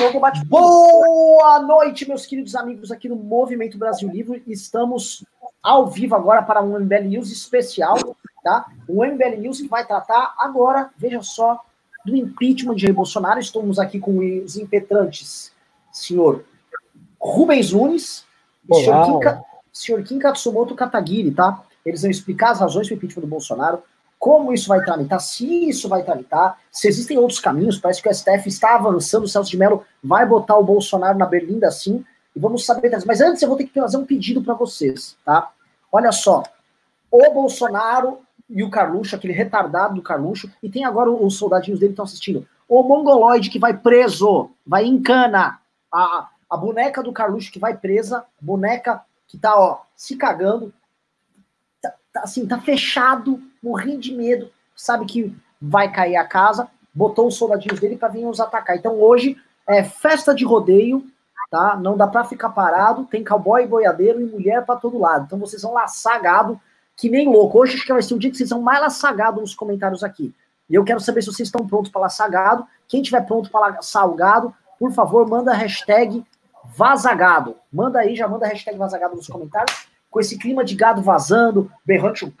novo. Boa noite, meus queridos amigos aqui no Movimento Brasil Livre. Estamos ao vivo agora para um MBL News especial, tá? Um MBL News que vai tratar agora, veja só, do impeachment de Jair Bolsonaro. Estamos aqui com os impetrantes, senhor Rubens Nunes e senhor Kim, senhor Kim Katsumoto Kataguiri, tá? Eles vão explicar as razões do impeachment do Bolsonaro, como isso vai tramitar, se isso vai tramitar, se existem outros caminhos, parece que o STF está avançando, o Celso de Mello vai botar o Bolsonaro na berlinda assim, e vamos saber. Mas antes eu vou ter que fazer um pedido para vocês, tá? Olha só, o Bolsonaro e o Carluxo, aquele retardado do Carluxo, e tem agora os soldadinhos dele que estão assistindo. O mongoloide que vai preso, vai em cana. A, a boneca do Carluxo que vai presa, boneca que tá, ó, se cagando, assim, tá fechado, morrendo de medo, sabe que vai cair a casa, botou os soldadinhos dele para vir nos atacar. Então hoje é festa de rodeio, tá? Não dá para ficar parado, tem cowboy, boiadeiro e mulher para todo lado. Então vocês vão laçar gado que nem louco. Hoje acho que vai ser um dia que vocês vão mais laçar gado nos comentários aqui. E eu quero saber se vocês estão prontos para laçar gado. Quem tiver pronto para laçar o gado, por favor, manda a hashtag vazagado. Manda aí, já manda a hashtag vazagado nos comentários. Com esse clima de gado vazando, berrante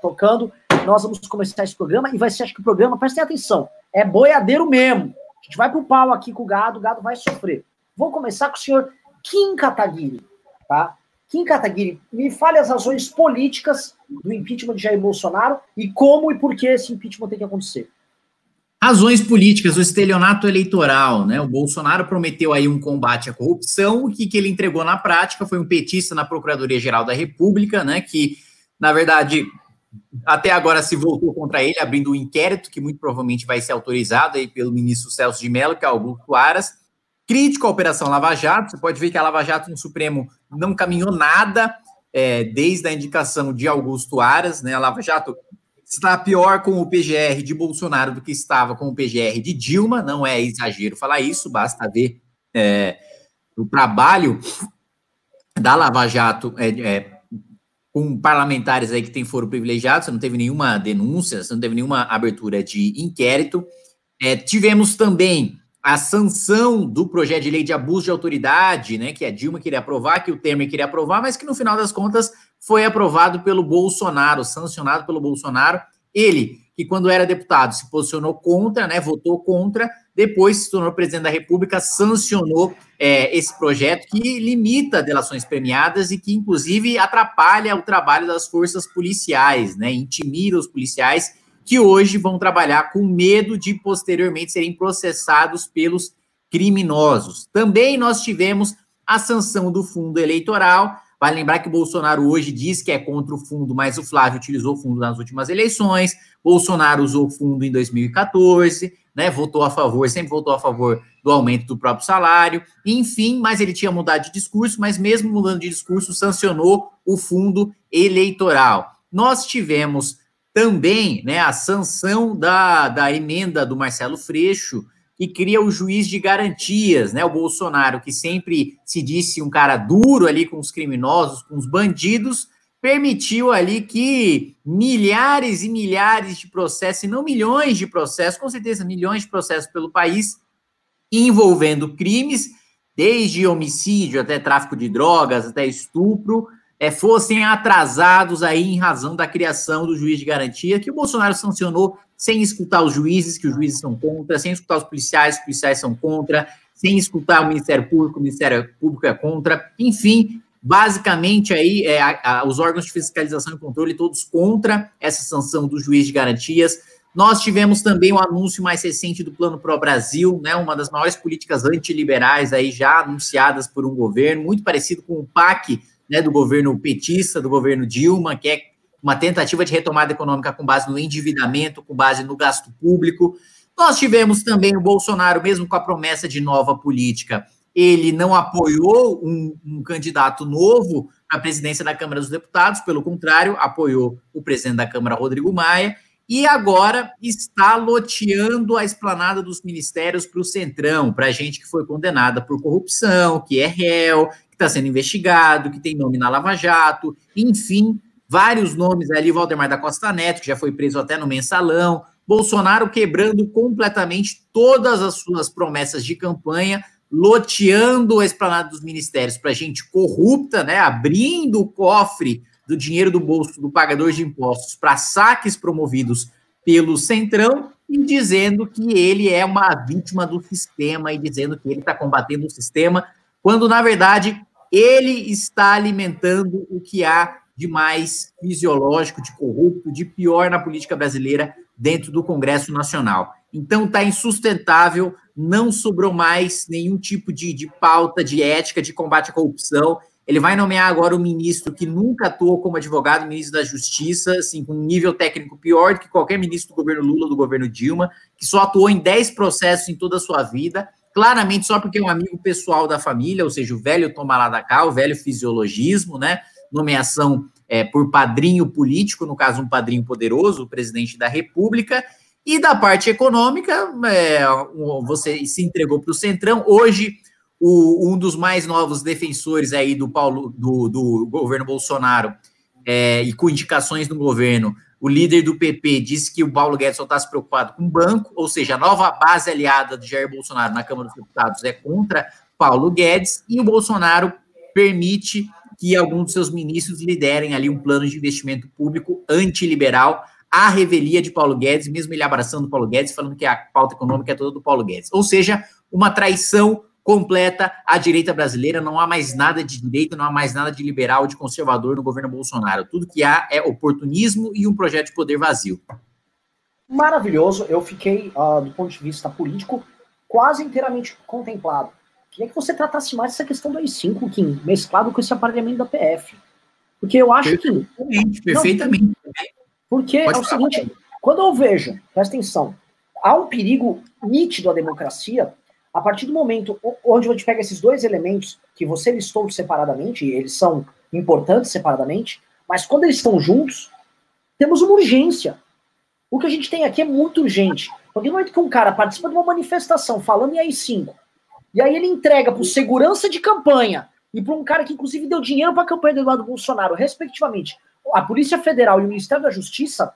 tocando, nós vamos começar esse programa e vai ser, acho que o programa, prestem atenção, é boiadeiro mesmo. A gente vai pro pau aqui com o gado, o gado vai sofrer. Vou começar com o senhor Kim Kataguiri, tá? Kim Kataguiri, me fale as razões políticas do impeachment de Jair Bolsonaro e como e por que esse impeachment tem que acontecer. Razões políticas, o estelionato eleitoral, né? O Bolsonaro prometeu aí um combate à corrupção, o que, que ele entregou na prática foi um petista na Procuradoria-Geral da República, né? Que, na verdade, até agora se voltou contra ele, abrindo um inquérito que muito provavelmente vai ser autorizado aí pelo ministro Celso de Mello, que é Augusto Aras, crítico à Operação Lava Jato. Você pode ver que a Lava Jato no Supremo não caminhou nada é, desde a indicação de Augusto Aras, né? A Lava Jato está pior com o PGR de Bolsonaro do que estava com o PGR de Dilma. Não é exagero falar isso, basta ver é, o trabalho da Lava Jato é, é com parlamentares aí que têm foro privilegiado, você não teve nenhuma denúncia, você não teve nenhuma abertura de inquérito. É, tivemos também a sanção do projeto de lei de abuso de autoridade, né, que a Dilma queria aprovar, que o Temer queria aprovar, mas que no final das contas foi aprovado pelo Bolsonaro, sancionado pelo Bolsonaro. Ele, que quando era deputado se posicionou contra, né, votou contra, depois se tornou presidente da República, sancionou é, esse projeto que limita delações premiadas e que, inclusive, atrapalha o trabalho das forças policiais, né, intimida os policiais que hoje vão trabalhar com medo de posteriormente serem processados pelos criminosos. Também nós tivemos a sanção do fundo eleitoral. Vale lembrar que Bolsonaro hoje diz que é contra o fundo, mas o Flávio utilizou o fundo nas últimas eleições. Bolsonaro usou o fundo em 2014 né, votou a favor, sempre votou a favor do aumento do próprio salário, enfim, mas ele tinha mudado de discurso, mas mesmo mudando de discurso, sancionou o fundo eleitoral. Nós tivemos também né, a sanção da, da emenda do Marcelo Freixo, que cria o juiz de garantias, né? O Bolsonaro, que sempre se disse um cara duro ali com os criminosos, com os bandidos, permitiu ali que milhares e milhares de processos, e não milhões de processos, com certeza milhões de processos pelo país, envolvendo crimes, desde homicídio até tráfico de drogas, até estupro, é, fossem atrasados aí em razão da criação do juiz de garantia, que o Bolsonaro sancionou sem escutar os juízes, que os juízes são contra, sem escutar os policiais, os policiais são contra, sem escutar o Ministério Público, o Ministério Público é contra, enfim, Basicamente, aí, é, a, a, os órgãos de fiscalização e controle todos contra essa sanção do juiz de garantias. Nós tivemos também o anúncio mais recente do Plano Pro Brasil, né, uma das maiores políticas antiliberais aí já anunciadas por um governo, muito parecido com o PAC né, do governo petista, do governo Dilma, que é uma tentativa de retomada econômica com base no endividamento, com base no gasto público. Nós tivemos também o Bolsonaro, mesmo com a promessa de nova política, ele não apoiou um, um candidato novo à presidência da Câmara dos Deputados, pelo contrário, apoiou o presidente da Câmara, Rodrigo Maia, e agora está loteando a esplanada dos ministérios para o Centrão, para gente que foi condenada por corrupção, que é réu, que está sendo investigado, que tem nome na Lava Jato, enfim, vários nomes ali, Valdemar da Costa Neto, que já foi preso até no mensalão, Bolsonaro quebrando completamente todas as suas promessas de campanha, loteando a esplanada dos ministérios para gente corrupta, né, abrindo o cofre do dinheiro do bolso do pagador de impostos para saques promovidos pelo Centrão e dizendo que ele é uma vítima do sistema e dizendo que ele está combatendo o sistema, quando na verdade ele está alimentando o que há de mais fisiológico, de corrupto, de pior na política brasileira dentro do Congresso Nacional. Então está insustentável, não sobrou mais nenhum tipo de, de pauta de ética, de combate à corrupção. Ele vai nomear agora o ministro que nunca atuou como advogado, ministro da Justiça, assim, com um nível técnico pior do que qualquer ministro do governo Lula, do governo Dilma, que só atuou em 10 processos em toda a sua vida, claramente só porque é um amigo pessoal da família, ou seja, o velho toma lá da cá, o velho fisiologismo, né? Nomeação é, por padrinho político, no caso, um padrinho poderoso, o presidente da República. E da parte econômica, é, você se entregou para o Centrão. Hoje, o, um dos mais novos defensores aí do Paulo do, do governo Bolsonaro é, e com indicações no governo, o líder do PP disse que o Paulo Guedes só está se preocupado com o banco, ou seja, a nova base aliada de Jair Bolsonaro na Câmara dos Deputados é contra Paulo Guedes, e o Bolsonaro permite que alguns dos seus ministros liderem ali um plano de investimento público antiliberal à revelia de Paulo Guedes, mesmo ele abraçando Paulo Guedes, falando que a pauta econômica é toda do Paulo Guedes. Ou seja, uma traição completa a direita brasileira, não há mais nada de direita, não há mais nada de liberal, de conservador no governo Bolsonaro. Tudo que há é oportunismo e um projeto de poder vazio. Maravilhoso, eu fiquei, uh, do ponto de vista político, quase inteiramente contemplado. Queria que você tratasse mais essa questão do AI-5, Kim, mesclado com esse aparelhamento da PF. Porque eu acho perfeitamente, que... Perfeitamente, não, Porque Pode é o falar. seguinte, quando eu vejo, presta atenção, há um perigo nítido à democracia a partir do momento onde a gente pega esses dois elementos que você listou separadamente, e eles são importantes separadamente, mas quando eles estão juntos, temos uma urgência. O que a gente tem aqui é muito urgente. Porque no momento que um cara participa de uma manifestação falando em AI-5, e aí ele entrega para o segurança de campanha e para um cara que inclusive deu dinheiro para a campanha do Eduardo Bolsonaro, respectivamente, a Polícia Federal e o Ministério da Justiça,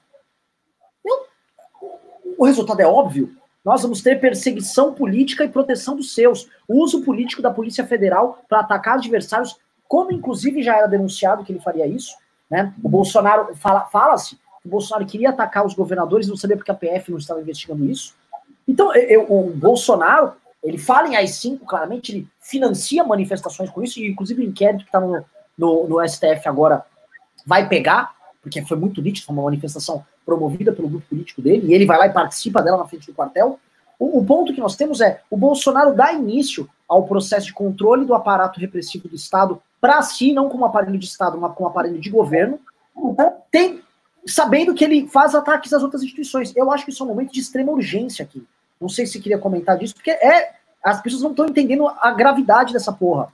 o resultado é óbvio. Nós vamos ter perseguição política e proteção dos seus. O uso político da Polícia Federal para atacar adversários, como inclusive já era denunciado que ele faria isso. Né? O Bolsonaro fala-se fala o Bolsonaro queria atacar os governadores, não sabia porque a PF não estava investigando isso. Então, eu, o Bolsonaro, ele fala em AI-5, claramente, ele financia manifestações com isso, e inclusive o inquérito que está no, no, no STF agora vai pegar, porque foi muito nítido, foi uma manifestação promovida pelo grupo político dele, e ele vai lá e participa dela na frente do quartel. O, o ponto que nós temos é o Bolsonaro dá início ao processo de controle do aparato repressivo do Estado para si, não como aparelho de Estado, mas como aparelho de governo, tem, sabendo que ele faz ataques às outras instituições. Eu acho que isso é um momento de extrema urgência aqui. Não sei se queria comentar disso, porque é as pessoas não estão entendendo a gravidade dessa porra.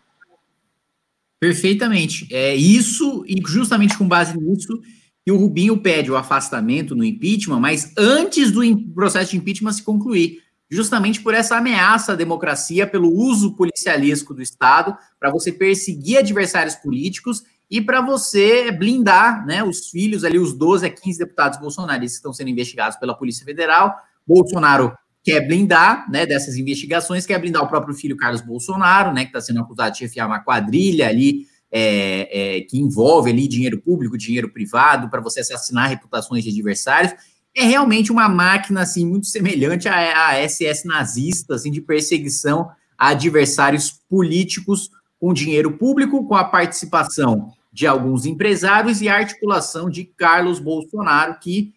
Perfeitamente. É isso, e justamente com base nisso, que o Rubinho pede o afastamento no impeachment, mas antes do processo de impeachment se concluir, justamente por essa ameaça à democracia, pelo uso policialesco do Estado, para você perseguir adversários políticos e para você blindar né, os filhos ali, os 12 a 15 deputados bolsonaristas que estão sendo investigados pela Polícia Federal. Bolsonaro quer blindar né, dessas investigações, quer blindar o próprio filho Carlos Bolsonaro, né, que está sendo acusado de chefiar uma quadrilha ali é, é, que envolve ali dinheiro público, dinheiro privado, para você assassinar reputações de adversários, é realmente uma máquina assim muito semelhante à, à SS nazista, assim, de perseguição a adversários políticos com dinheiro público, com a participação de alguns empresários e a articulação de Carlos Bolsonaro, que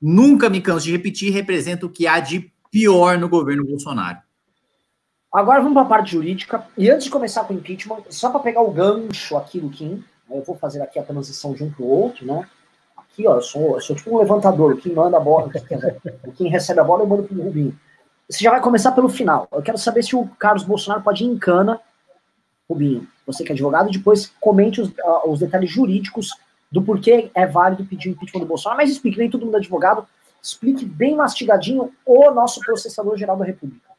nunca me canso de repetir, representa o que há de pior no governo Bolsonaro. Agora vamos para a parte jurídica. E antes de começar com o impeachment, só para pegar o gancho aqui do Kim, né, eu vou fazer aqui a transição de um para o outro, né? Aqui, ó, eu sou, eu sou tipo um levantador, o Kim manda a bola, o Kim recebe a bola e manda para o Rubinho. Você já vai começar pelo final. Eu quero saber se o Carlos Bolsonaro pode ir em cana, Rubinho, você que é advogado, depois comente os, uh, os detalhes jurídicos do porquê é válido pedir o impeachment do Bolsonaro, mas explique, nem todo mundo é advogado, explique bem mastigadinho o nosso processador geral da República.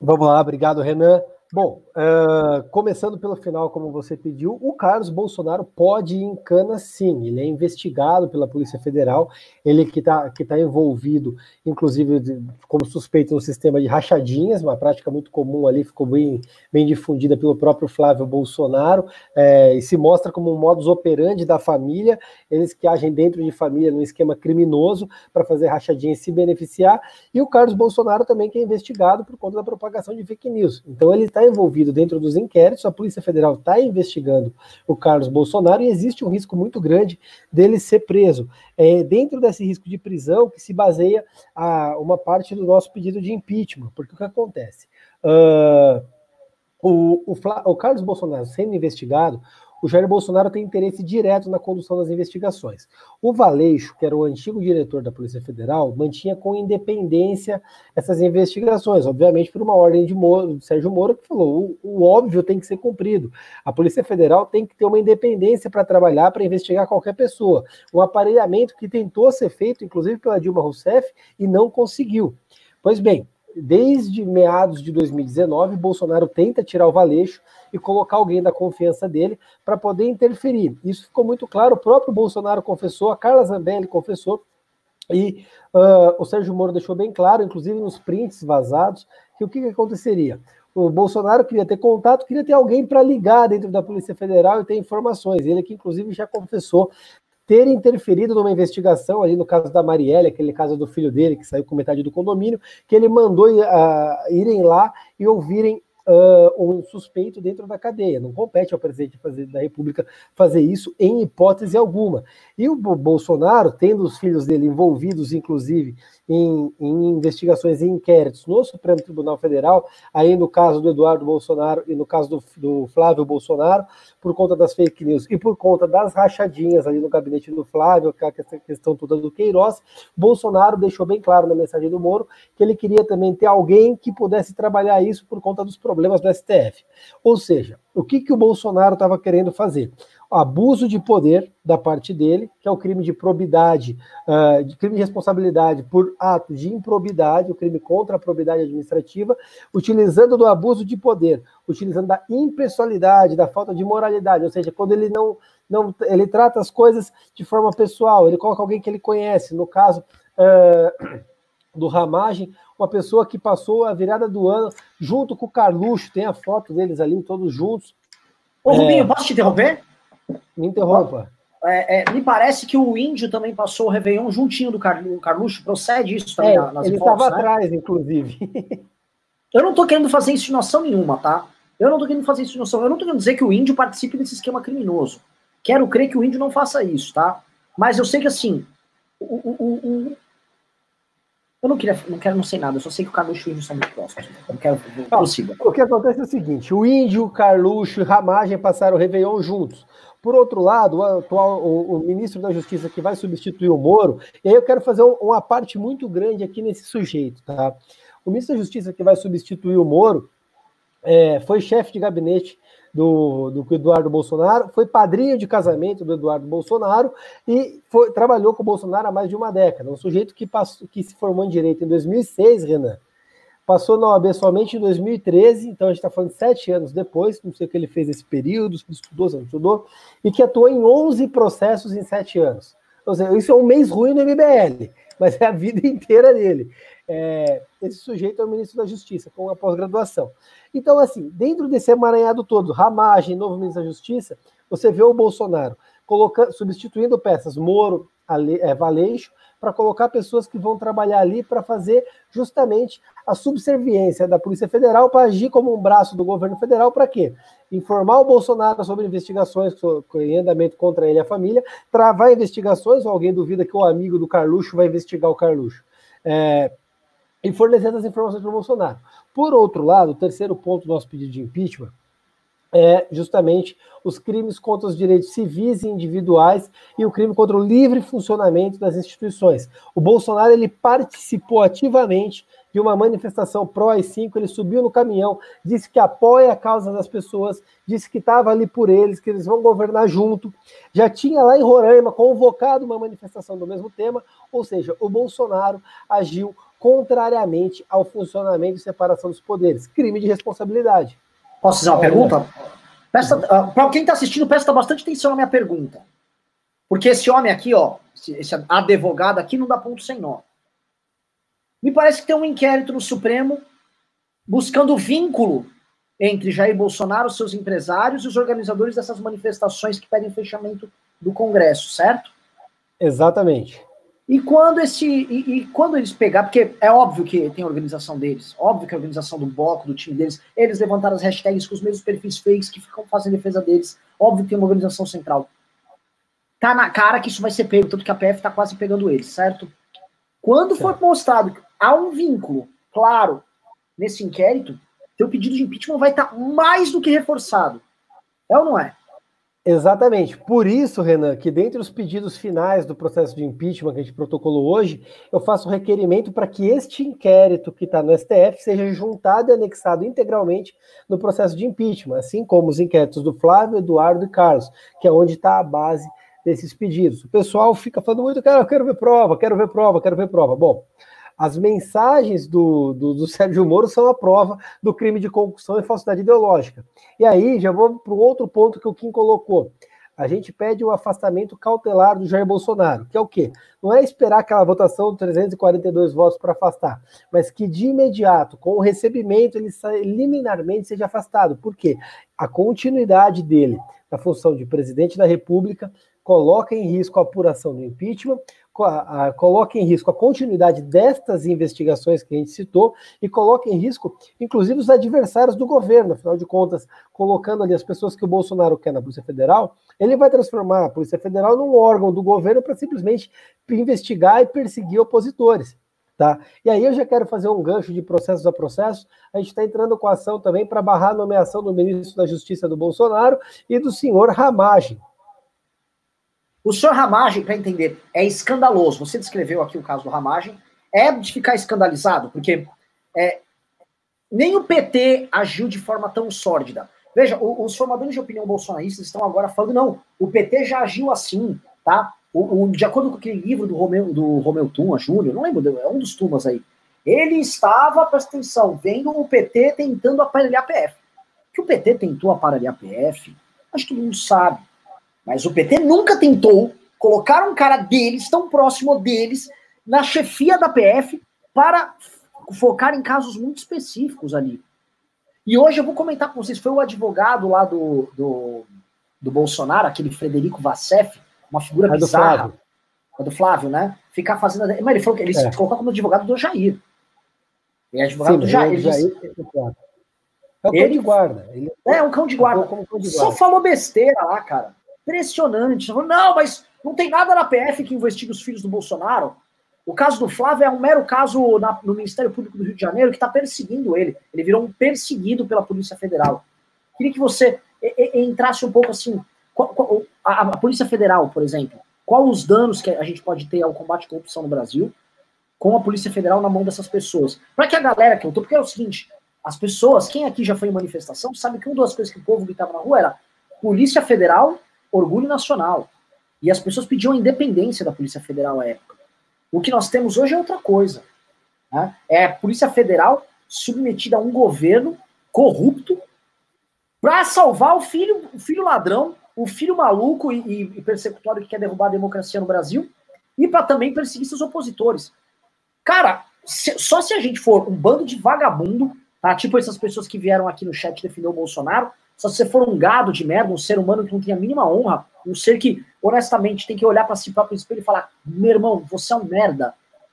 Vamos lá, obrigado, Renan. Bom, uh, começando pelo final, como você pediu, o Carlos Bolsonaro pode ir em cana sim. Ele é investigado pela Polícia Federal, ele que está que tá envolvido, inclusive, de, como suspeito no sistema de rachadinhas, uma prática muito comum ali, ficou bem, bem difundida pelo próprio Flávio Bolsonaro, é, e se mostra como um modus operandi da família, eles que agem dentro de família num esquema criminoso para fazer rachadinhas e se beneficiar, e o Carlos Bolsonaro também que é investigado por conta da propagação de fake news. Então ele está está envolvido dentro dos inquéritos, a Polícia Federal está investigando o Carlos Bolsonaro e existe um risco muito grande dele ser preso. É dentro desse risco de prisão que se baseia a uma parte do nosso pedido de impeachment, porque o que acontece? Uh, o, o, o Carlos Bolsonaro sendo investigado, o Jair Bolsonaro tem interesse direto na condução das investigações. O Valeixo, que era o antigo diretor da Polícia Federal, mantinha com independência essas investigações, obviamente por uma ordem de, Moro, Sérgio Moro, que falou: o, o, óbvio tem que ser cumprido. A Polícia Federal tem que ter uma independência para trabalhar, para investigar qualquer pessoa. Um aparelhamento que tentou ser feito, inclusive pela Dilma Rousseff, e não conseguiu. Pois bem, desde meados de 2019, Bolsonaro tenta tirar o Valeixo e colocar alguém da confiança dele para poder interferir. Isso ficou muito claro, o próprio Bolsonaro confessou, a Carla Zambelli confessou, e uh, o Sérgio Moro deixou bem claro, inclusive nos prints vazados, que o que, que aconteceria? O Bolsonaro queria ter contato, queria ter alguém para ligar dentro da Polícia Federal e ter informações. Ele que, inclusive, já confessou ter interferido numa investigação ali no caso da Marielle, aquele caso do filho dele que saiu com metade do condomínio, que ele mandou uh, irem lá e ouvirem uh, um suspeito dentro da cadeia. Não compete ao presidente da República fazer isso em hipótese alguma. E o Bolsonaro, tendo os filhos dele envolvidos, inclusive, em, em, investigações e inquéritos no Supremo Tribunal Federal, aí no caso do Eduardo Bolsonaro e no caso do, do, Flávio Bolsonaro, por conta das fake news e por conta das rachadinhas ali no gabinete do Flávio, é a questão toda do Queiroz, Bolsonaro deixou bem claro na mensagem do Moro que ele queria também ter alguém que pudesse trabalhar isso por conta dos problemas do STF. Ou seja, o que, que o Bolsonaro estava querendo fazer? Abuso de poder da parte dele, que é o crime de probidade, uh, de crime de responsabilidade por ato de improbidade, o crime contra a probidade administrativa, utilizando do abuso de poder, utilizando da impessoalidade, da falta de moralidade, ou seja, quando ele não, não ele trata as coisas de forma pessoal, ele coloca alguém que ele conhece, no caso uh, do Ramagem, uma pessoa que passou a virada do ano junto com o Carluxo, tem a foto deles ali, todos juntos. Ô, Rubinho, é... posso te interromper? Me interrompa. É, é, me parece que o índio também passou o Réveillon juntinho do Car Carluxo. Procede isso também é, nas Ele estava né? atrás, inclusive. Eu não estou querendo fazer insinuação nenhuma, tá? Eu não estou querendo fazer insinuação. Eu não estou querendo dizer que o índio participe desse esquema criminoso. Quero crer que o índio não faça isso, tá? Mas eu sei que assim. O, o, o, eu não queria, não quero, não sei nada. Eu só sei que o Carluxo e o índio são muito próximos. Eu quero prossiga. O que acontece é o seguinte: o índio, o Carluxo e Ramagem passaram o Réveillon juntos. Por outro lado, o atual o, o, ministro da Justiça que vai substituir o Moro, e aí eu quero fazer um, uma parte muito grande aqui nesse sujeito, tá? O ministro da Justiça que vai substituir o Moro é, foi chefe de gabinete do, do Eduardo Bolsonaro, foi padrinho de casamento do Eduardo Bolsonaro e foi, trabalhou com o Bolsonaro há mais de uma década. Um sujeito que, passou, que se formou em direito em 2006, Renan, Passou na OAB somente em 2013, então a gente está falando sete anos depois, não sei o que ele fez nesse período, se estudou, se não estudou, e que atuou em 11 processos em sete anos. Ou seja, isso é um mês ruim no MBL, mas é a vida inteira dele. É, esse sujeito é o ministro da Justiça, com a pós-graduação. Então, assim, dentro desse emaranhado todo, ramagem, novo ministro da Justiça, você vê o Bolsonaro colocando, substituindo peças Moro, Ale, é, Valeixo, para colocar pessoas que vão trabalhar ali para fazer justamente a subserviência da Polícia Federal para agir como um braço do governo federal para quê? Informar o Bolsonaro sobre investigações em andamento contra ele e a família, travar investigações, ou alguém duvida que o amigo do Carluxo vai investigar o Carluxo. É, e fornecendo as informações para o Bolsonaro. Por outro lado, o terceiro ponto do nosso pedido de impeachment é justamente os crimes contra os direitos civis e individuais e o crime contra o livre funcionamento das instituições. O Bolsonaro ele participou ativamente de uma manifestação pró-AI-5, ele subiu no caminhão, disse que apoia a causa das pessoas, disse que estava ali por eles, que eles vão governar junto. Já tinha lá em Roraima convocado uma manifestação do mesmo tema, ou seja, o Bolsonaro agiu contrariamente ao funcionamento e separação dos poderes. Crime de responsabilidade. Posso fazer uma pergunta? Presta, uh, para quem está assistindo, presta bastante atenção na minha pergunta. Porque esse homem aqui, ó, esse, esse advogado aqui não dá ponto sem nó. Me parece que tem um inquérito no Supremo buscando vínculo entre Jair Bolsonaro, seus empresários e os organizadores dessas manifestações que pedem fechamento do Congresso, certo? Exatamente. E quando esse e, e, quando eles pegar, porque é óbvio que tem a organização deles, óbvio que a organização do bloco, do time deles, eles levantaram as hashtags com os mesmos perfis fakes que ficam fazendo defesa deles, óbvio que tem uma organização central. Tá na cara que isso vai ser pego, tanto que a PF tá quase pegando eles, certo? Quando certo. for mostrado que há um vínculo claro nesse inquérito, teu pedido de impeachment vai estar tá mais do que reforçado. É ou não é? Exatamente. Por isso, Renan, que dentre os pedidos finais do processo de impeachment que a gente protocolou hoje, eu faço requerimento para que este inquérito que está no STF seja juntado e anexado integralmente no processo de impeachment, assim como os inquéritos do Flávio, Eduardo e Carlos, que é onde está a base desses pedidos. O pessoal fica falando muito, cara, eu quero ver prova, quero ver prova, quero ver prova. Bom, as mensagens do, do, do, Sérgio Moro são a prova do crime de concussão e falsidade ideológica. E aí, já vou para o outro ponto que o Kim colocou. A gente pede o afastamento cautelar do Jair Bolsonaro, que é o quê? Não é esperar aquela votação de 342 votos para afastar, mas que de imediato, com o recebimento, ele liminarmente seja afastado. Por quê? A continuidade dele na função de presidente da República coloca em risco a apuração do impeachment, coloca em risco a continuidade destas investigações que a gente citou e coloca em risco, inclusive, os adversários do governo. Afinal de contas, colocando ali as pessoas que o Bolsonaro quer na Polícia Federal, ele vai transformar a Polícia Federal num órgão do governo para simplesmente investigar e perseguir opositores. Tá? E aí eu já quero fazer um gancho de processos a processo. A gente está entrando com ação também para barrar a nomeação do ministro da Justiça do Bolsonaro e do senhor Ramagem. O senhor Ramagem, para entender, é escandaloso. Você descreveu aqui o caso do Ramagem. É de ficar escandalizado, porque é, nem o PT agiu de forma tão sórdida. Veja, os formadores de opinião bolsonaristas estão agora falando, não, o PT já agiu assim, tá? O, o, de acordo com aquele livro do Romeu, do Romeu Tuma Júnior, não lembro, é um dos Tumas aí, ele estava, presta atenção, vendo o PT tentando aparelhar a PF. Que o PT tentou aparelhar a PF, acho que todo mundo sabe. Mas o PT nunca tentou colocar um cara deles, tão próximo deles, na chefia da PF para focar em casos muito específicos ali. E hoje eu vou comentar com vocês, foi o advogado lá do, do, do Bolsonaro, aquele Frederico Vassef, uma figura é bizarra. Do Flávio. É do Flávio, né? Ficar fazendo. Mas ele falou que ele é. se colocou como advogado do Jair. Ele é advogado Sim, do Jair. Ele, Jair é o cão de guarda. Ele... É, um cão de guarda. Cão de guarda. Só falou besteira lá, cara impressionante. Não, mas não tem nada na PF que investigue os filhos do Bolsonaro. O caso do Flávio é um mero caso na, no Ministério Público do Rio de Janeiro que está perseguindo ele. Ele virou um perseguido pela Polícia Federal. Queria que você entrasse um pouco assim. A, a Polícia Federal, por exemplo, qual os danos que a gente pode ter ao combate à corrupção no Brasil com a Polícia Federal na mão dessas pessoas? Para que a galera que eu tô, porque é o seguinte, as pessoas, quem aqui já foi em manifestação, sabe que uma das coisas que o povo gritava na rua era Polícia Federal orgulho nacional. E as pessoas pediam a independência da Polícia Federal à época. O que nós temos hoje é outra coisa. Né? É a Polícia Federal submetida a um governo corrupto para salvar o filho, o filho ladrão, o filho maluco e, e persecutório que quer derrubar a democracia no Brasil e para também perseguir seus opositores. Cara, se, só se a gente for um bando de vagabundo, tá? Tipo essas pessoas que vieram aqui no chat defender o Bolsonaro, só se você for um gado de merda, um ser humano que não tem a mínima honra, um ser que, honestamente, tem que olhar para si próprio espelho e falar: meu irmão, você é um merda,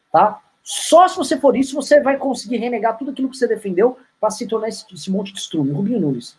tá? Só se você for isso, você vai conseguir renegar tudo aquilo que você defendeu para se tornar esse, esse monte de estrume. Rubinho Nunes.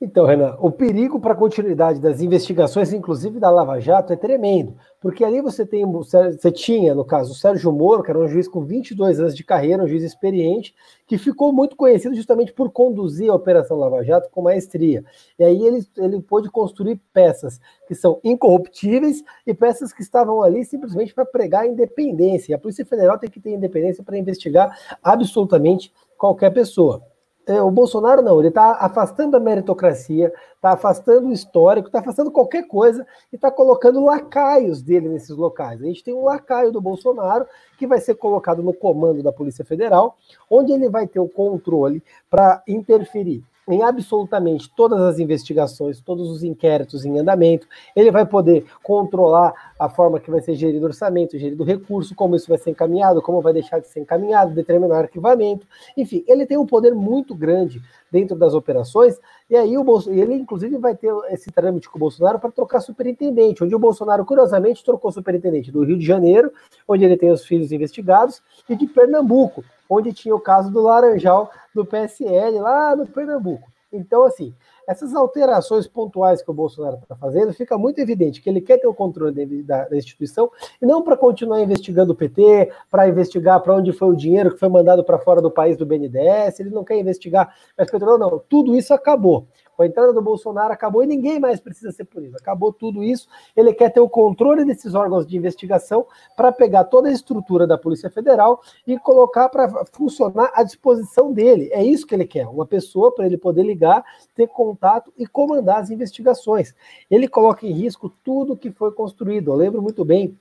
Então, Renan, o perigo para a continuidade das investigações, inclusive da Lava Jato, é tremendo, porque ali você tem, você tinha, no caso, o Sérgio Moro, que era um juiz com 22 anos de carreira, um juiz experiente, que ficou muito conhecido justamente por conduzir a Operação Lava Jato com maestria. E aí ele, ele pôde construir peças que são incorruptíveis e peças que estavam ali simplesmente para pregar a independência. E a Polícia Federal tem que ter independência para investigar absolutamente qualquer pessoa. É, o Bolsonaro não, ele está afastando a meritocracia, está afastando o histórico, está afastando qualquer coisa e está colocando lacaios dele nesses locais. A gente tem um lacaio do Bolsonaro que vai ser colocado no comando da Polícia Federal, onde ele vai ter o controle para interferir em absolutamente todas as investigações, todos os inquéritos em andamento. Ele vai poder controlar a forma que vai ser gerido o orçamento, gerido o recurso, como isso vai ser encaminhado, como vai deixar de ser encaminhado, determinar arquivamento. Enfim, ele tem um poder muito grande dentro das operações, e aí o Bolso, ele inclusive vai ter esse trâmite com o Bolsonaro para trocar superintendente, onde o Bolsonaro, curiosamente, trocou superintendente do Rio de Janeiro, onde ele tem os filhos investigados, e de Pernambuco, onde tinha o caso do Laranjal do PSL, lá no Pernambuco. Então, assim, essas alterações pontuais que o Bolsonaro está fazendo, fica muito evidente que ele quer ter o controle da, da instituição e não para continuar investigando o PT, para investigar para onde foi o dinheiro que foi mandado para fora do país do BNDES, ele não quer investigar mais petróleo, não. Tudo isso acabou. Com a entrada do Bolsonaro acabou e ninguém mais precisa ser punido. Acabou tudo isso. Ele quer ter o controle desses órgãos de investigação para pegar toda a estrutura da Polícia Federal e colocar para funcionar à disposição dele. É isso que ele quer. Uma pessoa para ele poder ligar, ter contato e comandar as investigações. Ele coloca em risco tudo que foi construído. Eu lembro muito bem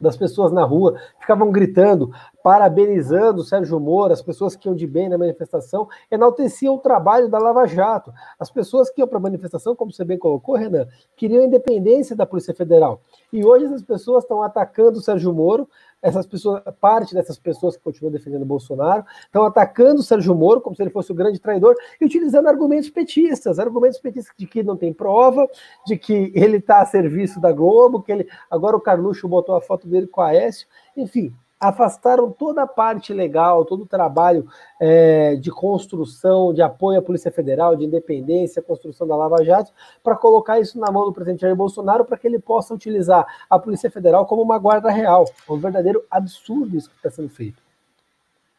das pessoas na rua, ficavam gritando, parabenizando o Sérgio Moro, as pessoas que iam de bem na manifestação, enalteciam o trabalho da Lava Jato. As pessoas que iam para a manifestação, como você bem colocou, Renan, queriam a independência da Polícia Federal. E hoje essas pessoas estão atacando o Sérgio Moro, essas pessoas, parte dessas pessoas que continuam defendendo Bolsonaro, estão atacando o Sérgio Moro como se ele fosse o grande traidor e utilizando argumentos petistas, argumentos petistas de que não tem prova, de que ele está a serviço da Globo, que ele agora o Carluxo botou a foto dele com a Aécio, enfim, afastaram toda a parte legal, todo o trabalho é, de construção, de apoio à Polícia Federal, de independência, construção da Lava Jato, para colocar isso na mão do presidente Jair Bolsonaro para que ele possa utilizar a Polícia Federal como uma guarda real. É um verdadeiro absurdo isso que está sendo feito.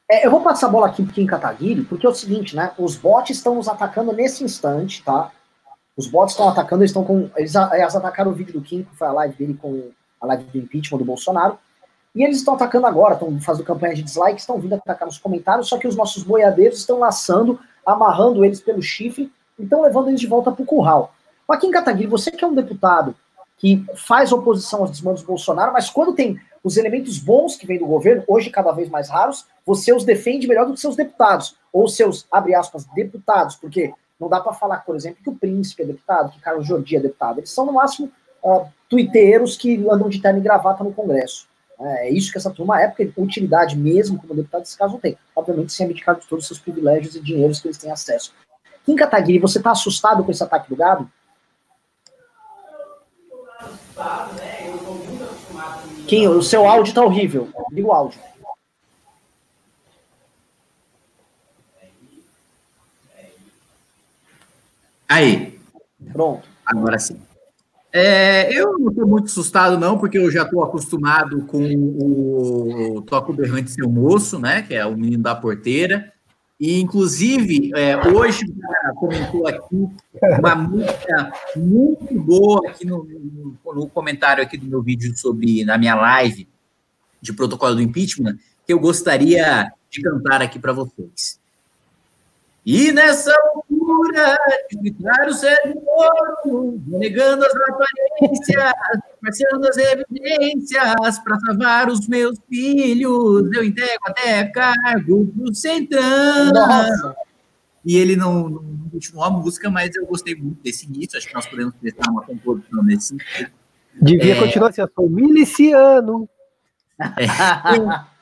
É, eu vou passar a bola aqui para Kim Kataguiri, porque é o seguinte, né? Os bots estão nos atacando nesse instante, tá? Os bots estão atacando, eles estão com. Eles, eles atacaram o vídeo do Kim, que foi a live dele com a live do impeachment do Bolsonaro. E eles estão atacando agora, estão fazendo campanha de dislike, estão vindo atacar nos comentários, só que os nossos boiadeiros estão laçando, amarrando eles pelo chifre e estão levando eles de volta para o curral. Joaquim Kataguiri, você que é um deputado que faz oposição aos desmandos do Bolsonaro, mas quando tem os elementos bons que vêm do governo, hoje cada vez mais raros, você os defende melhor do que seus deputados, ou seus, abre aspas, deputados, porque não dá para falar, por exemplo, que o Príncipe é deputado, que Carlos Jordi é deputado. Eles são, no máximo, uh, tuiteiros que andam de terno e gravata no Congresso. É, é isso que essa turma é, porque utilidade mesmo como deputado, nesse caso, não tem. Obviamente, sem abdicar de todos os seus privilégios e dinheiros que eles têm acesso. Kim Kataguiri, você está assustado com esse ataque do gado? Kim, o seu áudio está horrível. Liga o áudio. Aí. Pronto. Agora sim. É, eu não estou muito assustado, não, porque eu já estou acostumado com o Toco Berrante Seu Moço, né? Que é o menino da porteira. E, inclusive, é, hoje comentou aqui uma música muito boa aqui no, no, no, comentário aqui do meu vídeo sobre, na minha live de protocolo do impeachment, que eu gostaria de cantar aqui para vocês. E nessa loucura de gritar o cérebro negando as aparências, parciando as evidências, para salvar os meus filhos, eu entrego até cargo do Centrão. Nossa. E ele não, não, continuou a música, mas eu gostei muito desse início, acho que nós podemos prestar uma composição nesse. Devia é... continuar assim, eu sou miliciano. É.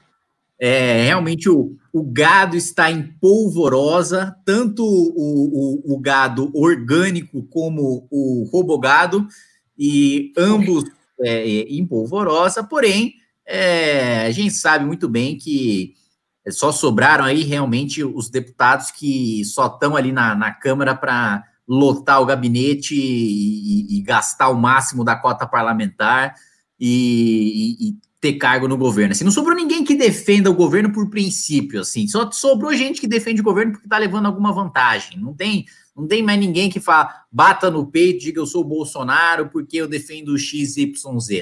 É, realmente o, o gado está em polvorosa, tanto o, o, o gado orgânico como o robogado, e ambos é, em polvorosa, porém, é, a gente sabe muito bem que só sobraram aí realmente os deputados que só estão ali na, na Câmara para lotar o gabinete e, e, e, gastar o máximo da cota parlamentar e, e ter cargo no governo. Assim, não sobrou ninguém que defenda o governo por princípio, assim. Só sobrou gente que defende o governo porque está levando alguma vantagem. Não tem, não tem mais ninguém que fala, bata no peito, diga eu sou Bolsonaro porque eu defendo o XYZ.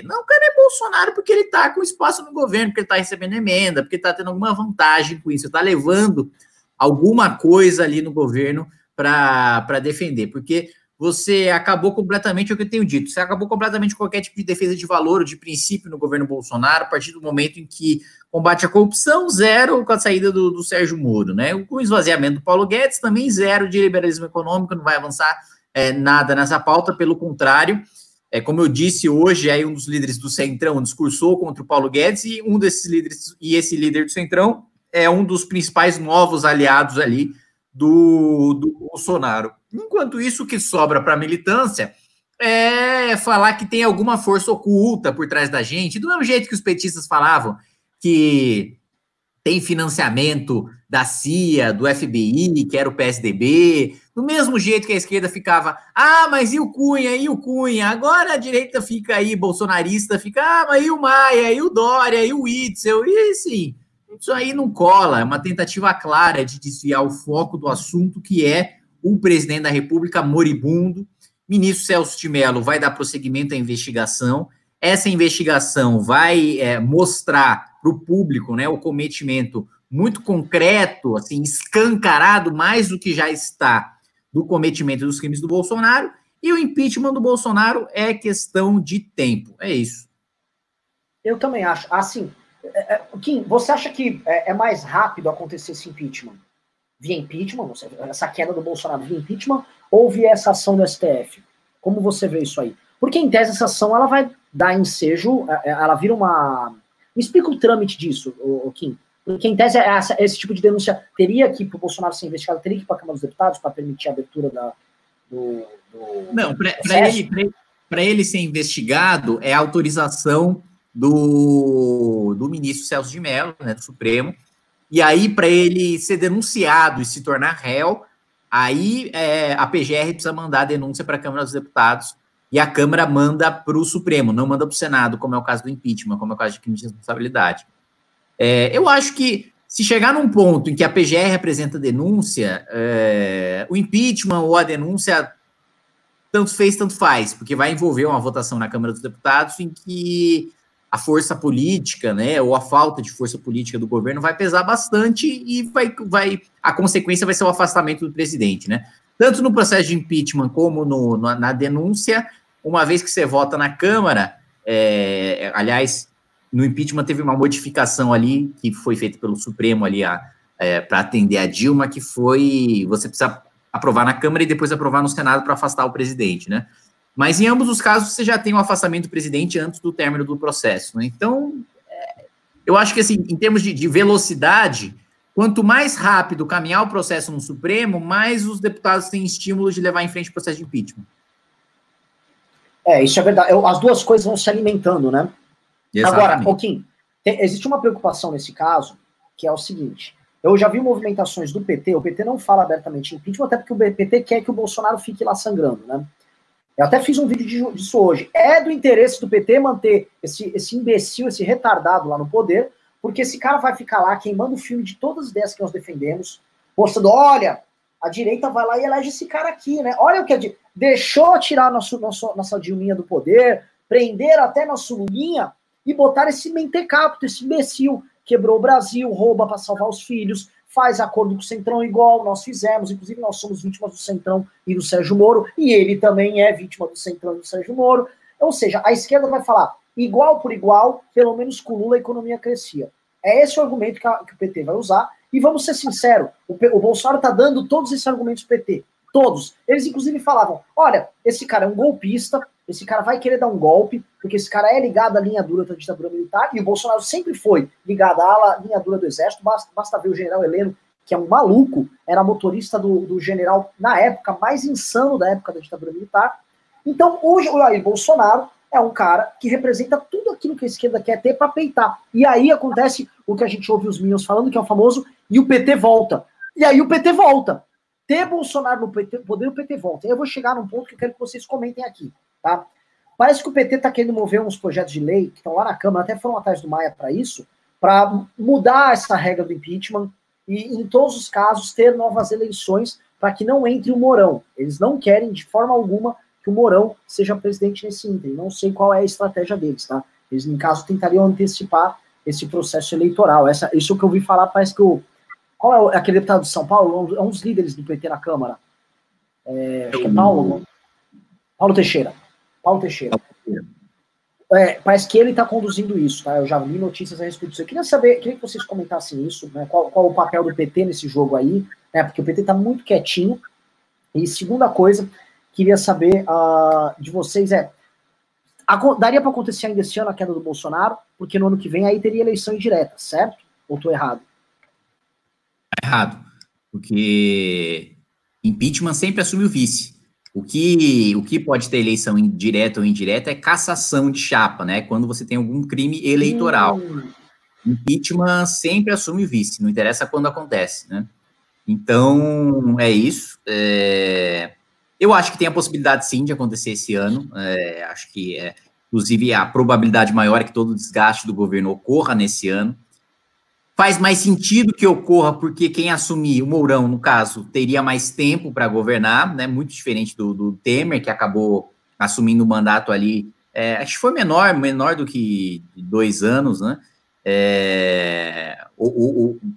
Não, o cara é Bolsonaro porque ele está com espaço no governo, porque ele está recebendo emenda, porque está tendo alguma vantagem com isso, está levando alguma coisa ali no governo para defender. Porque você acabou completamente, o que eu tenho dito, você acabou completamente com qualquer tipo de defesa de valor ou de princípio no governo Bolsonaro, a partir do momento em que combate à corrupção, zero com a saída do, do Sérgio Moro, né? Com o esvaziamento do Paulo Guedes, também zero de liberalismo econômico, não vai avançar é, nada nessa pauta, pelo contrário, é, como eu disse hoje, aí um dos líderes do Centrão discursou contra o Paulo Guedes e um desses líderes, e esse líder do Centrão é um dos principais novos aliados ali do, do Bolsonaro. Enquanto isso, o que sobra para a militância é falar que tem alguma força oculta por trás da gente, do mesmo jeito que os petistas falavam que tem financiamento da CIA, do FBI, que era o PSDB, do mesmo jeito que a esquerda ficava, ah, mas e o Cunha, e o Cunha? Agora a direita fica aí, bolsonarista, fica, ah, mas e o Maia, e o Dória, e o Itzel, e sim, isso aí não cola, é uma tentativa clara de desviar o foco do assunto, que é o presidente da República moribundo. Ministro Celso de Mello vai dar prosseguimento à investigação. Essa investigação vai é, mostrar para o público né, o cometimento muito concreto, assim, escancarado, mais do que já está, do cometimento dos crimes do Bolsonaro. E o impeachment do Bolsonaro é questão de tempo. É isso. Eu também acho. Assim, Kim, você acha que é, é mais rápido acontecer esse impeachment? Via impeachment, essa queda do Bolsonaro via impeachment, ou via essa ação do STF? Como você vê isso aí? Porque, em tese, essa ação ela vai dar ensejo, ela vira uma. Me explica o trâmite disso, o Kim. Porque, em tese, essa, esse tipo de denúncia teria que, para o Bolsonaro ser investigado, teria que ir para a Câmara dos Deputados para permitir a abertura da, do, do. Não, para ele, ele ser investigado, é autorização do, do ministro Celso de Mello, né, do Supremo, e aí, para ele ser denunciado e se tornar réu, aí é, a PGR precisa mandar a denúncia para a Câmara dos Deputados e a Câmara manda para o Supremo, não manda para o Senado, como é o caso do impeachment, como é o caso de crime de responsabilidade. É, eu acho que se chegar num ponto em que a PGR apresenta denúncia, é, o impeachment ou a denúncia tanto fez, tanto faz, porque vai envolver uma votação na Câmara dos Deputados em que a força política, né, ou a falta de força política do governo vai pesar bastante e vai, vai a consequência vai ser o afastamento do presidente, né? Tanto no processo de impeachment como no, no na denúncia, uma vez que você vota na Câmara, é, aliás, no impeachment teve uma modificação ali que foi feita pelo Supremo ali é, para atender a Dilma, que foi você precisa aprovar na Câmara e depois aprovar no Senado para afastar o presidente, né? Mas em ambos os casos você já tem o um afastamento do presidente antes do término do processo. Né? Então, é, eu acho que assim, em termos de, de, velocidade, quanto mais rápido caminhar o processo no Supremo, mais os deputados têm estímulo de levar em frente o processo de impeachment. É, isso é verdade. Eu, as duas coisas vão se alimentando, né? Exatamente. Agora, Joaquim, existe uma preocupação nesse caso, que é o seguinte. Eu já vi movimentações do PT, o PT não fala abertamente em impeachment, até porque o PT quer que o Bolsonaro fique lá sangrando, né? Eu até fiz um vídeo disso hoje. É do interesse do PT manter esse, esse imbecil, esse retardado lá no poder, porque esse cara vai ficar lá queimando o filme de todas as ideias que nós defendemos, mostrando, olha, a direita vai lá e elege esse cara aqui, né? Olha o que é deixou tirar nosso, nosso, nossa Dilminha do poder, prender até nosso Lulinha e botar esse mentecapto, esse imbecil, quebrou o Brasil, rouba para salvar os filhos, faz acordo com o Centrão igual nós fizemos, inclusive nós somos vítimas do Centrão e do Sérgio Moro, e ele também é vítima do Centrão e do Sérgio Moro. Ou seja, a esquerda vai falar igual por igual, pelo menos com Lula a economia crescia. É esse o argumento que, a, que o PT vai usar. E vamos ser sinceros, o, o Bolsonaro está dando todos esses argumentos pro PT. Todos. Eles, inclusive, falavam: olha, esse cara é um golpista, esse cara vai querer dar um golpe, porque esse cara é ligado à linha dura da ditadura militar, e o Bolsonaro sempre foi ligado à linha dura do exército, basta, basta ver o general Heleno, que é um maluco, era motorista do, do general, na época, mais insano da época da ditadura militar. Então, hoje, o Jair Bolsonaro é um cara que representa tudo aquilo que a esquerda quer ter para peitar. E aí acontece o que a gente ouve os Minions falando, que é o famoso, e o PT volta. E aí o PT volta. Ter Bolsonaro no PT, poder, o PT volta. Eu vou chegar num ponto que eu quero que vocês comentem aqui. Tá? Parece que o PT está querendo mover uns projetos de lei que estão lá na Câmara, até foram atrás do Maia para isso, para mudar essa regra do impeachment e, em todos os casos, ter novas eleições para que não entre o Mourão. Eles não querem, de forma alguma, que o Mourão seja presidente nesse ínterim. Não sei qual é a estratégia deles, tá? Eles, em caso, tentariam antecipar esse processo eleitoral. Essa, isso que eu ouvi falar, parece que o. Qual é aquele deputado de São Paulo? É um dos líderes do PT na Câmara. É, acho que é Paulo. Paulo Teixeira. Paulo Teixeira. É, parece que ele está conduzindo isso, tá? Eu já vi notícias a respeito disso. Eu queria saber, queria que vocês comentassem isso, né? Qual, qual o papel do PT nesse jogo aí, né? Porque o PT está muito quietinho. E segunda coisa, queria saber uh, de vocês é daria para acontecer ainda esse ano a queda do Bolsonaro, porque no ano que vem aí teria eleição indireta, certo? Ou estou errado? Errado, porque impeachment sempre assume o vice. O que, o que pode ter eleição direta ou indireta é cassação de chapa, né? Quando você tem algum crime eleitoral. Hum. Impeachment sempre assume o vice, não interessa quando acontece, né? Então, é isso. É... Eu acho que tem a possibilidade, sim, de acontecer esse ano. É, acho que, é, inclusive, a probabilidade maior é que todo o desgaste do governo ocorra nesse ano. Faz mais sentido que ocorra, porque quem assumir, o Mourão, no caso, teria mais tempo para governar, né? Muito diferente do, do, Temer, que acabou assumindo o mandato ali. É, acho que foi menor, menor do que dois anos, né? É,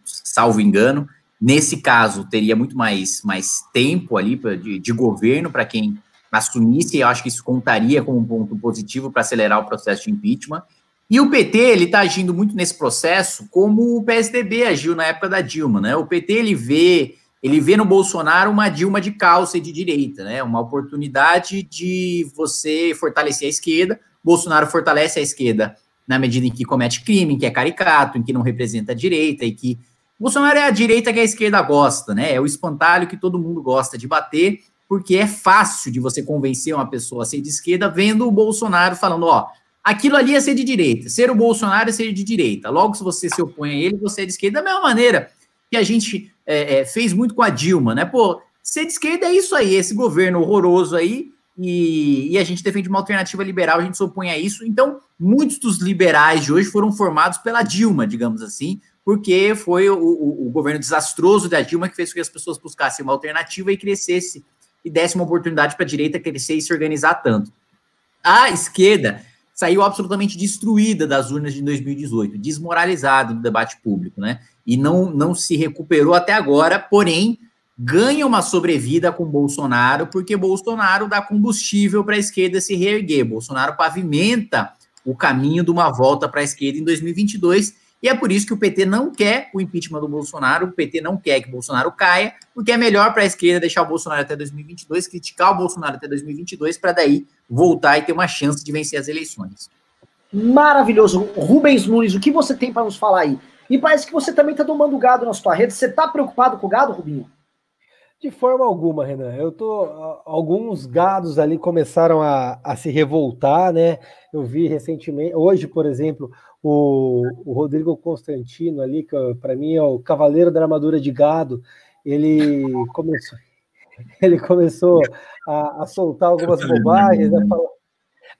salvo engano. Nesse caso, teria muito mais, mais tempo ali pra, de, de governo para quem assumisse, e eu acho que isso contaria como um ponto positivo para acelerar o processo de impeachment. E o PT, ele está agindo muito nesse processo como o PSDB agiu na época da Dilma, né? O PT, ele vê, ele vê no Bolsonaro uma Dilma de calça e de direita, né? Uma oportunidade de você fortalecer a esquerda. Bolsonaro fortalece a esquerda na medida em que comete crime, em que é caricato, em que não representa a direita e que Bolsonaro é a direita que a esquerda gosta, né? É o espantalho que todo mundo gosta de bater, porque é fácil de você convencer uma pessoa a ser de esquerda vendo o Bolsonaro falando, ó, aquilo ali é ser de direita, ser o Bolsonaro é ser de direita. Logo, se você se opõe a ele, você é de esquerda. Da mesma maneira que a gente é, é, fez muito com a Dilma, né? Pô, ser de esquerda é isso aí, esse governo horroroso aí, e, e, a gente defende uma alternativa liberal, a gente se opõe a isso. Então, muitos dos liberais de hoje foram formados pela Dilma, digamos assim, porque foi o, o, o, governo desastroso da Dilma que fez com que as pessoas buscassem uma alternativa e crescesse e desse uma oportunidade para a direita crescer e se organizar tanto. A esquerda saiu absolutamente destruída das urnas de 2018, desmoralizada no debate público, né? E não, não se recuperou até agora, porém ganha uma sobrevida com Bolsonaro, porque Bolsonaro dá combustível para a esquerda se reerguer. Bolsonaro pavimenta o caminho de uma volta para a esquerda em 2022 e é por isso que o PT não quer o impeachment do Bolsonaro, o PT não quer que o Bolsonaro caia, porque é melhor para a esquerda deixar o Bolsonaro até 2022, criticar o Bolsonaro até 2022, para daí voltar e ter uma chance de vencer as eleições. Maravilhoso. Rubens Nunes, o que você tem para nos falar aí? E parece que você também está domando gado na sua rede. Você está preocupado com o gado, Rubinho? De forma alguma, Renan. Eu tô. Alguns gados ali começaram a, a se revoltar, né? Eu vi recentemente, hoje, por exemplo, o, o Rodrigo Constantino ali, que para mim é o cavaleiro da armadura de gado, ele começou, ele começou a, a soltar algumas bobagens, a falar,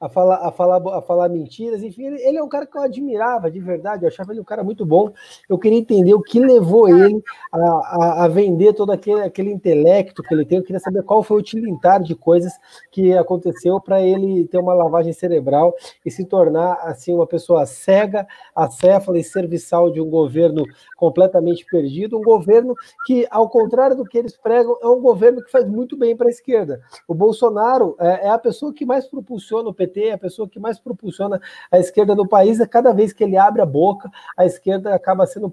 a falar, a falar, a falar mentiras, enfim, ele, ele, é um cara que eu admirava de verdade, eu achava ele um cara muito bom. Eu queria entender o que levou ele a, a, a, vender todo aquele, aquele intelecto que ele tem. Eu queria saber qual foi o utilitário de coisas que aconteceu para ele ter uma lavagem cerebral e se tornar assim uma pessoa cega, acéfala e serviçal de um governo completamente perdido, um governo que, ao contrário do que eles pregam, é um governo que faz muito bem para a esquerda. O Bolsonaro é, é a pessoa que mais propulsiona o PT, a pessoa que mais propulsiona a esquerda no país, é cada vez que ele abre a boca, a esquerda acaba sendo,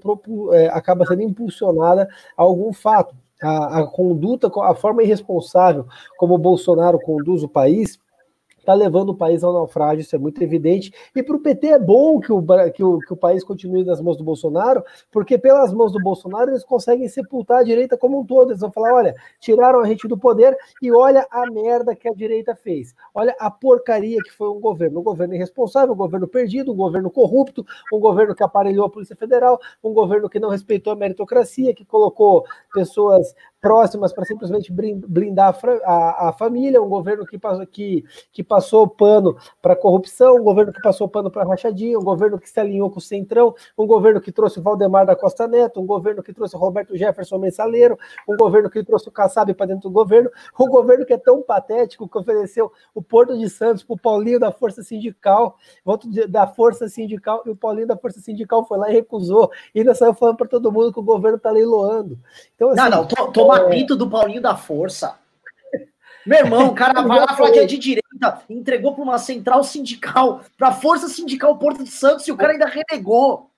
é, acaba sendo impulsionada a algum fato. A, a conduta, a forma irresponsável como o Bolsonaro conduz o país, está levando o país ao naufrágio, isso é muito evidente. E para o PT é bom que o, que, o, que o país continue nas mãos do Bolsonaro, porque pelas mãos do Bolsonaro eles conseguem sepultar a direita como um todo. Eles vão falar: olha, tiraram a gente do poder e olha a merda que a direita fez. Olha a porcaria que foi um governo. Um governo irresponsável, um governo perdido, um governo corrupto, um governo que aparelhou a Polícia Federal, um governo que não respeitou a meritocracia, que colocou pessoas próximas para simplesmente blindar a, a, família, um governo que passou, que, que passou pano para corrupção, um governo que passou pano para rachadinha, um governo que se alinhou com o Centrão, um governo que trouxe o Valdemar da Costa Neto, um governo que trouxe o Roberto Jefferson Mensaleiro, um governo que trouxe o Kassab para dentro do governo, um governo que é tão patético que ofereceu o Porto de Santos para o Paulinho da Força Sindical, voto da Força Sindical, e o Paulinho da Força Sindical foi lá e recusou, e ainda saiu falando para todo mundo que o governo está leiloando. Então, assim, não, não, tô, tô o apito do Paulinho da Força. Meu irmão, o cara vai lá falar que é de direita, 30 entregou para uma central sindical, para a Força Sindical Porto de Santos, e o cara ainda renegou.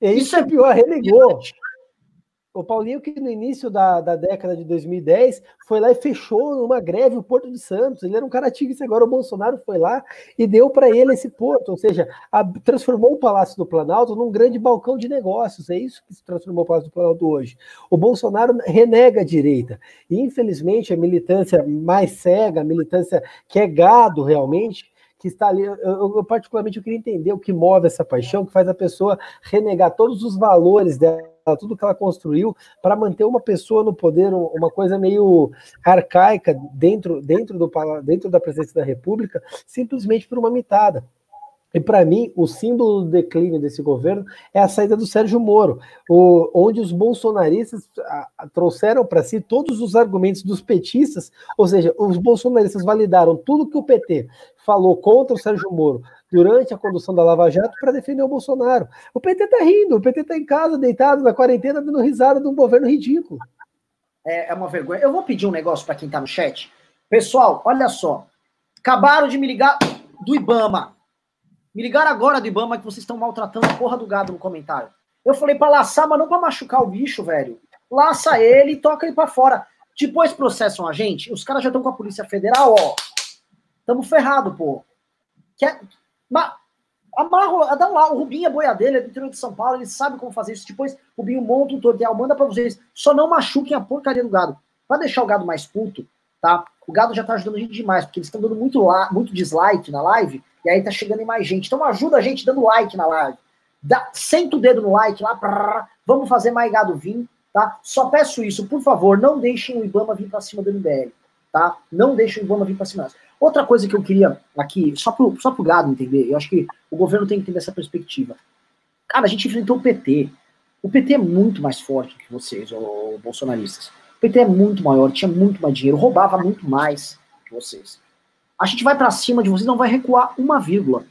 É isso, isso é pior, renegou. O Paulinho, que no início da, da década de 2010 foi lá e fechou uma greve o Porto de Santos. Ele era um cara ativista, agora o Bolsonaro foi lá e deu para ele esse porto, ou seja, a, transformou o Palácio do Planalto num grande balcão de negócios. É isso que se transformou o Palácio do Planalto hoje. O Bolsonaro renega a direita. E, infelizmente, a militância mais cega, a militância que é gado realmente, que está ali. Eu, eu, particularmente eu queria entender o que move essa paixão, que faz a pessoa renegar todos os valores dela, tudo que ela construiu, para manter uma pessoa no poder, uma coisa meio arcaica dentro, dentro, do, dentro da presidência da República, simplesmente por uma mitada. E para mim, o símbolo do declínio desse governo é a saída do Sérgio Moro, o, onde os bolsonaristas a, a, trouxeram para si todos os argumentos dos petistas, ou seja, os bolsonaristas validaram tudo que o PT falou contra o Sérgio Moro durante a condução da Lava Jato para defender o Bolsonaro. O PT está rindo, o PT está em casa, deitado na quarentena, dando risada de um governo ridículo. É, é uma vergonha. Eu vou pedir um negócio para quem está no chat. Pessoal, olha só. Acabaram de me ligar do Ibama. Me ligaram agora do Ibama que vocês estão maltratando a porra do gado no comentário. Eu falei para laçar, mas não para machucar o bicho, velho. Laça ele e toca ele para fora. Depois processam a gente. Os caras já estão com a Polícia Federal, ó. Tamo ferrado, pô. Quer... Mas, amarra, dá lá, o Rubinho é boiadeiro, é do interior de São Paulo, ele sabe como fazer isso. Depois, o Rubinho monta um tutorial, manda pra vocês. Só não machuquem a porcaria do gado. Pra deixar o gado mais puto, tá? O gado já tá ajudando a gente demais, porque eles estão dando muito, muito dislike na live. E aí tá chegando mais gente. Então ajuda a gente dando like na live. Dá, senta o dedo no like lá, prrr, vamos fazer mais gado vir, tá? Só peço isso, por favor, não deixem o Ibama vir para cima do MBL, tá? Não deixem o Ibama vir para cima. Outra coisa que eu queria aqui, só pro, só pro gado entender, eu acho que o governo tem que entender essa perspectiva. Cara, a gente enfrentou o PT. O PT é muito mais forte que vocês, os bolsonaristas. O PT é muito maior, tinha muito mais dinheiro, roubava muito mais que vocês. A gente vai para cima de vocês, não vai recuar uma vírgula.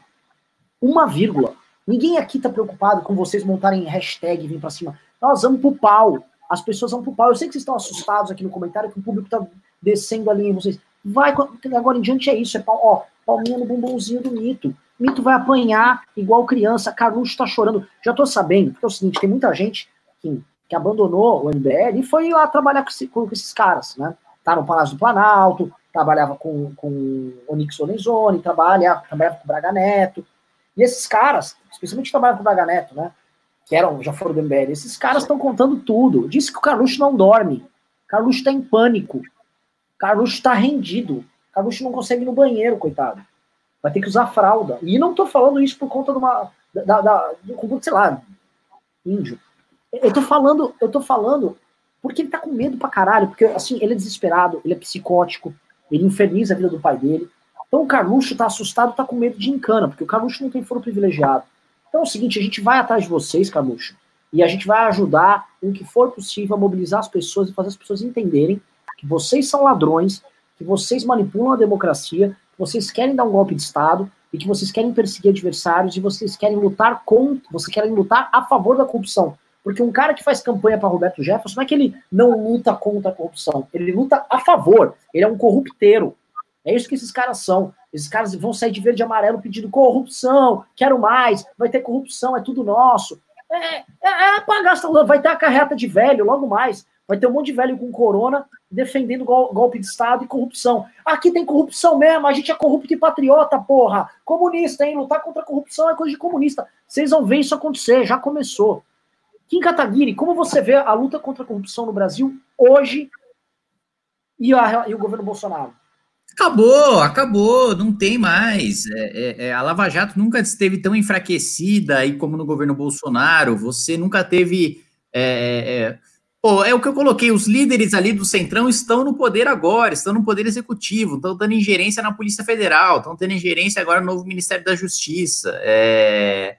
Uma vírgula. Ninguém aqui tá preocupado com vocês montarem hashtag e vir para cima. Nós vamos pro pau. As pessoas vão pro pau. Eu sei que vocês estão assustados aqui no comentário, que o público tá descendo ali em vocês. Vai, agora em diante é isso. É pau, ó, palminha no bumbumzinho do mito. Mito vai apanhar igual criança. Carluxo tá chorando. Já tô sabendo, porque é o seguinte, tem muita gente que, que abandonou o MBL e foi lá trabalhar com, esse, com esses caras, né? Tá no Palácio do Planalto, trabalhava com, com Onyx Lorenzoni, trabalha, trabalhava com o Braga Neto. E esses caras, especialmente trabalham com o Braga Neto, né? Que eram, já foram do MBL, esses caras estão contando tudo. Disse que o Carluxo não dorme. Carluxo está em pânico. Carluxo está rendido. Carluxo não consegue ir no banheiro, coitado. Vai ter que usar fralda. E não estou falando isso por conta de uma. Da, da, do, sei lá, índio. Eu tô falando, eu tô falando porque ele tá com medo pra caralho, porque assim, ele é desesperado, ele é psicótico, ele inferniza a vida do pai dele. Então o Carluxo tá assustado, tá com medo de encana, porque o Carluxo não tem foro privilegiado. Então é o seguinte, a gente vai atrás de vocês, Carluxo, e a gente vai ajudar em que for possível a mobilizar as pessoas e fazer as pessoas entenderem que vocês são ladrões, que vocês manipulam a democracia, que vocês querem dar um golpe de Estado e que vocês querem perseguir adversários e vocês querem lutar contra, vocês querem lutar a favor da corrupção. Porque um cara que faz campanha para Roberto Jefferson não é que ele não luta contra a corrupção, ele luta a favor. Ele é um corrupteiro. É isso que esses caras são. Esses caras vão sair de verde e amarelo pedindo corrupção, quero mais, vai ter corrupção, é tudo nosso. É, é, é vai ter a carreta de velho logo mais. Vai ter um monte de velho com corona defendendo gol, golpe de Estado e corrupção. Aqui tem corrupção mesmo, a gente é corrupto e patriota, porra. Comunista, hein? Lutar contra a corrupção é coisa de comunista. Vocês vão ver isso acontecer, já começou. Kim Kataguiri, como você vê a luta contra a corrupção no Brasil hoje e, a, e o governo Bolsonaro? Acabou, acabou, não tem mais. É, é, é, a Lava Jato nunca esteve tão enfraquecida aí como no governo Bolsonaro. Você nunca teve. É, é, é, pô, é o que eu coloquei: os líderes ali do Centrão estão no poder agora, estão no poder executivo, estão dando ingerência na Polícia Federal, estão tendo ingerência agora no novo Ministério da Justiça. É,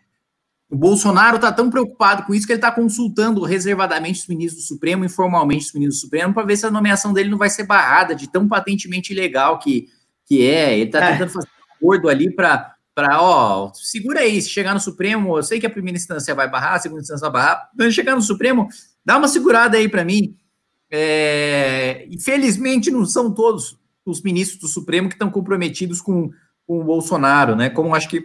o Bolsonaro está tão preocupado com isso que ele está consultando reservadamente os ministros do Supremo, informalmente os ministros do Supremo, para ver se a nomeação dele não vai ser barrada de tão patentemente ilegal que, que é. Ele está é. tentando fazer um acordo ali para, ó, segura aí, se chegar no Supremo, eu sei que a primeira instância vai barrar, a segunda instância vai barrar, mas chegar no Supremo, dá uma segurada aí para mim. É, infelizmente não são todos os ministros do Supremo que estão comprometidos com, com o Bolsonaro, né? Como acho que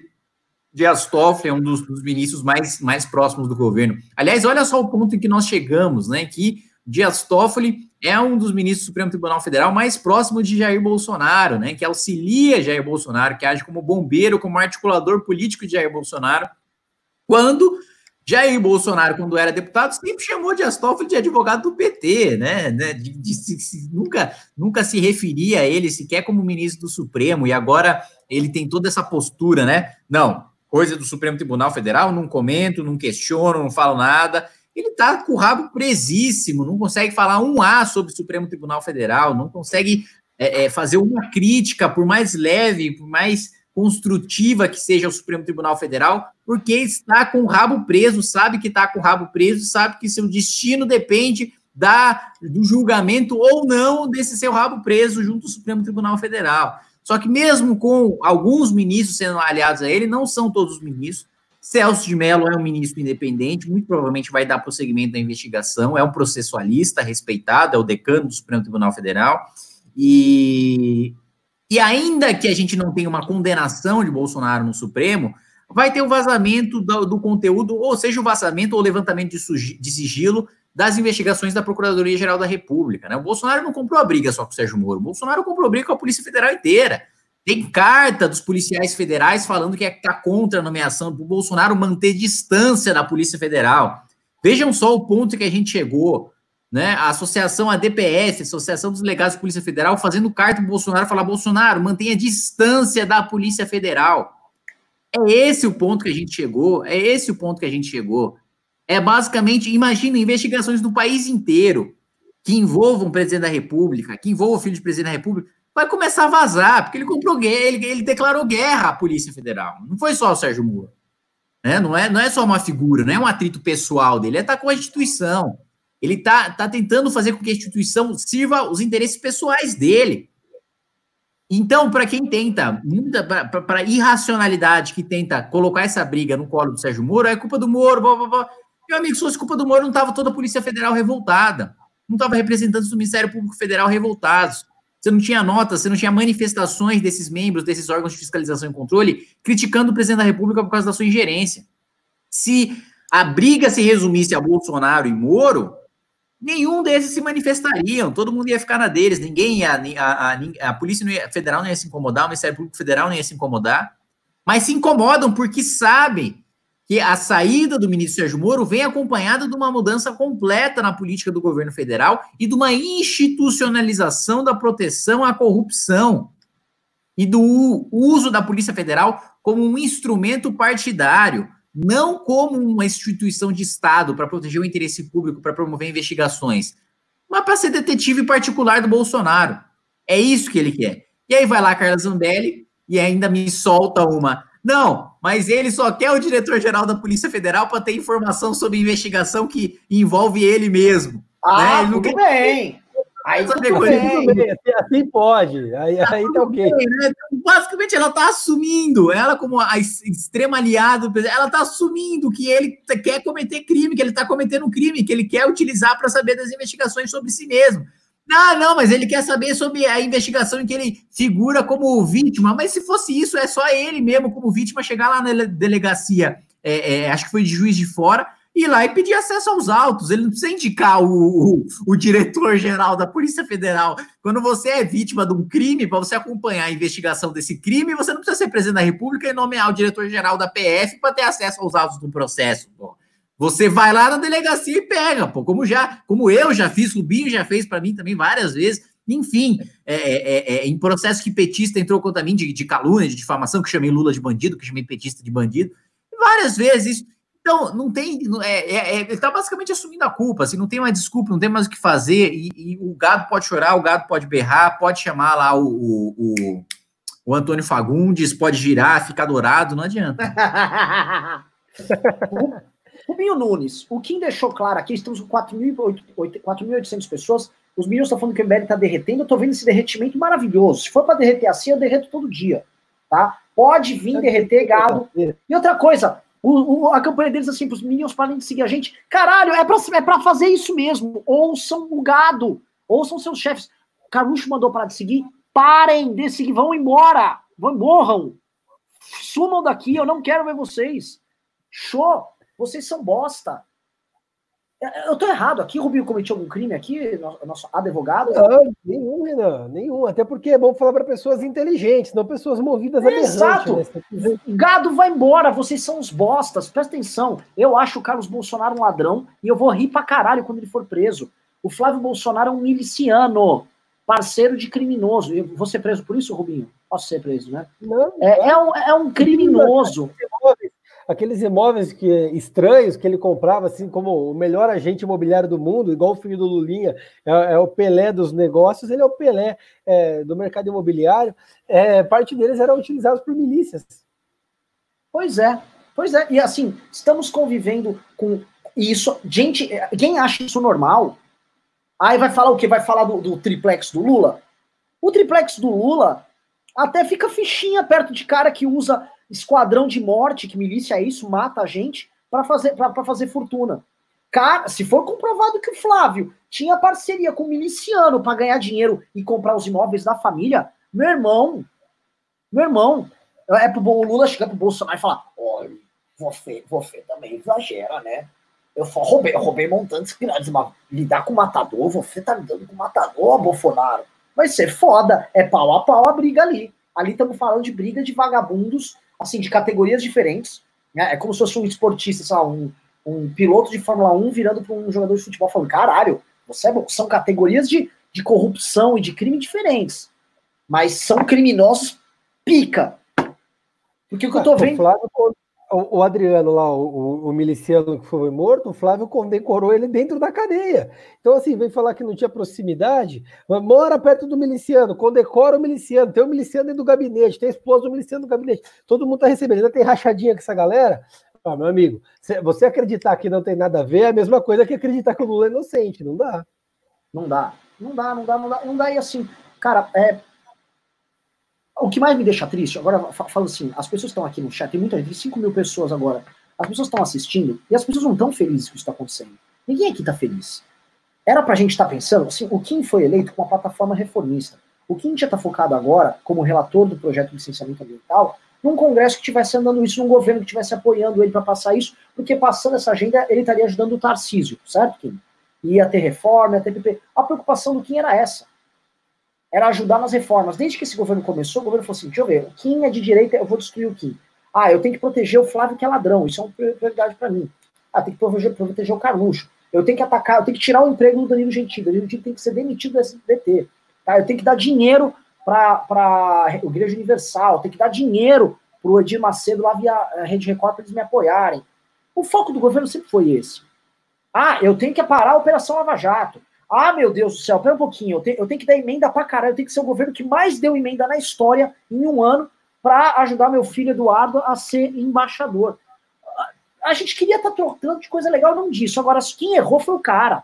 Dias Toffoli é um dos, dos, ministros mais, mais próximos do governo. Aliás, olha só o ponto em que nós chegamos, né? Que Dias Toffoli é um dos ministros do Supremo Tribunal Federal mais próximo de Jair Bolsonaro, né? Que auxilia Jair Bolsonaro, que age como bombeiro, como articulador político de Jair Bolsonaro, quando Jair Bolsonaro, quando era deputado, sempre chamou de Astófilo de advogado do PT, né? De, de, de, nunca, nunca se referia a ele sequer como ministro do Supremo, e agora ele tem toda essa postura, né? Não, coisa do Supremo Tribunal Federal, não comento, não questiono, não falo nada. Ele está com o rabo presíssimo, não consegue falar um A sobre o Supremo Tribunal Federal, não consegue é, é, fazer uma crítica, por mais leve, por mais construtiva que seja o Supremo Tribunal Federal, porque está com o rabo preso, sabe que está com o rabo preso, sabe que seu destino depende da, do julgamento ou não desse seu rabo preso junto ao Supremo Tribunal Federal. Só que mesmo com alguns ministros sendo aliados a ele, não são todos os ministros. Celso de Mello é um ministro independente, muito provavelmente vai dar prosseguimento da investigação, é um processualista respeitado, é o decano do Supremo Tribunal Federal. E e ainda que a gente não tenha uma condenação de Bolsonaro no Supremo, vai ter o vazamento do, do conteúdo, ou seja, o vazamento ou levantamento de, de sigilo das investigações da Procuradoria-Geral da República. Né? O Bolsonaro não comprou a briga só com o Sérgio Moro, o Bolsonaro comprou a briga com a Polícia Federal inteira. Tem carta dos policiais federais falando que está contra a nomeação do Bolsonaro manter distância da Polícia Federal. Vejam só o ponto que a gente chegou né? A associação ADPF, Associação dos Delegados de Polícia Federal, fazendo carta para o Bolsonaro falar: Bolsonaro, mantenha distância da Polícia Federal. É esse o ponto que a gente chegou, é esse o ponto que a gente chegou. É basicamente, imagina, investigações no país inteiro que envolvam o presidente da República, que envolvam o filho de presidente da República, vai começar a vazar, porque ele comprou ele, ele declarou guerra à Polícia Federal. Não foi só o Sérgio Moro. Né? Não, é, não é só uma figura, não é um atrito pessoal dele, é estar com a instituição. Ele está tá tentando fazer com que a instituição sirva os interesses pessoais dele. Então, para quem tenta, para irracionalidade que tenta colocar essa briga no colo do Sérgio Moro, é culpa do Moro. Blá, blá, blá. Meu amigo, se fosse culpa do Moro, não estava toda a Polícia Federal revoltada. Não estava representantes do Ministério Público Federal revoltados. Você não tinha notas, você não tinha manifestações desses membros, desses órgãos de fiscalização e controle, criticando o presidente da República por causa da sua ingerência. Se a briga se resumisse a Bolsonaro e Moro, nenhum desses se manifestariam, todo mundo ia ficar na deles, ninguém ia, a, a, a Polícia Federal não ia se incomodar, o Ministério Público Federal não ia se incomodar, mas se incomodam porque sabem que a saída do ministro Sérgio Moro vem acompanhada de uma mudança completa na política do governo federal e de uma institucionalização da proteção à corrupção e do uso da Polícia Federal como um instrumento partidário não como uma instituição de Estado para proteger o interesse público, para promover investigações, mas para ser detetive particular do Bolsonaro. É isso que ele quer. E aí vai lá Carla Zambelli e ainda me solta uma. Não, mas ele só quer o diretor-geral da Polícia Federal para ter informação sobre investigação que envolve ele mesmo. Ah, né? tudo quer... bem. Aí tudo bem, tudo bem, assim pode. Aí, aí tá ok. Né? Basicamente, ela tá assumindo, ela como a extrema aliada, ela tá assumindo que ele quer cometer crime, que ele tá cometendo um crime, que ele quer utilizar para saber das investigações sobre si mesmo. Não, não, mas ele quer saber sobre a investigação em que ele figura como vítima. Mas se fosse isso, é só ele mesmo, como vítima, chegar lá na delegacia, é, é, acho que foi de juiz de fora, ir lá e pedir acesso aos autos. Ele não precisa indicar o, o, o diretor-geral da Polícia Federal. Quando você é vítima de um crime, para você acompanhar a investigação desse crime, você não precisa ser presidente da República e nomear o diretor-geral da PF para ter acesso aos autos do processo. Pô. Você vai lá na delegacia e pega, pô, como já, como eu já fiz, o Binho já fez para mim também várias vezes. Enfim, é, é, é, é, em processo que petista entrou contra mim de, de calúnia, de difamação, que chamei Lula de bandido, que chamei petista de bandido, várias vezes então, não tem. É, é, é, ele está basicamente assumindo a culpa, assim, não tem mais desculpa, não tem mais o que fazer, e, e o gado pode chorar, o gado pode berrar, pode chamar lá o, o, o, o Antônio Fagundes, pode girar, ficar dourado, não adianta. Rubinho Nunes, o Kim deixou claro aqui, estamos com 4.800 pessoas, os meninos estão falando que o MBL está derretendo, eu estou vendo esse derretimento maravilhoso. Se for para derreter assim, eu derreto todo dia, tá? Pode vir derreter gado. E outra coisa, o, o, a campanha deles, assim, os meninos parem de seguir a gente. Caralho, é pra, é fazer isso mesmo. Ouçam o gado. Ouçam seus chefes. Carucho mandou parar de seguir. Parem desse, vão embora, vão, morram, sumam daqui, eu não quero ver vocês. Show, vocês são bosta. Eu tô errado aqui, Rubinho cometeu algum crime aqui, nosso advogado? Não, nenhum, Renan, nenhum. Até porque é bom falar para pessoas inteligentes, não pessoas movidas a Exato. Né? Gado vai embora, vocês são os bostas. Presta atenção. Eu acho o Carlos Bolsonaro um ladrão e eu vou rir pra caralho quando ele for preso. O Flávio Bolsonaro é um miliciano, parceiro de criminoso. Eu vou ser preso por isso, Rubinho? Posso ser preso, né? Não. É, é, um, é um criminoso aqueles imóveis que, estranhos que ele comprava, assim como o melhor agente imobiliário do mundo, igual o filho do Lulinha, é, é o Pelé dos negócios, ele é o Pelé é, do mercado imobiliário. É, parte deles eram utilizados por milícias. Pois é, pois é. E assim, estamos convivendo com isso. Gente, quem acha isso normal, aí vai falar o quê? Vai falar do, do triplex do Lula? O triplex do Lula até fica fichinha perto de cara que usa esquadrão de morte, que milícia é isso, mata a gente para fazer, pra, fazer fortuna. Cara, se for comprovado que o Flávio tinha parceria com o miliciano para ganhar dinheiro e comprar os imóveis da família, meu irmão, meu irmão, é pro o Lula chegar pro Bolsonaro e falar: olha, você, você também exagera, né? Eu roubei, eu roubei montantes grandes, mas lidar com matador, você tá lidando com matador, Bolsonaro. Vai ser foda, é pau a pau a briga ali. Ali estamos falando de briga de vagabundos assim, de categorias diferentes. Né? É como se fosse um esportista, sei lá, um, um piloto de Fórmula 1 virando para um jogador de futebol falando, caralho, você é bom. São categorias de, de corrupção e de crime diferentes. Mas são criminosos pica. Porque o que eu tô vendo. Flávio, o, Adriano lá, o, o, miliciano que foi morto, o Flávio condecorou ele dentro da cadeia. Então, assim, vem falar que não tinha proximidade, mora perto do miliciano, condecora o miliciano, tem o miliciano dentro do gabinete, tem a esposa do miliciano no gabinete, todo mundo tá recebendo, ainda tem rachadinha com essa galera. Ah, meu amigo, você acreditar que não tem nada a ver é a mesma coisa que acreditar que o Lula é inocente, não dá. Não dá, não dá, não dá, não dá, não dá, e assim, cara, é, o que mais me deixa triste, agora falo assim, as pessoas estão aqui no chat, tem muita gente, 5 mil pessoas agora, as pessoas estão assistindo e as pessoas não estão felizes com isso que está acontecendo. Ninguém aqui está feliz. Era para a gente estar tá pensando, assim, o Kim foi eleito com uma plataforma reformista. O Kim já está focado agora, como relator do projeto de licenciamento ambiental, num congresso que estivesse andando isso, num governo que estivesse apoiando ele para passar isso, porque passando essa agenda ele estaria ajudando o Tarcísio, certo, Kim? Ia ter reforma, ia ter PP. A preocupação do Kim era essa era ajudar nas reformas. Desde que esse governo começou, o governo falou assim: deixa eu ver, o Kim é de direita, eu vou destruir o Kim. Ah, eu tenho que proteger o Flávio, que é ladrão, isso é uma prioridade para mim. Ah, tem que proteger, proteger o Carluxo. Eu tenho que atacar, eu tenho que tirar o emprego do Danilo Gentili. O Danilo Gentili tem que ser demitido do SBT. Tá? Eu tenho que dar dinheiro para a Igreja Universal, tenho que dar dinheiro para o Edir Macedo lá via Rede Record para eles me apoiarem. O foco do governo sempre foi esse. Ah, eu tenho que parar a Operação Lava Jato. Ah, meu Deus do céu, pera um pouquinho, eu tenho, eu tenho que dar emenda pra caralho, eu tenho que ser o governo que mais deu emenda na história em um ano para ajudar meu filho Eduardo a ser embaixador. A gente queria estar tá trocando de coisa legal, não disso. Agora, quem errou foi o cara.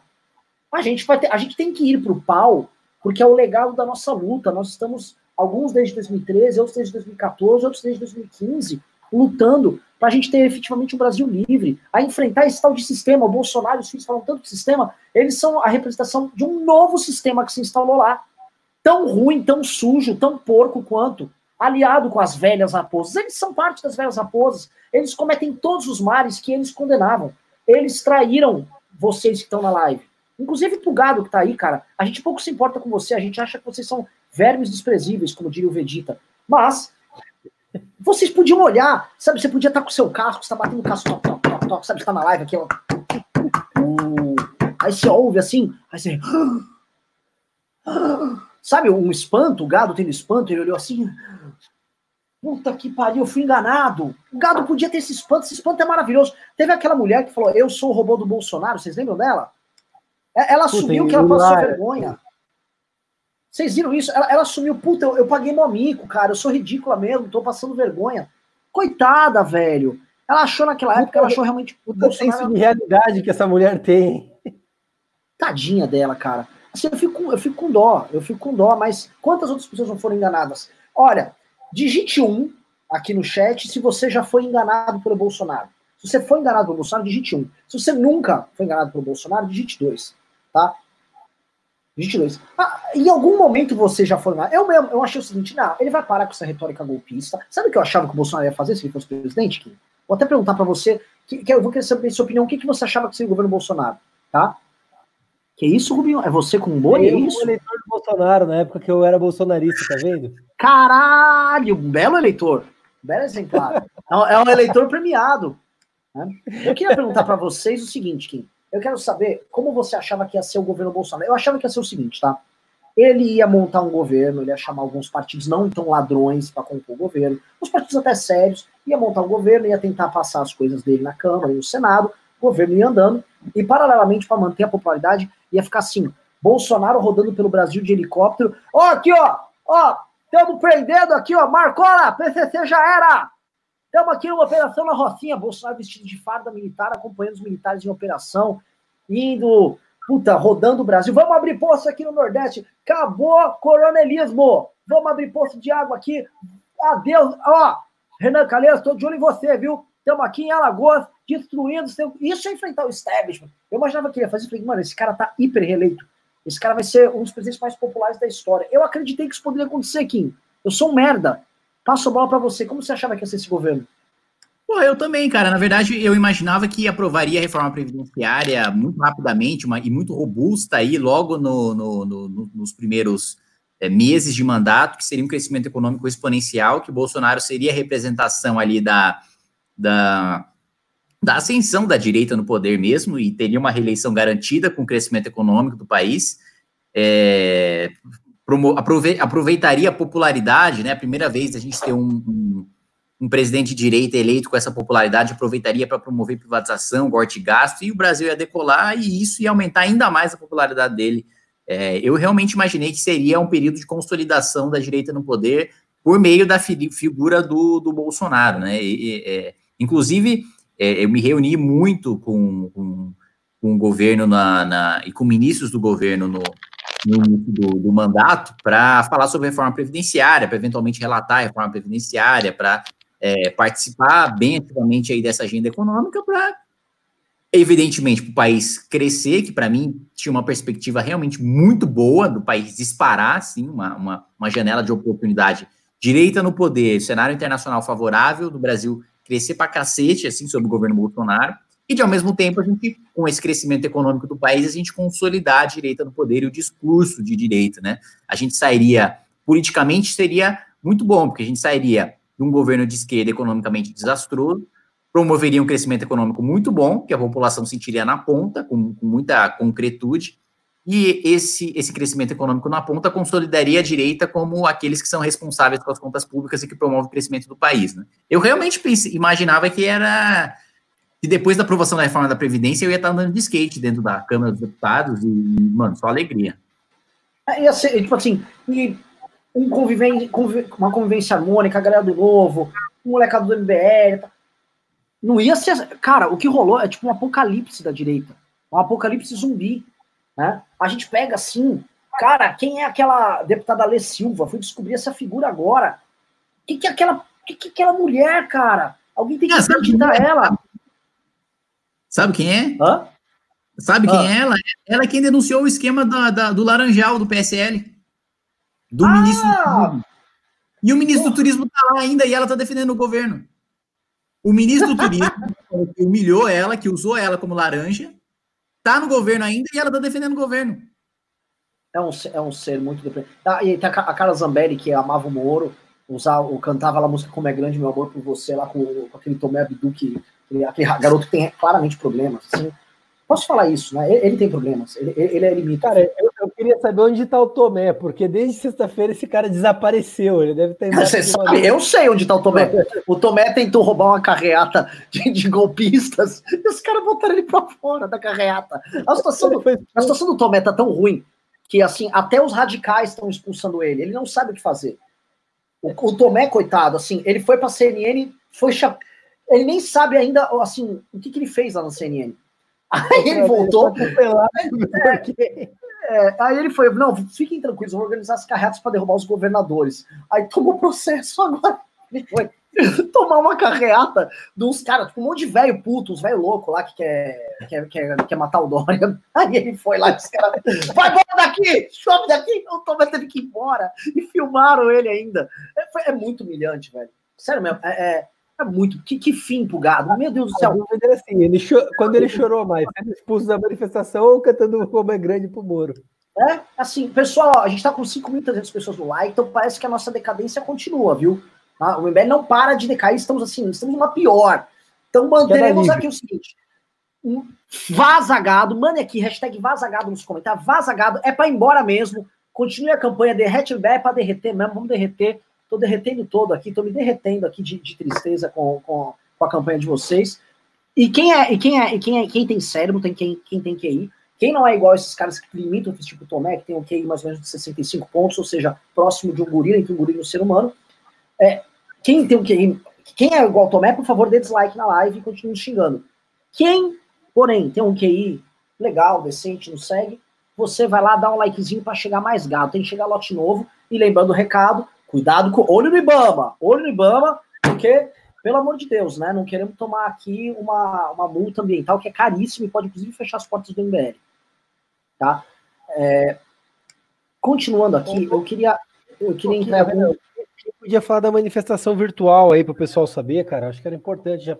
A gente, vai ter, a gente tem que ir pro pau, porque é o legado da nossa luta. Nós estamos, alguns desde 2013, outros desde 2014, outros desde 2015, lutando para a gente ter efetivamente um Brasil livre, a enfrentar esse tal de sistema. O Bolsonaro os filhos falam tanto de sistema, eles são a representação de um novo sistema que se instalou lá. Tão ruim, tão sujo, tão porco quanto, aliado com as velhas raposas. Eles são parte das velhas raposas. Eles cometem todos os males que eles condenavam. Eles traíram vocês que estão na live. Inclusive pro gado que tá aí, cara, a gente pouco se importa com você, a gente acha que vocês são vermes desprezíveis, como diria o Vegeta. Mas vocês podiam olhar, sabe? Você podia estar com o seu carro, você está batendo o carro, toc, toc, toc, toc, sabe? Você está na live aqui, ó. Aí você ouve assim, aí você. Sabe, um espanto, o gado tendo espanto, ele olhou assim. Puta que pariu, eu fui enganado. O gado podia ter esse espanto, esse espanto é maravilhoso. Teve aquela mulher que falou: Eu sou o robô do Bolsonaro, vocês lembram dela? Ela assumiu que ela passou vergonha. Vocês viram isso? Ela, ela assumiu, puta, eu, eu paguei meu amigo, cara, eu sou ridícula mesmo, tô passando vergonha. Coitada, velho. Ela achou naquela época, ela achou realmente. O senso de realidade que essa mulher tem. Tadinha dela, cara. Assim, eu fico, eu fico com dó, eu fico com dó, mas quantas outras pessoas não foram enganadas? Olha, digite um aqui no chat se você já foi enganado pelo Bolsonaro. Se você foi enganado pelo Bolsonaro, digite um. Se você nunca foi enganado pelo Bolsonaro, digite dois, tá? 22. Ah, em algum momento você já foi lá. Eu mesmo, eu achei o seguinte, não, ele vai parar com essa retórica golpista. Sabe o que eu achava que o Bolsonaro ia fazer se ele fosse presidente, Kim? Vou até perguntar para você, que, que, eu vou querer saber sua opinião, o que, que você achava que seria o governo Bolsonaro, tá? Que isso, Rubinho? É você com um boi, é isso? Eu eleitor do Bolsonaro, na época que eu era bolsonarista, tá vendo? Caralho, um belo eleitor. Belo exemplar. é um eleitor premiado. Né? Eu queria perguntar para vocês o seguinte, Kim. Eu quero saber como você achava que ia ser o governo Bolsonaro. Eu achava que ia ser o seguinte, tá? Ele ia montar um governo, ele ia chamar alguns partidos não tão ladrões para compor o governo, os partidos até sérios, ia montar um governo, ia tentar passar as coisas dele na Câmara e no Senado, o governo ia andando, e paralelamente, para manter a popularidade, ia ficar assim: Bolsonaro rodando pelo Brasil de helicóptero. Ó, aqui, ó, ó, estamos prendendo aqui, ó, Marcola, PCC já era! Estamos aqui numa operação na Rocinha, Bolsonaro vestido de farda militar, acompanhando os militares em operação, indo, puta, rodando o Brasil. Vamos abrir poço aqui no Nordeste. Acabou coronelismo. Vamos abrir poço de água aqui. Adeus. Ó, Renan Calheiros, estou de olho em você, viu? Estamos aqui em Alagoas, destruindo. Seu... Isso é enfrentar o establishment. Eu imaginava que ele ia fazer. Falei, mano, esse cara tá hiper reeleito. Esse cara vai ser um dos presidentes mais populares da história. Eu acreditei que isso poderia acontecer, Kim. Eu sou um merda. Passo a bola para você. Como você achava que ia ser esse governo? Pô, eu também, cara. Na verdade, eu imaginava que aprovaria a reforma previdenciária muito rapidamente uma, e muito robusta aí, logo no, no, no, nos primeiros é, meses de mandato, que seria um crescimento econômico exponencial, que Bolsonaro seria a representação ali da, da, da ascensão da direita no poder mesmo, e teria uma reeleição garantida com o crescimento econômico do país. É, aproveitaria a popularidade, né? A primeira vez a gente ter um, um, um presidente de direita eleito com essa popularidade, aproveitaria para promover privatização, corte gasto, e o Brasil ia decolar, e isso ia aumentar ainda mais a popularidade dele. É, eu realmente imaginei que seria um período de consolidação da direita no poder por meio da fi figura do, do Bolsonaro, né? E, é, inclusive, é, eu me reuni muito com, com, com o governo na, na, e com ministros do governo no, no início do, do mandato para falar sobre reforma previdenciária, para eventualmente relatar a reforma previdenciária, para é, participar bem ativamente aí dessa agenda econômica para, evidentemente, para o país crescer, que para mim tinha uma perspectiva realmente muito boa do país disparar, assim, uma, uma, uma janela de oportunidade direita no poder, cenário internacional favorável do Brasil crescer para cacete, assim, sob o governo Bolsonaro, e de ao mesmo tempo a gente, com esse crescimento econômico do país, a gente consolidar a direita no poder e o discurso de direita, né? A gente sairia, politicamente seria muito bom, porque a gente sairia de um governo de esquerda economicamente desastroso, promoveria um crescimento econômico muito bom, que a população sentiria na ponta, com, com muita concretude, e esse, esse crescimento econômico na ponta consolidaria a direita como aqueles que são responsáveis pelas contas públicas e que promovem o crescimento do país. Né? Eu realmente pensei, imaginava que era e depois da aprovação da reforma da Previdência, eu ia estar andando de skate dentro da Câmara dos Deputados e, mano, só alegria. É, ia ser, tipo assim, e um uma convivência harmônica, a galera do Novo, um molecado do MBL. Tá. Não ia ser. Cara, o que rolou é tipo um apocalipse da direita. Um apocalipse zumbi. Né? A gente pega assim. Cara, quem é aquela deputada Lê Silva? Fui descobrir essa figura agora. O que, que é aquela. Que, que é aquela mulher, cara? Alguém tem que acreditar ela. Sabe quem é? Hã? Sabe quem é ela? Ela é quem denunciou o esquema da, da, do Laranjal, do PSL. Do ah! ministro do Turismo. E o ministro do Turismo está lá ainda e ela está defendendo o governo. O ministro do Turismo, que humilhou ela, que usou ela como laranja, está no governo ainda e ela está defendendo o governo. É um, é um ser muito depressivo. Ah, e tem a Carla Zambelli, que amava o Moro, usava, cantava a música Como é Grande Meu Amor por Você, lá com, com aquele Tomé Abdu que aquele garoto que tem claramente problemas, assim. Posso falar isso, né? Ele, ele tem problemas, ele, ele é limite. Cara, eu, eu, queria saber onde está o Tomé, porque desde sexta-feira esse cara desapareceu. Ele deve ter. Você sabe, eu sei onde está o Tomé. O Tomé tentou roubar uma carreata de, de golpistas e os caras botaram ele para fora da carreata. A situação, do, a situação do Tomé tá tão ruim que, assim, até os radicais estão expulsando ele. Ele não sabe o que fazer. O, o Tomé, coitado, assim, ele foi para a CNN, foi chap ele nem sabe ainda, assim, o que, que ele fez lá na CNN. Aí ele voltou. É, é, aí ele foi, não, fiquem tranquilos, vou organizar as carretas para derrubar os governadores. Aí tomou processo agora. Ele foi. tomar uma carreata de uns caras, tipo, um monte de velho puto, uns velho louco lá que quer, quer, quer, quer matar o Dória. Aí ele foi lá e os caras, vai embora daqui, sobe daqui. O Tomé teve que ir embora. E filmaram ele ainda. É, é muito humilhante, velho. Sério mesmo, é, é, é muito. Que, que, fim pro gado, meu Deus do céu. É assim, ele quando ele chorou mais, sendo expulso da manifestação ou cantando como é grande pro Moro? É, assim, pessoal, a gente tá com 5.300 pessoas no like, então parece que a nossa decadência continua, viu? Tá? O MBL não para de decair, estamos assim, estamos uma pior. Então manteremos aqui o seguinte: um vazagado, mande aqui, hashtag vazagado nos comentários. Vazagado é para ir embora mesmo. Continue a campanha, derrete o MBL é para derreter mesmo, vamos derreter. Tô derretendo todo aqui, tô me derretendo aqui de, de tristeza com, com, com, a campanha de vocês. E quem é, e quem é, e quem é, quem tem cérebro, tem quem, quem tem QI. Quem não é igual esses caras que limitam, tipo o Tomé, que tem um QI mais ou menos de 65 pontos, ou seja, próximo de um gorila, entre um gorila e um ser humano, é, quem tem o QI, quem é igual Tomé, por favor, dê dislike na live e continue xingando. Quem, porém, tem um QI legal, decente, não segue, você vai lá dar um likezinho para chegar mais gado. Tem que chegar lote novo. E lembrando o recado, cuidado com olho no Ibama, olho no Ibama, porque, pelo amor de Deus, né? Não queremos tomar aqui uma, uma multa ambiental que é caríssima e pode, inclusive, fechar as portas do MBL. Tá? É, continuando aqui, eu queria, eu queria entrar. Algum podia falar da manifestação virtual aí para o pessoal saber, cara. Acho que era importante já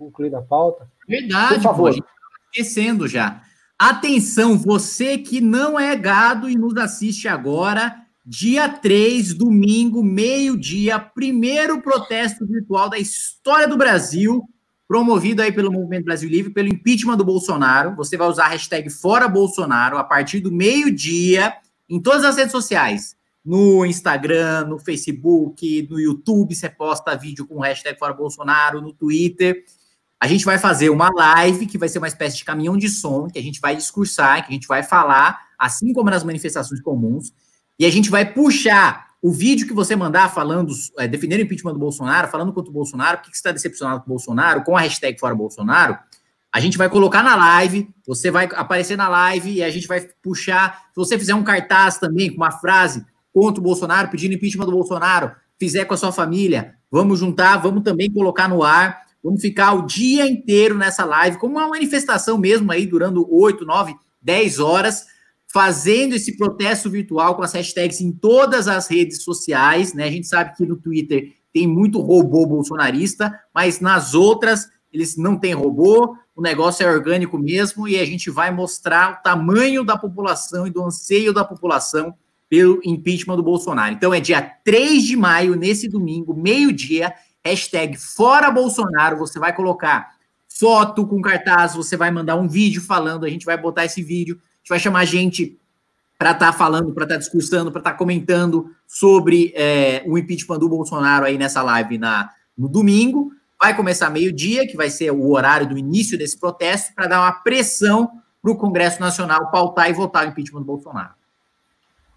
incluir na pauta. Verdade, por favor. Pô, esquecendo já. Atenção, você que não é gado e nos assiste agora, dia 3, domingo, meio-dia, primeiro protesto virtual da história do Brasil, promovido aí pelo Movimento Brasil Livre, pelo impeachment do Bolsonaro. Você vai usar a hashtag Fora Bolsonaro a partir do meio-dia em todas as redes sociais no Instagram, no Facebook, no YouTube, você posta vídeo com o hashtag Fora Bolsonaro, no Twitter. A gente vai fazer uma live que vai ser uma espécie de caminhão de som, que a gente vai discursar, que a gente vai falar, assim como nas manifestações comuns, e a gente vai puxar o vídeo que você mandar falando, é, defendendo o impeachment do Bolsonaro, falando contra o Bolsonaro, o que, está decepcionado com o Bolsonaro, com a hashtag Fora Bolsonaro, a gente vai colocar na live, você vai aparecer na live e a gente vai puxar. Se você fizer um cartaz também com uma frase contra o Bolsonaro, pedindo impeachment do Bolsonaro, fizer com a sua família, vamos juntar, vamos também colocar no ar, vamos ficar o dia inteiro nessa live, como uma manifestação mesmo aí, durando 8, 9, 10 horas, fazendo esse protesto virtual com as hashtags em todas as redes sociais, né? A gente sabe que no Twitter tem muito robô bolsonarista, mas nas outras eles não têm robô, o negócio é orgânico mesmo e a gente vai mostrar o tamanho da população e do anseio da população pelo impeachment do Bolsonaro. Então é dia 3 de maio, nesse domingo, meio-dia, hashtag Fora Bolsonaro, você vai colocar foto com cartaz, você vai mandar um vídeo falando, a gente vai botar esse vídeo, a gente vai chamar gente para estar tá falando, para estar tá discursando, para estar tá comentando sobre é, o impeachment do Bolsonaro aí nessa live na, no domingo. Vai começar meio-dia, que vai ser o horário do início desse protesto, para dar uma pressão para o Congresso Nacional pautar e votar o impeachment do Bolsonaro.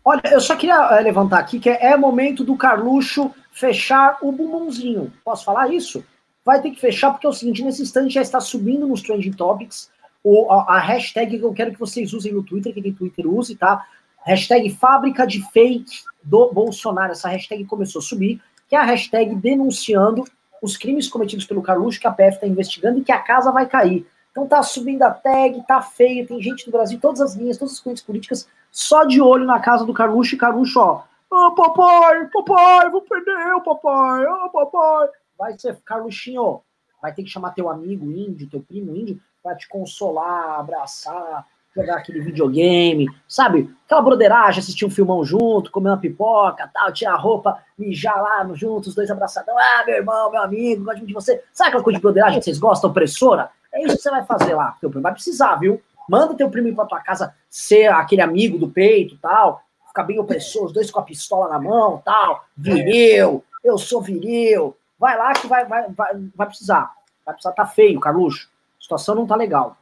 Olha, eu só queria eh, levantar aqui que é, momento do Carluxo fechar o bumbumzinho. Posso falar isso? Vai ter que fechar, porque é o seguinte, nesse instante já está subindo nos Trending Topics o, a, a, hashtag que eu quero que vocês usem no Twitter, que tem Twitter use, tá? Hashtag fábrica de fake do Bolsonaro. Essa hashtag começou a subir, que é a hashtag denunciando os crimes cometidos pelo Carluxo, que a PF está investigando e que a casa vai cair. Então tá subindo a tag, tá feio, tem gente do Brasil, todas as linhas, todas as correntes políticas, só de olho na casa do Carluxo, e Carluxo, ó, ô oh, papai, papai, vou perder, papai, ô oh, papai. Vai ser, Carluxinho, vai ter que chamar teu amigo índio, teu primo índio, pra te consolar, abraçar, jogar aquele videogame, sabe? Aquela broderagem, assistir um filmão junto, comer uma pipoca, tal, tirar a roupa, mijar lá juntos, os dois abraçadão. Ah, meu irmão, meu amigo, gosto de você. Sabe aquela coisa de broderagem que vocês gostam, opressora? É isso que você vai fazer lá. Teu primo vai precisar, viu? Manda teu primo ir pra tua casa ser aquele amigo do peito tal. Ficar bem opressor, os dois com a pistola na mão tal. Viril, eu sou viril. Vai lá que vai, vai, vai, vai precisar. Vai precisar, tá feio, Carluxo. A situação não tá legal.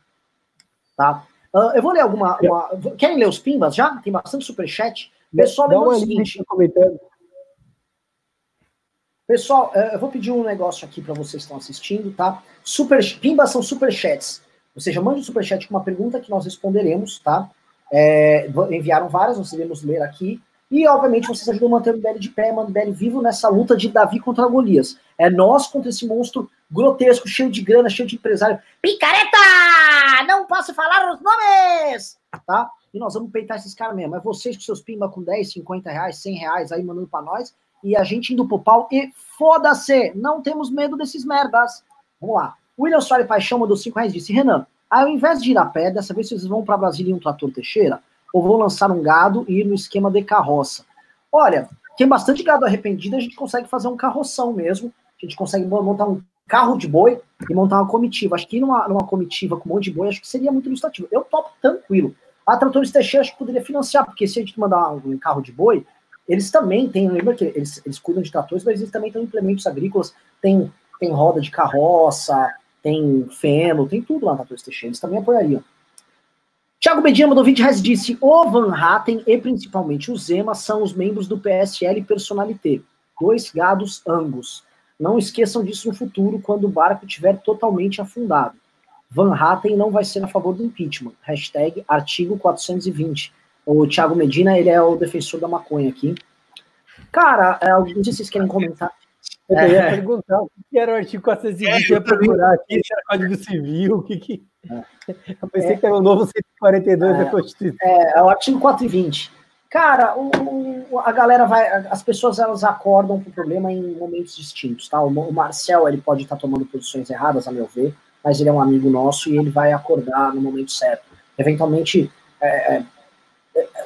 Tá? Uh, eu vou ler alguma. Uma... Querem ler os pimbas já? Tem bastante superchat. Pessoal, Dá o seguinte. Comentando. Pessoal, é, eu vou pedir um negócio aqui para vocês que estão assistindo, tá? Super, Pimba são superchats. Ou seja, mande um superchat com uma pergunta que nós responderemos, tá? É, enviaram várias, nós iremos ler aqui. E, obviamente, vocês ajudam a manter o MBL de pé, o MBL vivo nessa luta de Davi contra Golias. É nós contra esse monstro grotesco, cheio de grana, cheio de empresário. Picareta! Não posso falar os nomes! Tá? E nós vamos peitar esses caras mesmo. É vocês com seus pimba com 10, 50 reais, 100 reais aí mandando pra nós. E a gente indo pro pau. E foda-se! Não temos medo desses merdas. Vamos lá. William Soares Paixão mandou 5 reais e disse: Renan, ao invés de ir a pé, dessa vez vocês vão para Brasília em um trator Teixeira? ou vão lançar um gado e ir no esquema de carroça. Olha, tem bastante gado arrependido, a gente consegue fazer um carroção mesmo, a gente consegue montar um carro de boi e montar uma comitiva. Acho que ir numa, numa comitiva com um monte de boi, acho que seria muito ilustrativo. Eu topo tranquilo. A Tratores Teixeira acho que poderia financiar, porque se a gente mandar um carro de boi, eles também têm, lembra que eles, eles cuidam de tratores, mas eles também têm implementos agrícolas, tem, tem roda de carroça, tem feno, tem tudo lá na Tratores Teixeira, eles também apoiariam. Tiago Medina mandou 20 reais disse: O Van Hatten e principalmente o Zema são os membros do PSL Personalité. Dois gados ambos. Não esqueçam disso no futuro, quando o barco estiver totalmente afundado. Van Hatten não vai ser a favor do impeachment. Hashtag artigo 420. O Tiago Medina, ele é o defensor da maconha aqui. Cara, é, não sei se vocês querem comentar. Eu ia é. perguntar o que era o artigo 420, é, ia procurar aqui, se era Código Civil, o que que... Eu pensei é, que era o novo 142 é, da Constituição. É, é o artigo 420. Cara, o, o, a galera vai. As pessoas elas acordam com o problema em momentos distintos, tá? O, o Marcel ele pode estar tá tomando posições erradas, a meu ver, mas ele é um amigo nosso e ele vai acordar no momento certo. Eventualmente, é, é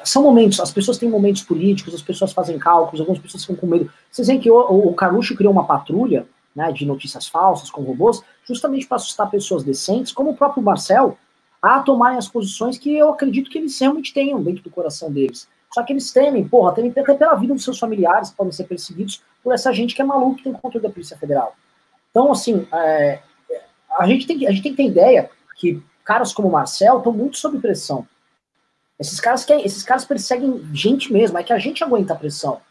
são momentos, as pessoas têm momentos políticos, as pessoas fazem cálculos, algumas pessoas ficam com medo. Vocês veem que o, o criou uma patrulha né, de notícias falsas com robôs, justamente para assustar pessoas decentes, como o próprio Marcel, a tomarem as posições que eu acredito que eles realmente tenham dentro do coração deles. Só que eles temem, porra, temem até pela vida dos seus familiares, podem ser perseguidos por essa gente que é maluco que tem controle da Polícia Federal. Então, assim, é, a, gente tem, a gente tem que ter ideia que caras como o Marcel estão muito sob pressão. Esses caras, que, esses caras perseguem gente mesmo, é que a gente aguenta a pressão.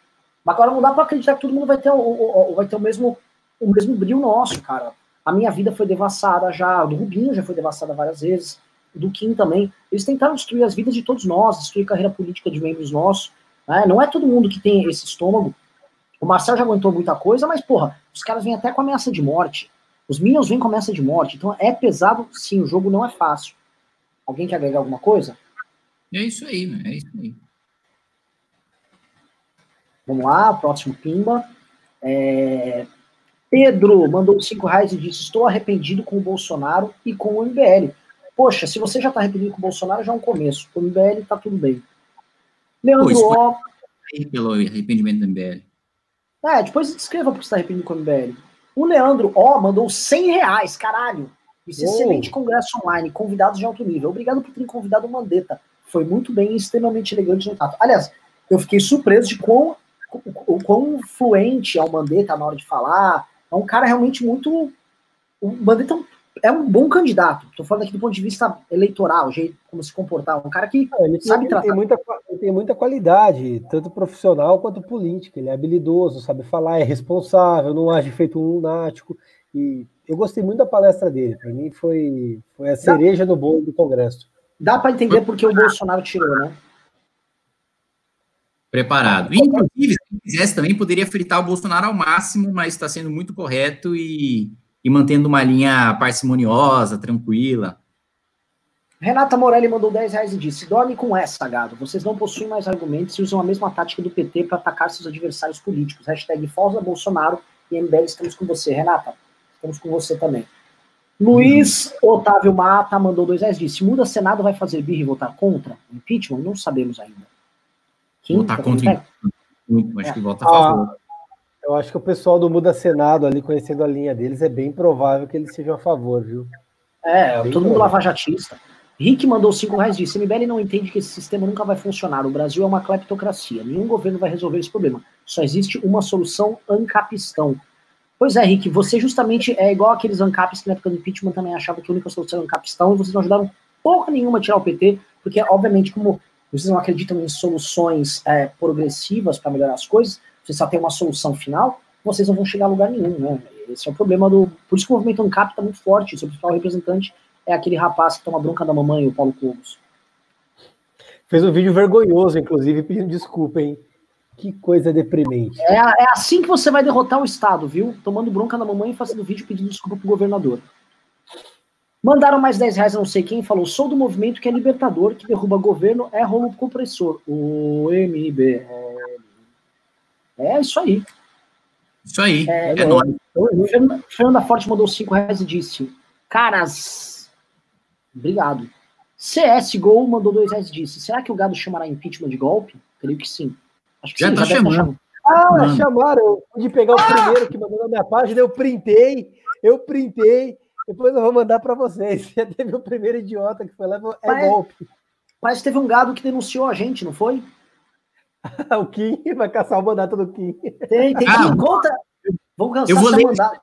Mas agora não dá para acreditar que todo mundo vai ter o, o, o vai ter o mesmo o mesmo brilho nosso, cara. A minha vida foi devassada já, do Rubinho já foi devassada várias vezes, do Kim também. Eles tentaram destruir as vidas de todos nós, destruir a carreira política de membros nossos. Né? Não é todo mundo que tem esse estômago. O Marcel já aguentou muita coisa, mas, porra, os caras vêm até com ameaça de morte. Os Minions vêm com ameaça de morte. Então é pesado, sim, o jogo não é fácil. Alguém quer agregar alguma coisa? É isso aí, né? É isso aí. Vamos lá, próximo Pimba. É... Pedro mandou cinco reais e disse: Estou arrependido com o Bolsonaro e com o MBL. Poxa, se você já está arrependido com o Bolsonaro, já é um começo. Com o MBL tá tudo bem. Leandro Ó. Pelo arrependimento do MBL. É, depois escreva porque está arrependido com o MBL. O Leandro Ó mandou 100 reais, caralho. Disse: oh. excelente congresso online, convidados de alto nível. Obrigado por ter convidado o Mandetta. Foi muito bem e extremamente elegante no tato. Aliás, eu fiquei surpreso de quão, o quão fluente é o Mandetta na hora de falar, é um cara realmente muito. O Mandetta é um bom candidato. Estou falando aqui do ponto de vista eleitoral, jeito como se comportar. Um cara que é, ele sabe tem, tratar. Tem muita, ele tem muita qualidade, tanto profissional quanto política. Ele é habilidoso, sabe falar, é responsável, não age feito um lunático. E eu gostei muito da palestra dele. Para mim foi, foi a cereja no bolo do Congresso. Dá para entender porque o Bolsonaro tirou, né? preparado. Inclusive, se quisesse também, poderia fritar o Bolsonaro ao máximo, mas está sendo muito correto e, e mantendo uma linha parcimoniosa, tranquila. Renata Morelli mandou 10 reais e disse: dorme com essa, gado. Vocês não possuem mais argumentos e usam a mesma tática do PT para atacar seus adversários políticos. Hashtag Bolsonaro e MBL, estamos com você. Renata, estamos com você também. Luiz. Otávio Mata mandou 2 reais disse: muda Senado, vai fazer birra e votar contra? Impeachment? Não sabemos ainda. Quem votar contra é. acho que vota a favor. Ah, eu acho que o pessoal do Muda Senado ali, conhecendo a linha deles, é bem provável que eles sejam a favor, viu? É, bem todo mundo lavajatista. Rick mandou 5 reais disse: MBL não entende que esse sistema nunca vai funcionar. O Brasil é uma cleptocracia. Nenhum governo vai resolver esse problema. Só existe uma solução ancapistão. Pois é, Rick, você justamente é igual aqueles ancaps que na época do impeachment também achava que a única solução era ancapistão e vocês não ajudaram porra nenhuma a tirar o PT, porque, obviamente, como vocês não acreditam em soluções é, progressivas para melhorar as coisas, vocês só tem uma solução final, vocês não vão chegar a lugar nenhum, né? Esse é o problema do. Por isso que o movimento ANCAP está muito forte. Seu principal representante é aquele rapaz que toma bronca da mamãe, o Paulo Cobos. Fez um vídeo vergonhoso, inclusive, pedindo desculpa, hein? Que coisa deprimente. É, é assim que você vai derrotar o Estado, viu? Tomando bronca na mamãe e fazendo vídeo pedindo desculpa pro governador. Mandaram mais 10 reais, não sei quem, falou: sou do movimento que é libertador, que derruba governo, é rolo compressor. O MBL. É isso aí. Isso aí. É, é nóis. Fernanda Forte mandou 5 reais e disse: Caras, obrigado. CSGO mandou 2 reais e disse: Será que o gado chamará impeachment de golpe? Creio que sim. Acho que já sim, tá já chamando. Ah, Mano. chamaram. Eu pude pegar o ah! primeiro que mandou na minha página, eu printei, eu printei. Depois eu vou mandar para vocês. Já teve o primeiro idiota que foi lá é parece, golpe. Parece que teve um gado que denunciou a gente, não foi? o Kim vai caçar o mandato do Kim. Tem, tem ah, conta. Vamos caçar eu vou ler, mandato.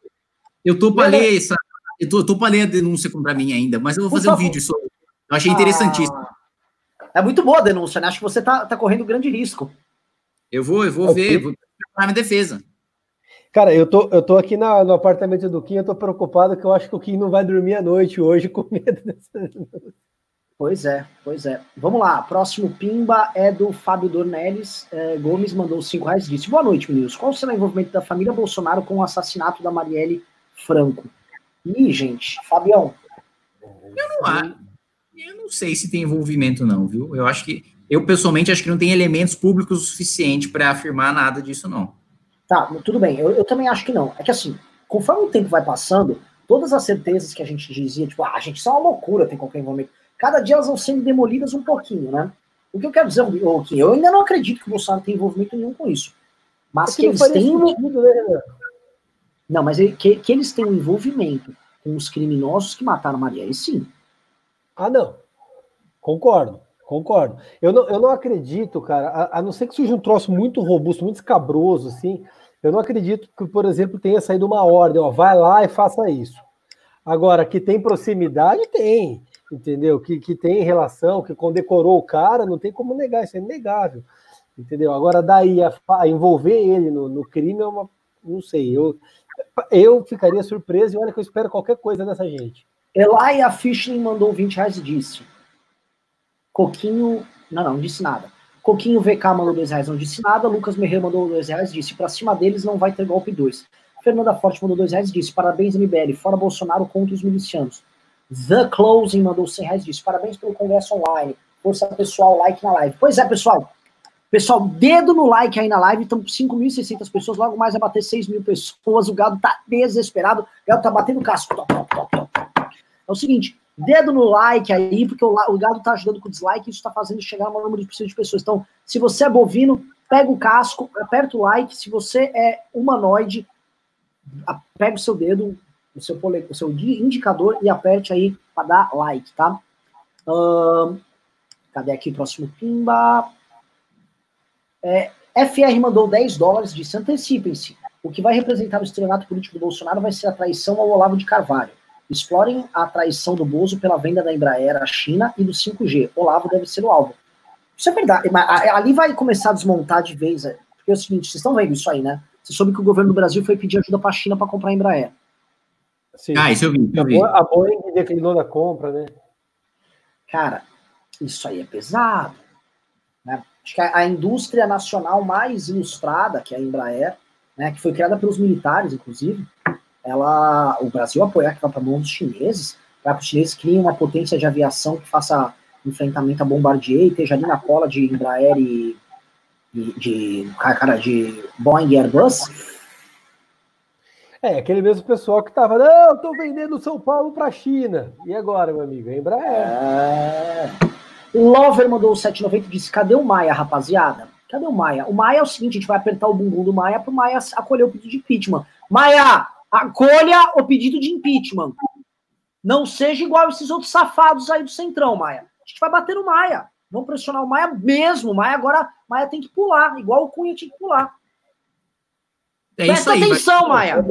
Eu tô para ler essa. Eu tô, tô para ler a denúncia contra mim ainda, mas eu vou fazer um vídeo sobre. Eu achei ah, interessantíssimo. É muito boa a denúncia, né? Acho que você tá, tá correndo grande risco. Eu vou, eu vou é ver, vou preparar minha defesa. Cara, eu tô, eu tô aqui na, no apartamento do Kim, eu tô preocupado que eu acho que o Kim não vai dormir à noite hoje com medo dessa. Pois é, pois é. Vamos lá, próximo Pimba é do Fábio Dornelles. É, Gomes mandou 5 reais e disse: Boa noite, meninos. Qual será o envolvimento da família Bolsonaro com o assassinato da Marielle Franco? Ih, gente, Fabião. Eu não, eu não sei se tem envolvimento, não, viu? Eu acho que. Eu, pessoalmente, acho que não tem elementos públicos o suficiente para afirmar nada disso, não. Tá, tudo bem, eu, eu, também acho que não. É que assim, conforme o tempo vai passando, todas as certezas que a gente dizia, tipo, ah, gente, isso é uma loucura, tem qualquer envolvimento, cada dia elas vão sendo demolidas um pouquinho, né? O que eu quero dizer, Kim, eu ainda não acredito que o Bolsonaro tem envolvimento nenhum com isso. Mas é que, que eles têm. Sentido, né? Não, mas que, que eles têm um envolvimento com os criminosos que mataram Maria, e sim. Ah, não. Concordo. Concordo. Eu não, eu não acredito, cara, a, a não ser que seja um troço muito robusto, muito escabroso, assim, eu não acredito que, por exemplo, tenha saído uma ordem, ó, vai lá e faça isso. Agora, que tem proximidade, tem, entendeu? Que, que tem relação, que condecorou o cara, não tem como negar, isso é inegável, entendeu? Agora, daí a, a envolver ele no, no crime é uma. Não sei, eu, eu ficaria surpreso e olha que eu espero qualquer coisa dessa gente. Elaia Fischling mandou 20 reais e disse: Coquinho. Não, não, não disse nada. Coquinho VK mandou dois reais, não disse nada. Lucas Merreiro mandou dois reais, disse: pra cima deles não vai ter golpe 2. Fernanda Forte mandou dois reais, disse: parabéns, MBL, fora Bolsonaro contra os milicianos. The Closing mandou 100 reais, disse: parabéns pelo congresso online. Força pessoal, like na live. Pois é, pessoal. Pessoal, dedo no like aí na live, com 5.600 pessoas, logo mais vai bater 6 mil pessoas. O gado tá desesperado, o gado tá batendo casco. É o seguinte, Dedo no like aí, porque o, o gado tá ajudando com o dislike, isso está fazendo chegar um número de pessoas. Então, se você é bovino, pega o casco, aperta o like. Se você é humanoide, pega o seu dedo, o seu, pole, o seu indicador e aperte aí para dar like, tá? Cadê aqui o próximo pimba? É, FR mandou 10 dólares, disse antecipem-se. O que vai representar o estelionato político do Bolsonaro vai ser a traição ao Olavo de Carvalho. Explorem a traição do Bozo pela venda da Embraer à China e do 5G. Olavo deve ser o alvo. Isso é verdade. Ali vai começar a desmontar de vez. É, porque é o seguinte, vocês estão vendo isso aí, né? Você soube que o governo do Brasil foi pedir ajuda para a China para comprar a Embraer. Sim. Ah, isso eu vi. Eu vi. A Boeing declinou da compra, né? Cara, isso aí é pesado. Né? Acho que a, a, indústria nacional mais ilustrada, que é a Embraer, né, que foi criada pelos militares, inclusive, ela, o Brasil apoiar que vá para mão dos chineses, para que os chineses criem uma potência de aviação que faça enfrentamento a bombardier e esteja ali na cola de Embraer e de, de, cara, de Boeing e Airbus. É, aquele mesmo pessoal que tava, não, estou vendendo São Paulo para a China. E agora, meu amigo? É Embraer. É... O Lover mandou o 790 e disse: cadê o Maia, rapaziada? Cadê o Maia? O Maia é o seguinte: a gente vai apertar o bumbum do Maia para o Maia acolher o pedido de impeachment. Maia, acolha o pedido de impeachment. Não seja igual esses outros safados aí do Centrão, Maia. A gente vai bater no Maia. Vamos pressionar o Maia mesmo. Maia agora, Maia tem que pular, igual o Cunha tinha que pular. É Presta aí, atenção, vai... Maia.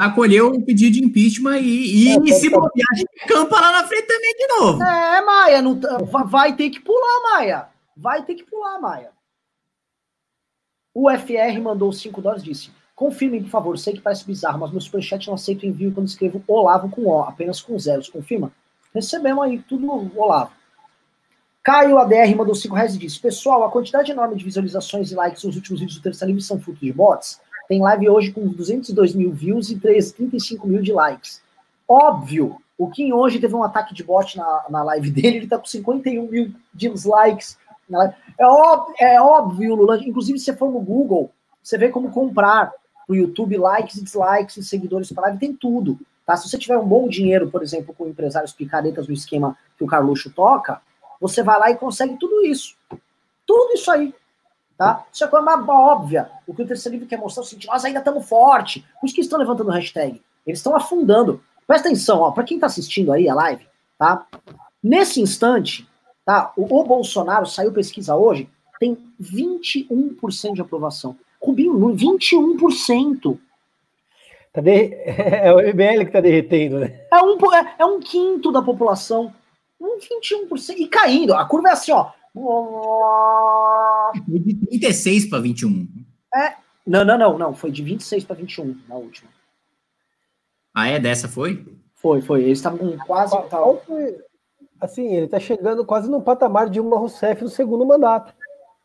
Acolheu o pedido de impeachment e, e é, se bobear, a campa lá na frente também de novo. É, Maia, não, vai ter que pular, Maia. Vai ter que pular, Maia. O FR mandou 5 dólares disse: Confirme, por favor. Sei que parece bizarro, mas meu superchat não aceita envio quando escrevo Olavo com O, apenas com zeros. Confirma? Recebemos aí tudo Olavo. Caio ADR mandou 5 reais e disse: Pessoal, a quantidade enorme de visualizações e likes nos últimos vídeos do Terça Livre são fruto de bots. Tem live hoje com 202 mil views e 35 mil de likes. Óbvio, o Kim hoje teve um ataque de bot na, na live dele, ele tá com 51 mil dislikes. É óbvio, é óbvio, Lula. Inclusive, se você for no Google, você vê como comprar no YouTube likes e dislikes seguidores para live, tem tudo. Tá? Se você tiver um bom dinheiro, por exemplo, com empresários picaretas no esquema que o Carluxo toca, você vai lá e consegue tudo isso. Tudo isso aí. Tá? Isso é coisa óbvia. O que o terceiro livro quer mostrar é o seguinte: nós ainda estamos forte. Por isso que estão levantando hashtag. Eles estão afundando. Presta atenção, para quem está assistindo aí a live, tá? Nesse instante, tá? O, o Bolsonaro saiu pesquisa hoje, tem 21% de aprovação. Rubinho, 21%. Tá de... É o MBL que está derretendo, né? É um, é, é um quinto da população. Um 21%. E caindo. A curva é assim, ó. Foi de 36 para 21. É. Não, não, não, não. Foi de 26 para 21 na última. Ah, é? Dessa foi? Foi, foi. Eles estavam quase. Qual foi? Assim, ele está chegando quase no patamar de Dilma Rousseff no segundo mandato.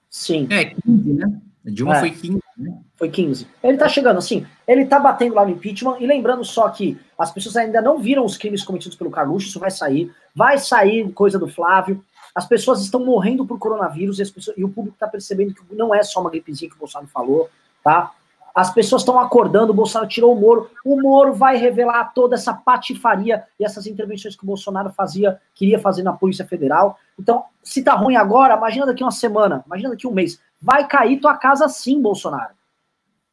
Sim. É, 15, né? Dilma é. foi 15, né? Foi 15. Ele está chegando, assim, ele está batendo lá no impeachment, e lembrando só que as pessoas ainda não viram os crimes cometidos pelo Carluxo, isso vai sair. Vai sair coisa do Flávio. As pessoas estão morrendo por coronavírus e, pessoas, e o público está percebendo que não é só uma gripezinha que o Bolsonaro falou, tá? As pessoas estão acordando, o Bolsonaro tirou o Moro. O Moro vai revelar toda essa patifaria e essas intervenções que o Bolsonaro fazia, queria fazer na Polícia Federal. Então, se tá ruim agora, imagina daqui uma semana, imagina daqui um mês. Vai cair tua casa sim, Bolsonaro.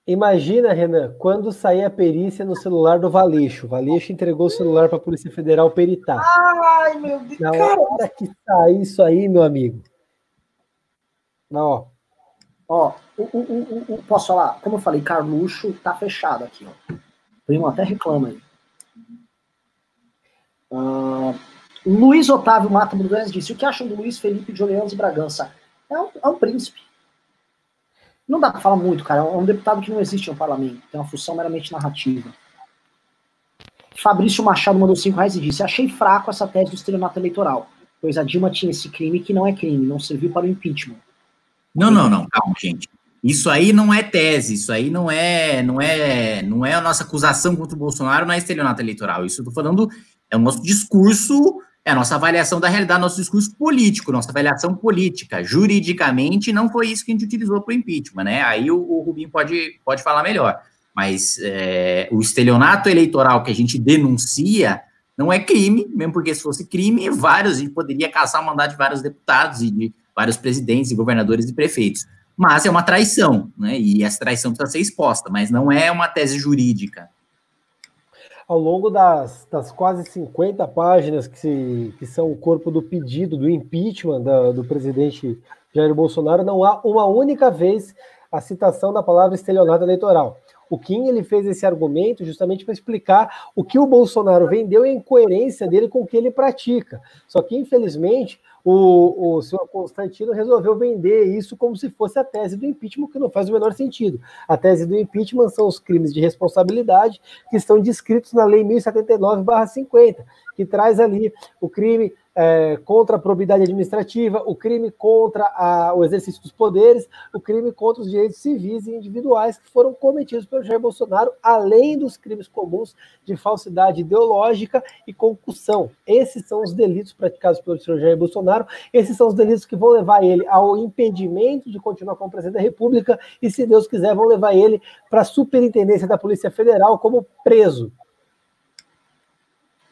Imagina, Renan, quando sair a perícia no celular do Valeixo. O Valeixo entregou o celular para a Polícia Federal peritar. Ai, meu Deus. Na hora que sair isso aí, meu amigo. Não, ó. Ó, o, o, o, posso falar? Como eu falei, Carluxo tá fechado aqui, ó. Primo até reclama aí. Uh, Luiz Otávio Mata Brunes disse: O que acham do Luiz Felipe de Orleans e Bragança? É um, é um príncipe. Não dá pra falar muito, cara. É um deputado que não existe no parlamento. Tem uma função meramente narrativa. Fabrício Machado mandou 5 reais e disse: Achei fraco essa tese do estelionato eleitoral, pois a Dilma tinha esse crime que não é crime, não serviu para o impeachment. Não, não, não, calma, gente. Isso aí não é tese, isso aí não é, não é, não é a nossa acusação contra o Bolsonaro na estelionato eleitoral. Isso eu tô falando é o nosso discurso, é a nossa avaliação da realidade, nosso discurso político, nossa avaliação política. Juridicamente não foi isso que a gente utilizou para o impeachment, né? Aí o, o Rubinho pode, pode falar melhor. Mas é, o estelionato eleitoral que a gente denuncia não é crime, mesmo porque se fosse crime, vários, a gente poderia caçar o mandato de vários deputados e de vários presidentes e governadores e prefeitos. Mas é uma traição, né? E essa traição precisa ser exposta, mas não é uma tese jurídica. Ao longo das, das quase 50 páginas que, se, que são o corpo do pedido do impeachment da, do presidente Jair Bolsonaro, não há uma única vez a citação da palavra estelionato eleitoral. O Kim ele fez esse argumento justamente para explicar o que o Bolsonaro vendeu e a incoerência dele com o que ele pratica. Só que, infelizmente, o, o senhor Constantino resolveu vender isso como se fosse a tese do impeachment, que não faz o menor sentido. A tese do impeachment são os crimes de responsabilidade que estão descritos na Lei 1079-50, que traz ali o crime é, contra a probidade administrativa, o crime contra a, o exercício dos poderes, o crime contra os direitos civis e individuais que foram cometidos pelo Jair Bolsonaro, além dos crimes comuns de falsidade ideológica e concussão. Esses são os delitos praticados pelo senhor Jair Bolsonaro, esses são os delitos que vão levar ele ao impedimento de continuar como presidente da República e, se Deus quiser, vão levar ele para a superintendência da Polícia Federal como preso.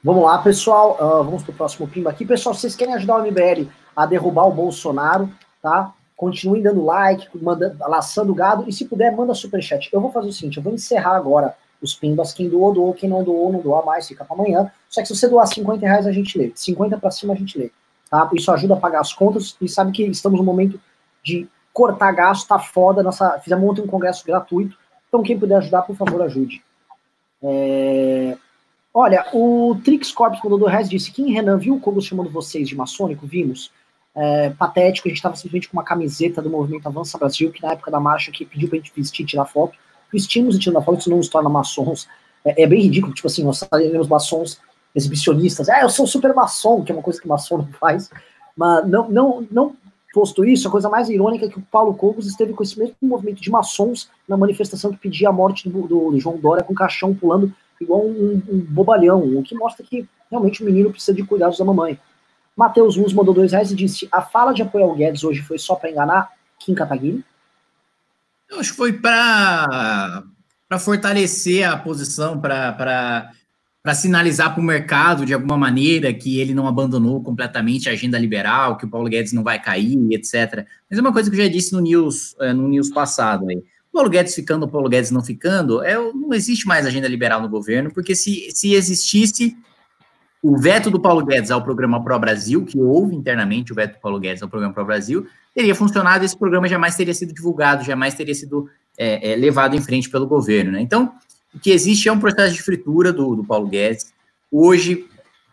Vamos lá, pessoal. Uh, vamos para o próximo pimba aqui. Pessoal, vocês querem ajudar o MBL a derrubar o Bolsonaro, tá? Continuem dando like, mandando, laçando gado. E se puder, manda superchat. Eu vou fazer o seguinte: eu vou encerrar agora os pimbas. Quem doou, doou. Quem não doou, não doa mais. Fica para amanhã. Só que se você doar 50 reais, a gente lê. 50 para cima, a gente lê. Tá? Isso ajuda a pagar as contas. E sabe que estamos no momento de cortar gasto. Tá foda. Nossa, fizemos ontem um congresso gratuito. Então, quem puder ajudar, por favor, ajude. É... Olha, o Trix Corps mandou do reais disse: Kim Renan viu o chamando vocês de maçônico? Vimos. É, patético, a gente estava simplesmente com uma camiseta do movimento Avança Brasil, que na época da marcha que pediu pra gente vestir e tirar foto. Vestimos e tirando foto, isso não nos torna maçons. É, é, bem ridículo, tipo assim, nós saímos maçons exibicionistas. Ah, eu sou super maçom, que é uma coisa que maçom não faz. Mas não, não, não posto isso, a coisa mais irônica é que o Paulo Cogos esteve com esse mesmo movimento de maçons na manifestação que pedia a morte do, do João Dória com o caixão pulando igual um, um, bobalhão, o que mostra que realmente o menino precisa de cuidados da mamãe. Matheus Luz mandou dois reais e disse: a fala de apoio ao Guedes hoje foi só para enganar Kim Kataguiri? Eu acho que foi para fortalecer a posição, para sinalizar para o mercado, de alguma maneira, que ele não abandonou completamente a agenda liberal, que o Paulo Guedes não vai cair, etc. Mas é uma coisa que eu já disse no news, é, no news passado. Aí. O Paulo Guedes ficando, o Paulo Guedes não ficando, é, não existe mais agenda liberal no governo, porque se, se existisse o veto do Paulo Guedes ao programa Pro Brasil, que houve internamente o veto do Paulo Guedes ao programa Pro Brasil, teria funcionado, esse programa jamais teria sido divulgado, jamais teria sido é, é, levado em frente pelo governo. Né? Então, o que existe é um processo de fritura do, do Paulo Guedes. Hoje,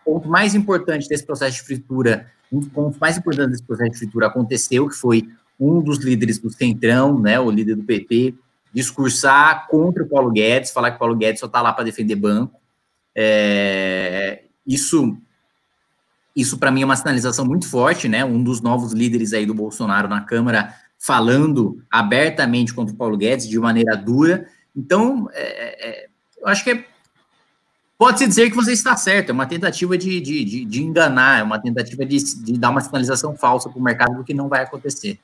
o ponto mais importante desse processo de fritura, um dos pontos mais importantes desse processo de fritura aconteceu, que foi um dos líderes do Centrão, né, o líder do PP, discursar contra o Paulo Guedes, falar que o Paulo Guedes só está lá para defender banco. É, isso isso para mim é uma sinalização muito forte, né? Um dos novos líderes aí do Bolsonaro na Câmara falando abertamente contra o Paulo Guedes de maneira dura. Então, é, é, é eu acho que é, pode-se dizer que você está certo, é uma tentativa de, de, de, de enganar, é uma tentativa de, de dar uma sinalização falsa para o mercado do que não vai acontecer.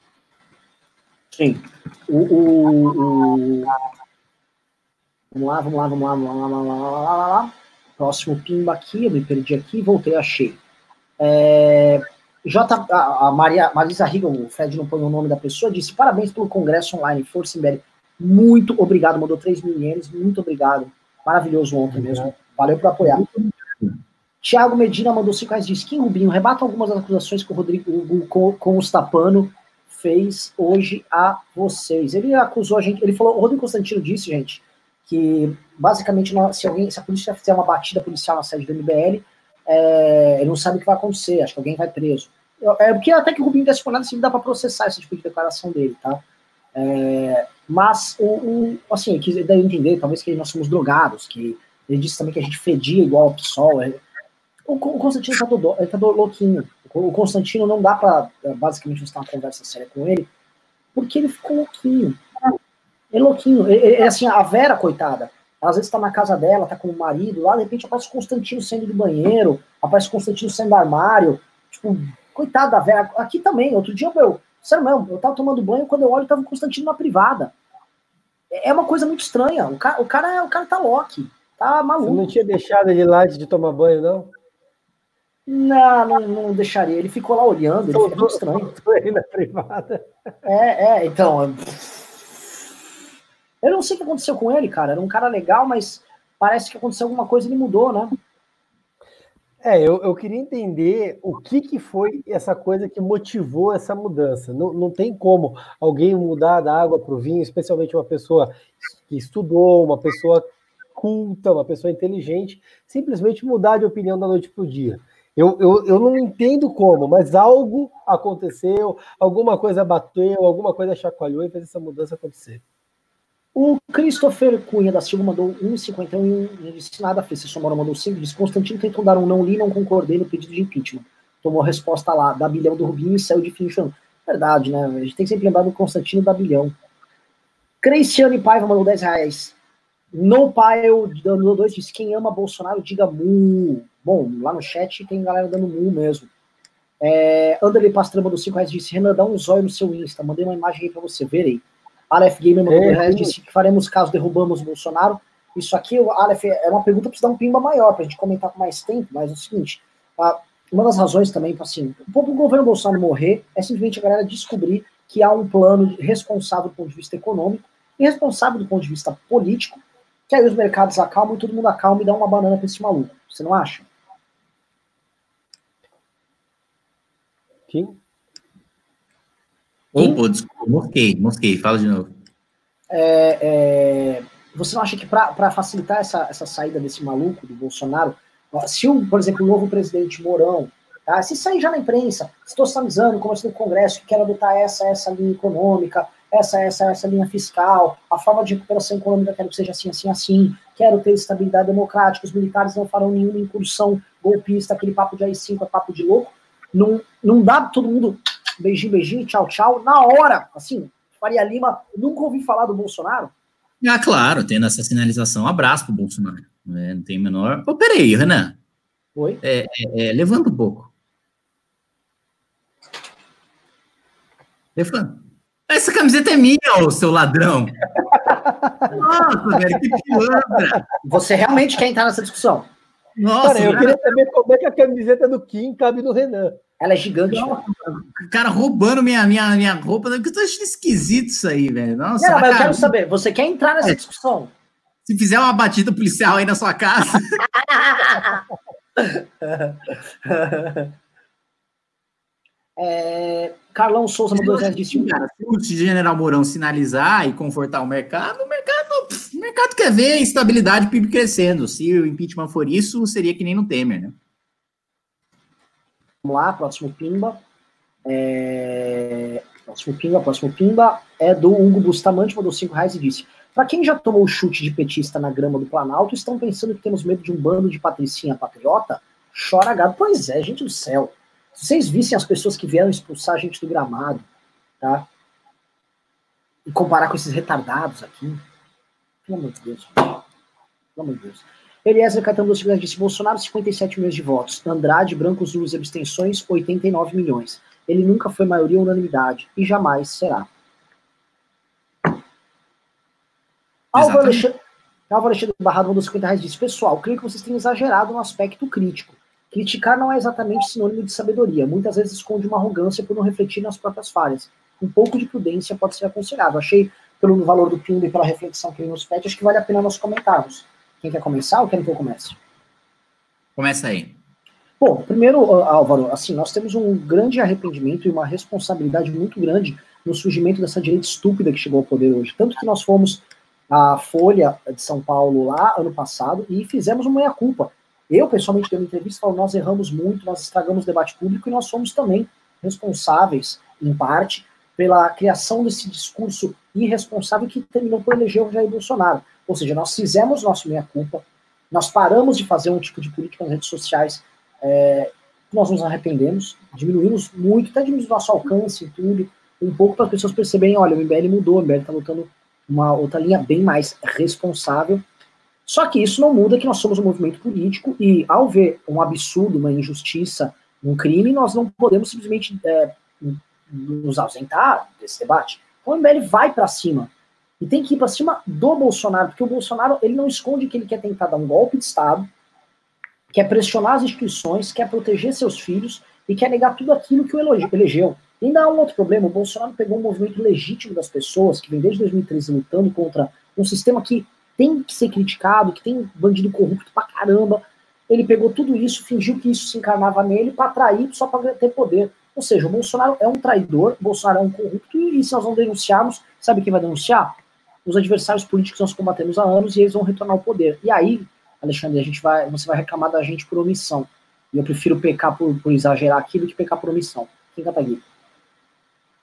Sim. O, o, o... Vamos lá, vamos lá, vamos lá, vamos lá, vamos lá, vamos lá, vamos lá. Próximo pimba aqui, eu me perdi aqui, voltei, achei. É, J, a, a Maria, Marisa Riga, o Fred não põe o nome da pessoa, disse parabéns pelo Congresso Online, Força Imbere. Muito obrigado, mandou 3 mil ienes, muito obrigado. Maravilhoso ontem mesmo. Valeu por apoiar. Tiago Medina mandou 5 reais, disse, Kim Rubinho, rebata algumas das acusações que o Rodrigo com, com o Stapano fez hoje a vocês. Ele acusou a gente, ele falou, o Rodrigo Constantino disse, gente, que basicamente se alguém, se a polícia fizer uma batida policial na sede do MBL, é, ele não sabe o que vai acontecer, acho que alguém vai preso. É porque até que o Rubinho desse assim, dá para processar esse tipo de declaração dele, tá? É, mas, o, o, assim, quis daí entender, talvez que nós somos drogados, que ele disse também que a gente fedia igual o PSOL. É, o, o Constantino tá, do, ele tá louquinho. O Constantino não dá para é, basicamente estar uma conversa séria com ele, porque ele ficou louquinho. Ele é louquinho. Ele, assim, a Vera, coitada, às vezes está na casa dela, tá com o marido, lá de repente aparece Constantino saindo do banheiro, aparece Constantino saindo do armário. Tipo, coitado da Vera. Aqui também, outro dia eu, sério mesmo, eu tava tomando banho, quando eu olho, tava o Constantino na privada. É, é uma coisa muito estranha. O cara, o cara, o cara tá Loki, tá maluco. Você não tinha deixado ele lá de tomar banho, não? Não, não, não deixaria. Ele ficou lá olhando, ele ficou estranho. Aí na privada. É, é, então. Eu não sei o que aconteceu com ele, cara. Era um cara legal, mas parece que aconteceu alguma coisa e ele mudou, né? É, eu, eu queria entender o que, que foi essa coisa que motivou essa mudança. Não, não tem como alguém mudar da água para o vinho, especialmente uma pessoa que estudou, uma pessoa culta, uma pessoa inteligente, simplesmente mudar de opinião da noite para o dia. Eu, eu, eu não entendo como, mas algo aconteceu, alguma coisa bateu, alguma coisa chacoalhou e fez essa mudança acontecer. O Christopher Cunha da Silva mandou 1,51 e disse nada fez. Se Somora mandou 5, disse Constantino tentou dar um não li, não concordei no pedido de impeachment. Tomou a resposta lá, da bilhão do Rubinho e saiu de fim Verdade, né? A gente tem que sempre lembrar do Constantino da bilhão. Cristiane Paiva mandou 10 reais. No Pile dando 2 disse: quem ama Bolsonaro, diga mu. Bom, lá no chat tem galera dando mu mesmo. É, Anderley Pastrama do 5 reais disse: Renan, dá um zóio no seu Insta. Mandei uma imagem aí pra você ver aí. Aleph Gamer mandou é, disse que faremos caso derrubamos o Bolsonaro. Isso aqui, Aleph, é uma pergunta para dar um pimba maior, para a gente comentar com mais tempo, mas é o seguinte, uma das razões também, assim, o governo Bolsonaro morrer é simplesmente a galera descobrir que há um plano responsável do ponto de vista econômico e responsável do ponto de vista político, que aí os mercados acalmam e todo mundo acalma e dá uma banana para esse maluco. Você não acha? Sim. Pô, desculpa, mosquei, mosquei, fala de novo. É, é, você não acha que para facilitar essa, essa saída desse maluco, do Bolsonaro, se, o, por exemplo, o novo presidente Mourão, tá, se sair já na imprensa, estou sinalizando, começando no Congresso, que quer adotar essa, essa linha econômica, essa, essa, essa linha fiscal, a forma de recuperação econômica quero que seja assim, assim, assim, quero ter estabilidade democrática, os militares não farão nenhuma incursão golpista, aquele papo de AI-5 é papo de louco, não, não dá todo mundo beijinho, beijinho, tchau, tchau, na hora, assim, Faria Lima, nunca ouvi falar do Bolsonaro? Ah, claro, tendo essa sinalização, um abraço pro Bolsonaro. É, não tem menor. Ô, peraí, Renan. Oi? É, é, é, levanta um pouco. Levanta. Essa camiseta é minha, ô seu ladrão. Nossa, velho, que pilantra. Você realmente quer entrar nessa discussão? Nossa, cara, eu cara... queria saber como é que a camiseta do Kim cabe no Renan. Ela é gigante. Não, cara, roubando minha, minha, minha roupa, que eu tô achando esquisito isso aí, velho. Nossa, não, mas eu quero saber, você quer entrar nessa é. discussão? Se fizer uma batida policial aí na sua casa. é, Carlão Souza mandou reais disse cara, se o General Mourão sinalizar e confortar o mercado, o mercado, o mercado quer ver estabilidade PIB crescendo. Se o impeachment for isso, seria que nem no Temer, né? Vamos lá, próximo Pimba. É... Próximo Pimba, próximo Pimba é do Hugo Bustamante, mandou 5 reais e disse: Para quem já tomou o chute de petista na grama do Planalto, estão pensando que temos medo de um bando de patricinha patriota? Chora gado. Pois é, gente do céu. Se vocês vissem as pessoas que vieram expulsar a gente do gramado, tá? E comparar com esses retardados aqui. Pelo amor de Deus. Pelo amor de Deus. Eliezer Caetano dos Figueiredo disse: Bolsonaro, 57 milhões de votos. Andrade, brancos, nulos e abstenções, 89 milhões. Ele nunca foi maioria ou unanimidade e jamais será. Álvaro Alexandre, Alexandre Barrado mandou 50 reais disse: Pessoal, creio que vocês têm exagerado no aspecto crítico. Criticar não é exatamente sinônimo de sabedoria. Muitas vezes esconde uma arrogância por não refletir nas próprias falhas. Um pouco de prudência pode ser aconselhável. Achei, pelo valor do Pimba e pela reflexão que ele nos pede, acho que vale a pena nós comentarmos. Quem quer começar ou quer que eu comece? Começa aí. Bom, primeiro, Álvaro, assim, nós temos um grande arrependimento e uma responsabilidade muito grande no surgimento dessa direita estúpida que chegou ao poder hoje. Tanto que nós fomos à Folha de São Paulo lá ano passado e fizemos uma meia-culpa. Eu, pessoalmente, uma entrevista falo, nós erramos muito, nós estragamos o debate público e nós somos também responsáveis, em parte, pela criação desse discurso irresponsável que terminou por eleger o Jair Bolsonaro. Ou seja, nós fizemos nosso meia-culpa, nós paramos de fazer um tipo de política nas redes sociais, é, nós nos arrependemos, diminuímos muito, até diminuímos nosso alcance e tudo, um pouco para as pessoas perceberem, olha, o MBL mudou, o MBL está lutando uma outra linha bem mais responsável. Só que isso não muda que nós somos um movimento político e ao ver um absurdo, uma injustiça, um crime, nós não podemos simplesmente é, nos ausentar desse debate. Então o MBL vai para cima. E tem que ir para cima do Bolsonaro, porque o Bolsonaro ele não esconde que ele quer tentar dar um golpe de Estado, quer pressionar as instituições, quer proteger seus filhos e quer negar tudo aquilo que o elegeu. E ainda há um outro problema: o Bolsonaro pegou um movimento legítimo das pessoas, que vem desde 2013 lutando contra um sistema que tem que ser criticado, que tem bandido corrupto pra caramba. Ele pegou tudo isso, fingiu que isso se encarnava nele para atrair só para ter poder. Ou seja, o Bolsonaro é um traidor, o Bolsonaro é um corrupto, e se nós não denunciarmos, sabe quem vai denunciar? os adversários políticos nós combatemos há anos e eles vão retornar ao poder. E aí, Alexandre, a gente vai, você vai reclamar da gente por omissão. E eu prefiro pecar por, por exagerar aqui do que pecar por omissão. Quem cata aqui?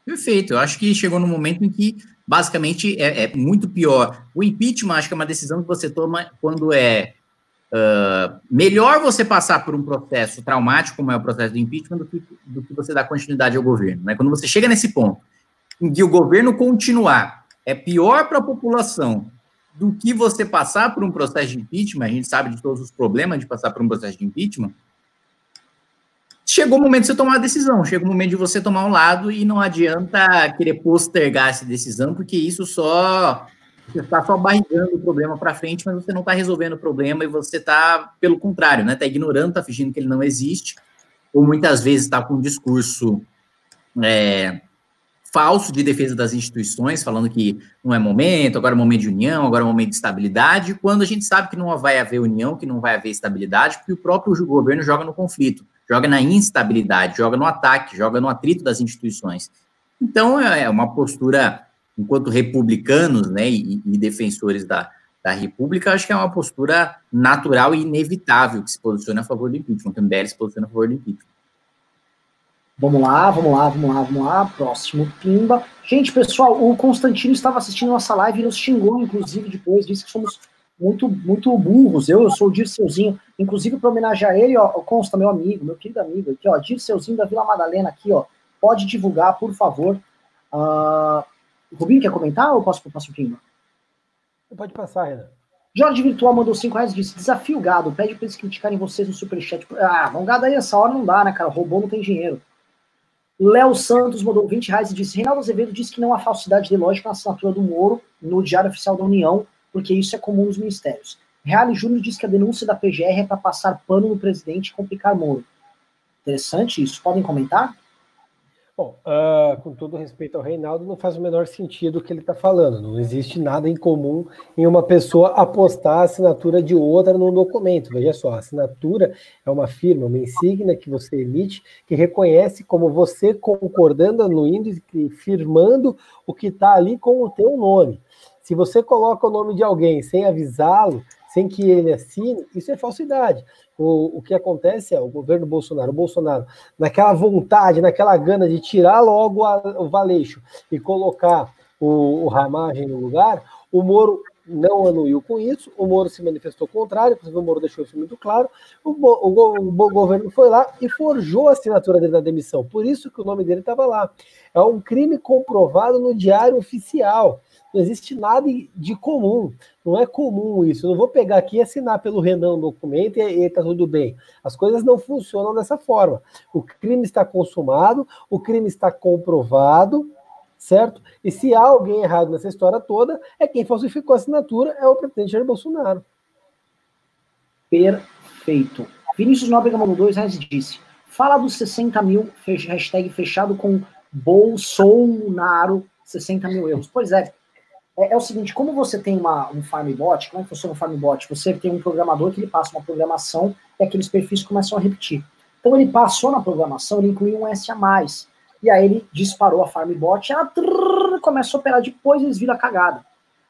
Perfeito. Eu acho que chegou no momento em que, basicamente, é, é, muito pior. O impeachment, acho que é uma decisão que você toma quando é uh, melhor você passar por um processo traumático, como é o processo do impeachment, do que, do que você dar continuidade ao governo. Né? Quando você chega nesse ponto em que o governo continuar é pior para a população do que você passar por um processo de impeachment, a gente sabe de todos os problemas de passar por um processo de impeachment, chegou o momento de você tomar a decisão, chega o momento de você tomar um lado e não adianta querer postergar essa decisão, porque isso só você está só barrigando o problema para frente, mas você não está resolvendo o problema e você está, pelo contrário, né, está ignorando, está fingindo que ele não existe, ou muitas vezes está com um discurso é, falso de defesa das instituições, falando que não é momento, agora é momento de união, agora é momento de estabilidade, quando a gente sabe que não vai haver união, que não vai haver estabilidade, porque o próprio governo joga no conflito, joga na instabilidade, joga no ataque, joga no atrito das instituições. Então, é, é uma postura, enquanto republicanos né, e, e defensores da, da República, acho que é uma postura natural e inevitável que se posicione a favor do impeachment, que se posiciona a favor do impeachment. Vamos lá, vamos lá, vamos lá, vamos lá. Próximo Pimba. Gente, pessoal, o Constantino estava assistindo nossa live e nos xingou, inclusive, depois, disse que somos muito, muito burros. Eu, eu sou o Dirceuzinho, inclusive para homenagear ele, ó, consta meu amigo, meu querido amigo, aqui, ó, Dirceuzinho da Vila Madalena, aqui, ó, pode divulgar, por favor. Uh, Rubinho, quer comentar ou posso para o clima? Pode passar, Renan. Jorge Virtual mandou 5 reais e disse: desafio gado, pede para eles criticarem vocês no superchat. Ah, vão gado aí essa hora não dá, né, cara? Roubou não tem dinheiro. Léo Santos mandou 20 reais e disse: Reinaldo Azevedo disse que não há falsidade de lógica na assinatura do Moro no Diário Oficial da União, porque isso é comum nos ministérios. Reale Júnior disse que a denúncia da PGR é para passar pano no presidente e complicar Moro. Interessante isso. Podem comentar? Bom, uh, com todo respeito ao Reinaldo, não faz o menor sentido o que ele está falando. Não existe nada em comum em uma pessoa apostar a assinatura de outra num documento. Veja só, a assinatura é uma firma, uma insígnia que você emite, que reconhece como você concordando no índice, firmando o que está ali com o teu nome. Se você coloca o nome de alguém sem avisá-lo, sem que ele assine, isso é falsidade o, o que acontece é o governo Bolsonaro, o Bolsonaro, naquela vontade, naquela gana de tirar logo a, o Valeixo e colocar o, o Ramagem no lugar, o Moro não anuiu com isso, o Moro se manifestou contrário, inclusive o Moro deixou isso muito claro, o, o, o, governo foi lá e forjou a assinatura dele na demissão, por isso que o nome dele estava lá. É um crime comprovado no diário oficial. Não existe nada de comum. Não é comum isso. Eu não vou pegar aqui e assinar pelo Renan um documento e, está tudo bem. As coisas não funcionam dessa forma. O crime está consumado, o crime está comprovado, certo? E se há alguém errado nessa história toda, é quem falsificou a assinatura, é o presidente Jair Bolsonaro. Perfeito. Vinícius Nóbrega mandou dois reais e disse: fala dos 60 mil, hashtag fechado com Bolsonaro, 60 mil euros. Pois é, é, é, o seguinte, como você tem uma, um farmbot, como é que funciona um farmbot? Você tem um programador que ele passa uma programação e aqueles perfis começam a repetir. Então ele passou na programação, ele incluiu um S a mais. E aí ele disparou a farmbot, ela trrr, começa a operar depois eles viram a cagada.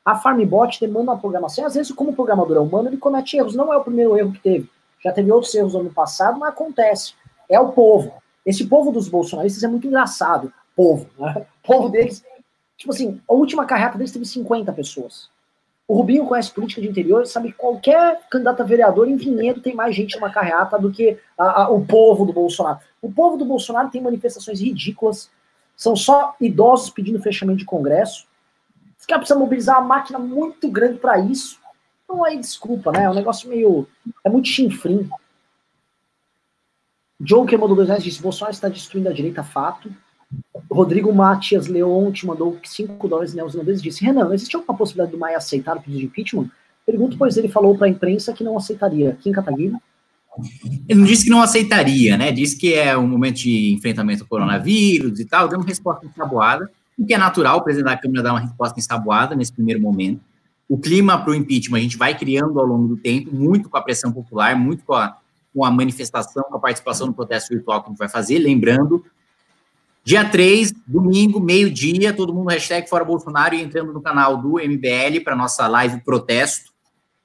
A farmbot demanda uma programação, e às vezes como o programador é humano, ele comete erros, não é o primeiro erro que teve. Já teve outros erros no ano passado, mas acontece. É o povo. Esse povo dos bolsonaristas é muito engraçado. Povo, né? O povo deles Tipo assim, a última carreata deles teve 50 pessoas. O Rubinho conhece política de interior, sabe que qualquer candidato a vereador em Vinhedo tem mais gente numa carreata do que a, a, o povo do Bolsonaro. O povo do Bolsonaro tem manifestações ridículas, são só idosos pedindo fechamento de Congresso. Os caras precisam mobilizar uma máquina muito grande para isso. Então aí, desculpa, né? É um negócio meio. É muito chinfrim. Joker mandou dois reais disse: Bolsonaro está destruindo a direita, fato. Rodrigo Matias Leon te mandou 5 dólares neozelandeses disse: Renan, existe alguma possibilidade do Maia aceitar o pedido de impeachment? Pergunto, pois ele falou para a imprensa que não aceitaria. Kim Kataguiri? Ele não disse que não aceitaria, né? Disse que é um momento de enfrentamento ao coronavírus e tal, deu uma resposta ensaboada, o que é natural o presidente da Câmara dar uma resposta ensaboada nesse primeiro momento. O clima para o impeachment a gente vai criando ao longo do tempo, muito com a pressão popular, muito com a, com a manifestação, com a participação no protesto virtual que a gente vai fazer. Lembrando, Dia 3, domingo, meio-dia, todo mundo hashtag Fora Bolsonaro e entrando no canal do MBL para nossa live protesto.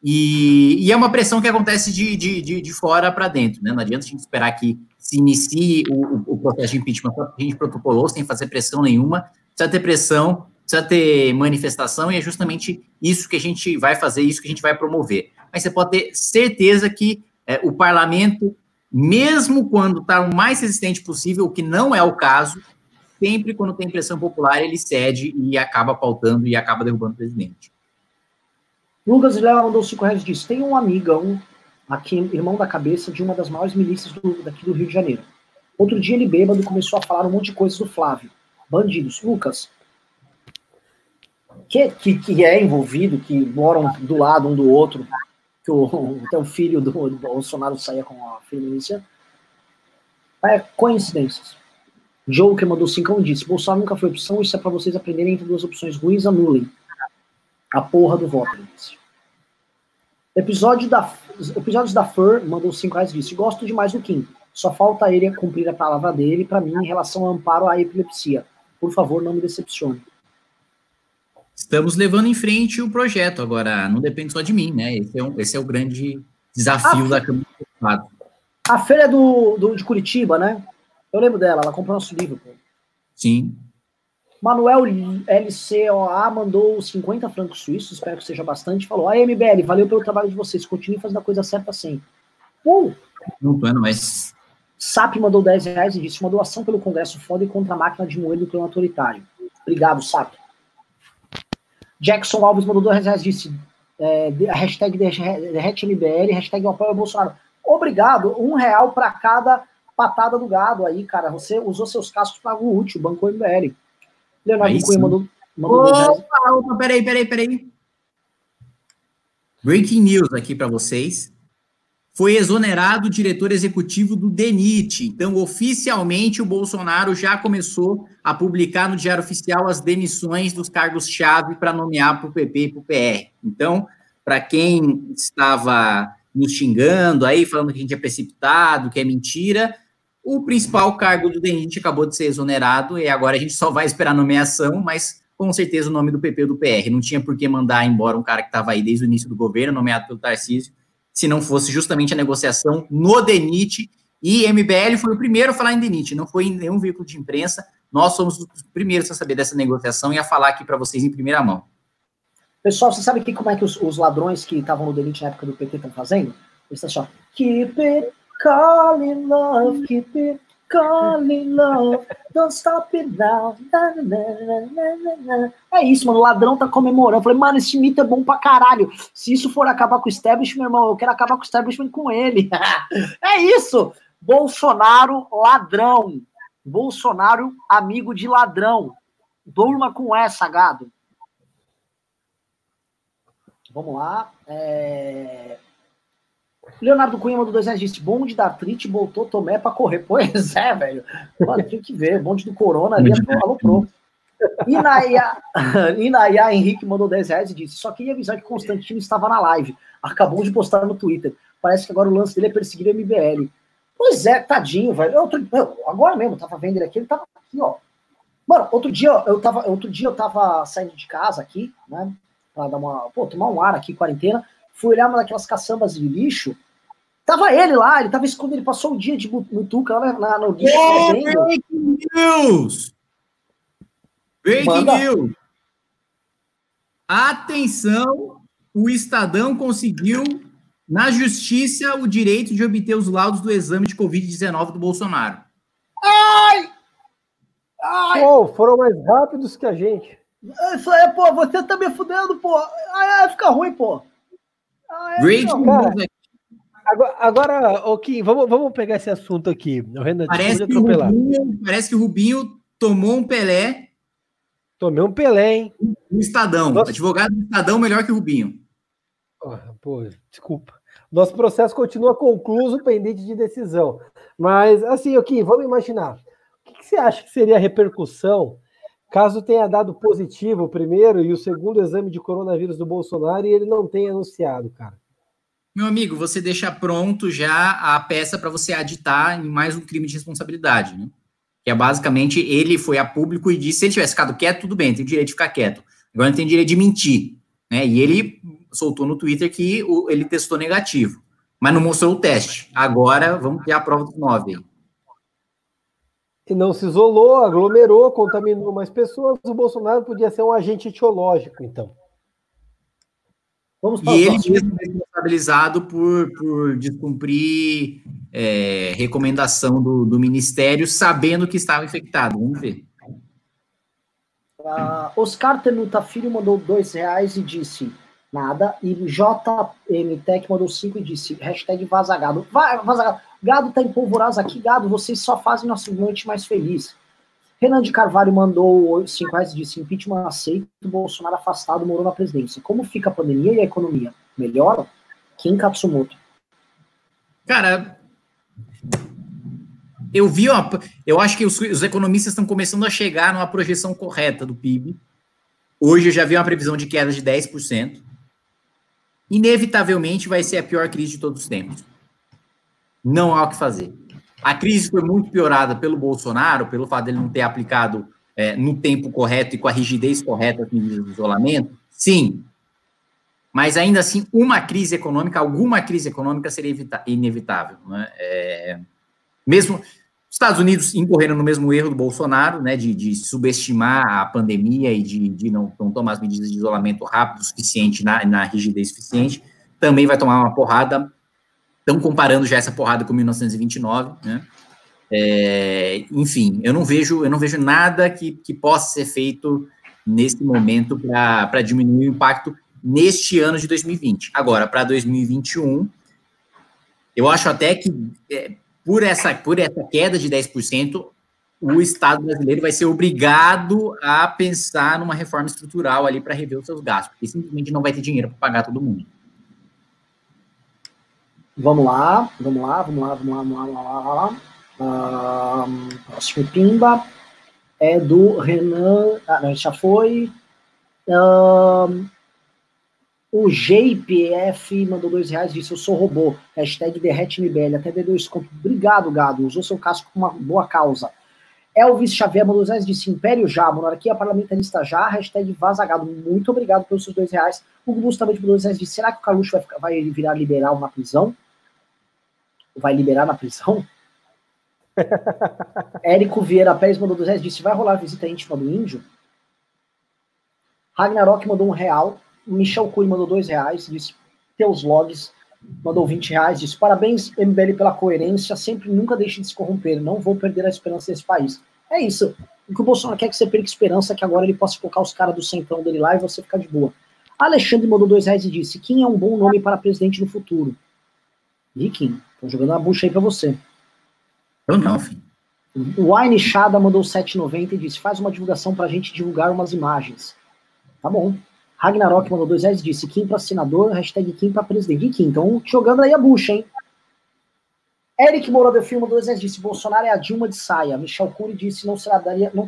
E, e, é uma pressão que acontece de, de, de, de fora para dentro, né? Não adianta a gente esperar que se inicie o, o processo de impeachment a gente protocolou sem fazer pressão nenhuma. Precisa ter pressão, precisa ter manifestação, e é justamente isso que a gente vai fazer, isso que a gente vai promover. Mas você pode ter certeza que é, o parlamento mesmo quando está o mais resistente possível, o que não é o caso, sempre quando tem pressão popular, ele cede e acaba pautando e acaba derrubando o presidente. Lucas Vilela mandou cinco reais e disse: tem um amigão aqui, irmão da cabeça de uma das maiores milícias do, daqui do Rio de Janeiro. Outro dia ele bêbado começou a falar um monte de coisas do Flávio. Bandidos. Lucas, que, que, que é envolvido, que moram do lado um do outro, que o, até o filho do, do Bolsonaro saia com a filha É coincidências. Joe, que mandou 5 disse: Bolsonaro nunca foi opção, isso é para vocês aprenderem entre duas opções ruins, anulem. A porra do voto. Episódio da, episódios da Fur mandou 5 reais disse: Gosto demais do Kim. Só falta ele cumprir a palavra dele para mim em relação ao amparo à epilepsia. Por favor, não me decepcione estamos levando em frente o projeto. Agora, não depende só de mim, né? Esse é, um, esse é o grande desafio a da Câmara do Estado. A feira do, do, de Curitiba, né? Eu lembro dela, ela comprou nosso livro. Pô. Sim. Manuel LCOA mandou 50 francos suíços, espero que seja bastante. Falou: A MBL, valeu pelo trabalho de vocês, continue fazendo a coisa certa sempre. Uh! Não é nóis. SAP mandou 10 reais e disse: uma doação pelo Congresso foda e contra a máquina de moer do plano autoritário. Obrigado, SAP. Jackson Alves mandou 2 reais disse: é, hashtag MBL, hashtag apoio Bolsonaro. Obrigado, um real para cada patada do gado aí, cara. Você usou seus cascos para algo útil, Banco MBL. Leonardo Cunha mandou. mandou opa, opa, peraí, peraí, peraí. Breaking news aqui para vocês. Foi exonerado o diretor executivo do DENIT. Então, oficialmente, o Bolsonaro já começou a publicar no Diário Oficial as demissões dos cargos-chave para nomear para o PP e para o PR. Então, para quem estava nos xingando aí, falando que a gente é precipitado, que é mentira, o principal cargo do DENIT acabou de ser exonerado e agora a gente só vai esperar a nomeação, mas com certeza o nome do PP ou do PR. Não tinha por que mandar embora um cara que estava aí desde o início do governo, nomeado pelo Tarcísio, se não fosse justamente a negociação no DENIT. E MBL foi o primeiro a falar em DENIT, não foi em nenhum veículo de imprensa. Nós somos os primeiros a saber dessa negociação e a falar aqui para vocês em primeira mão. Pessoal, você sabe que, como é que os, os ladrões que estavam no DENIT na época do PT estão fazendo? Eles estão só, keep it Calling love, keep it calling love, don't stop it now. É isso, mano. O ladrão tá comemorando. Eu falei, mano, esse mito é bom pra caralho. Se isso for acabar com o establishment, meu irmão, eu quero acabar com o establishment com ele. é isso. Bolsonaro, ladrão. Bolsonaro, amigo de ladrão. Durma com essa, gado. Vamos lá. É... Leonardo Cunha mandou dois reais disse: bonde da artrite voltou Tomé pra correr. Pois é, velho. Mano, tem que ver. Bonde do Corona ali aloprou. Inaya, Inaya Henrique mandou 10 reais e disse: Só queria avisar que Constantino estava na live. Acabou de postar no Twitter. Parece que agora o lance dele é perseguir o MBL. Pois é, tadinho, velho. Outro, agora mesmo, tava vendo ele aqui, ele tava aqui, ó. Mano, outro dia eu tava, outro dia eu tava saindo de casa aqui, né? Pra dar uma. Pô, tomar um ar aqui, quarentena fui olhar uma daquelas caçambas de lixo, tava ele lá, ele tava escondido, ele passou o dia de mutuca lá na, no lixo. Oh, breaking news! Breaking Manda. news! Atenção, o Estadão conseguiu na justiça o direito de obter os laudos do exame de Covid-19 do Bolsonaro. Ai! Ai! Pô, foram mais rápidos que a gente. Isso aí, pô, você tá me fudendo, pô. Ai, fica ruim, pô. É Breaking news Agora, agora Kim, vamos, vamos pegar esse assunto aqui. O Renan, parece, que o Rubinho, parece que o Rubinho tomou um Pelé. Tomei um Pelé, hein? O Estadão. Nossa. Advogado do Estadão melhor que o Rubinho. Oh, pô, desculpa. Nosso processo continua concluso, pendente de decisão. Mas, assim, Kim, vamos imaginar. O que, que você acha que seria a repercussão Caso tenha dado positivo o primeiro e o segundo exame de coronavírus do Bolsonaro e ele não tenha anunciado, cara. Meu amigo, você deixa pronto já a peça para você aditar em mais um crime de responsabilidade, né? Que é basicamente ele foi a público e disse: se ele tivesse ficado quieto, tudo bem, tem direito de ficar quieto. Agora ele tem direito de mentir, né? E ele soltou no Twitter que o, ele testou negativo, mas não mostrou o teste. Agora vamos ter a prova dos nove e não se isolou, aglomerou, contaminou mais pessoas, o Bolsonaro podia ser um agente etiológico, então. Vamos e ele mesmo responsabilizado por, por descumprir é, recomendação do, do Ministério, sabendo que estava infectado. Vamos ver. Uh, Oscar Tenuta Filho mandou dois reais e disse nada. E JM Tech mandou cinco e disse hashtag vazagado. Vazagado. Gado tá empolvoroso aqui, gado, vocês só fazem nossa noite mais feliz. Renan de Carvalho mandou 5 reais e disse: impeachment aceito, Bolsonaro afastado, morou na presidência. Como fica a pandemia e a economia? Melhora? Kim Katsumoto. Cara, eu vi, ó, eu acho que os, os economistas estão começando a chegar numa projeção correta do PIB. Hoje eu já vi uma previsão de queda de 10%. Inevitavelmente vai ser a pior crise de todos os tempos. Não há o que fazer. A crise foi muito piorada pelo Bolsonaro, pelo fato dele não ter aplicado é, no tempo correto e com a rigidez correta as medidas de isolamento. Sim. Mas ainda assim, uma crise econômica, alguma crise econômica seria inevitável. Né? É, mesmo Estados Unidos incorreram no mesmo erro do Bolsonaro, né, de, de subestimar a pandemia e de, de não, não, tomar as medidas de isolamento rápido o suficiente, na, na rigidez suficiente, também vai tomar uma porrada, estão comparando já essa porrada com 1929, né, é, enfim, eu não vejo, eu não vejo nada que, que possa ser feito nesse momento para diminuir o impacto neste ano de 2020. Agora, para 2021, eu acho até que é, por, essa, por essa queda de 10%, o Estado brasileiro vai ser obrigado a pensar numa reforma estrutural ali para rever os seus gastos, porque simplesmente não vai ter dinheiro para pagar todo mundo. Vamos lá, vamos lá, vamos lá, vamos lá, vamos lá, vamos lá. Lá. Próximo Pimba é do Renan. Ah, não, já foi. O JPF mandou dois reais disse: Eu sou robô. Hashtag derrete MBL. Até deu dois contos. Obrigado, gado. Usou seu casco com uma boa causa. Elvis Xavier mandou dois reais disse: Império já, monarquia parlamentarista já. Hashtag vazagado. Muito obrigado pelos seus dois reais. O também mandou dois reais disse: Será que o Carluxo vai, vai virar liberal na prisão? Vai liberar na prisão? Érico Vieira Pérez mandou 200, disse: vai rolar visita íntima do índio? Ragnarok mandou um real. Michel Cury mandou dois reais, disse: teus logs. Mandou 20 reais, disse: parabéns, MBL, pela coerência. Sempre nunca deixe de se corromper. Não vou perder a esperança desse país. É isso. O que o Bolsonaro quer é que você perca esperança que agora ele possa colocar os caras do centrão dele lá e você ficar de boa. Alexandre mandou dois reais e disse: quem é um bom nome para presidente no futuro? Viking, tô jogando uma bucha aí pra você. Eu não, filho. O Wine Chada mandou 7,90 e disse: faz uma divulgação pra gente divulgar umas imagens. Tá bom. Ragnarok mandou 2 reais e disse: Kim pra senador, hashtag Kim pra presidente. E Kim, então jogando aí a bucha, hein? Eric Moura do filme 2 reais disse: Bolsonaro é a Dilma de saia. Michel Cury disse: não será, daria, não,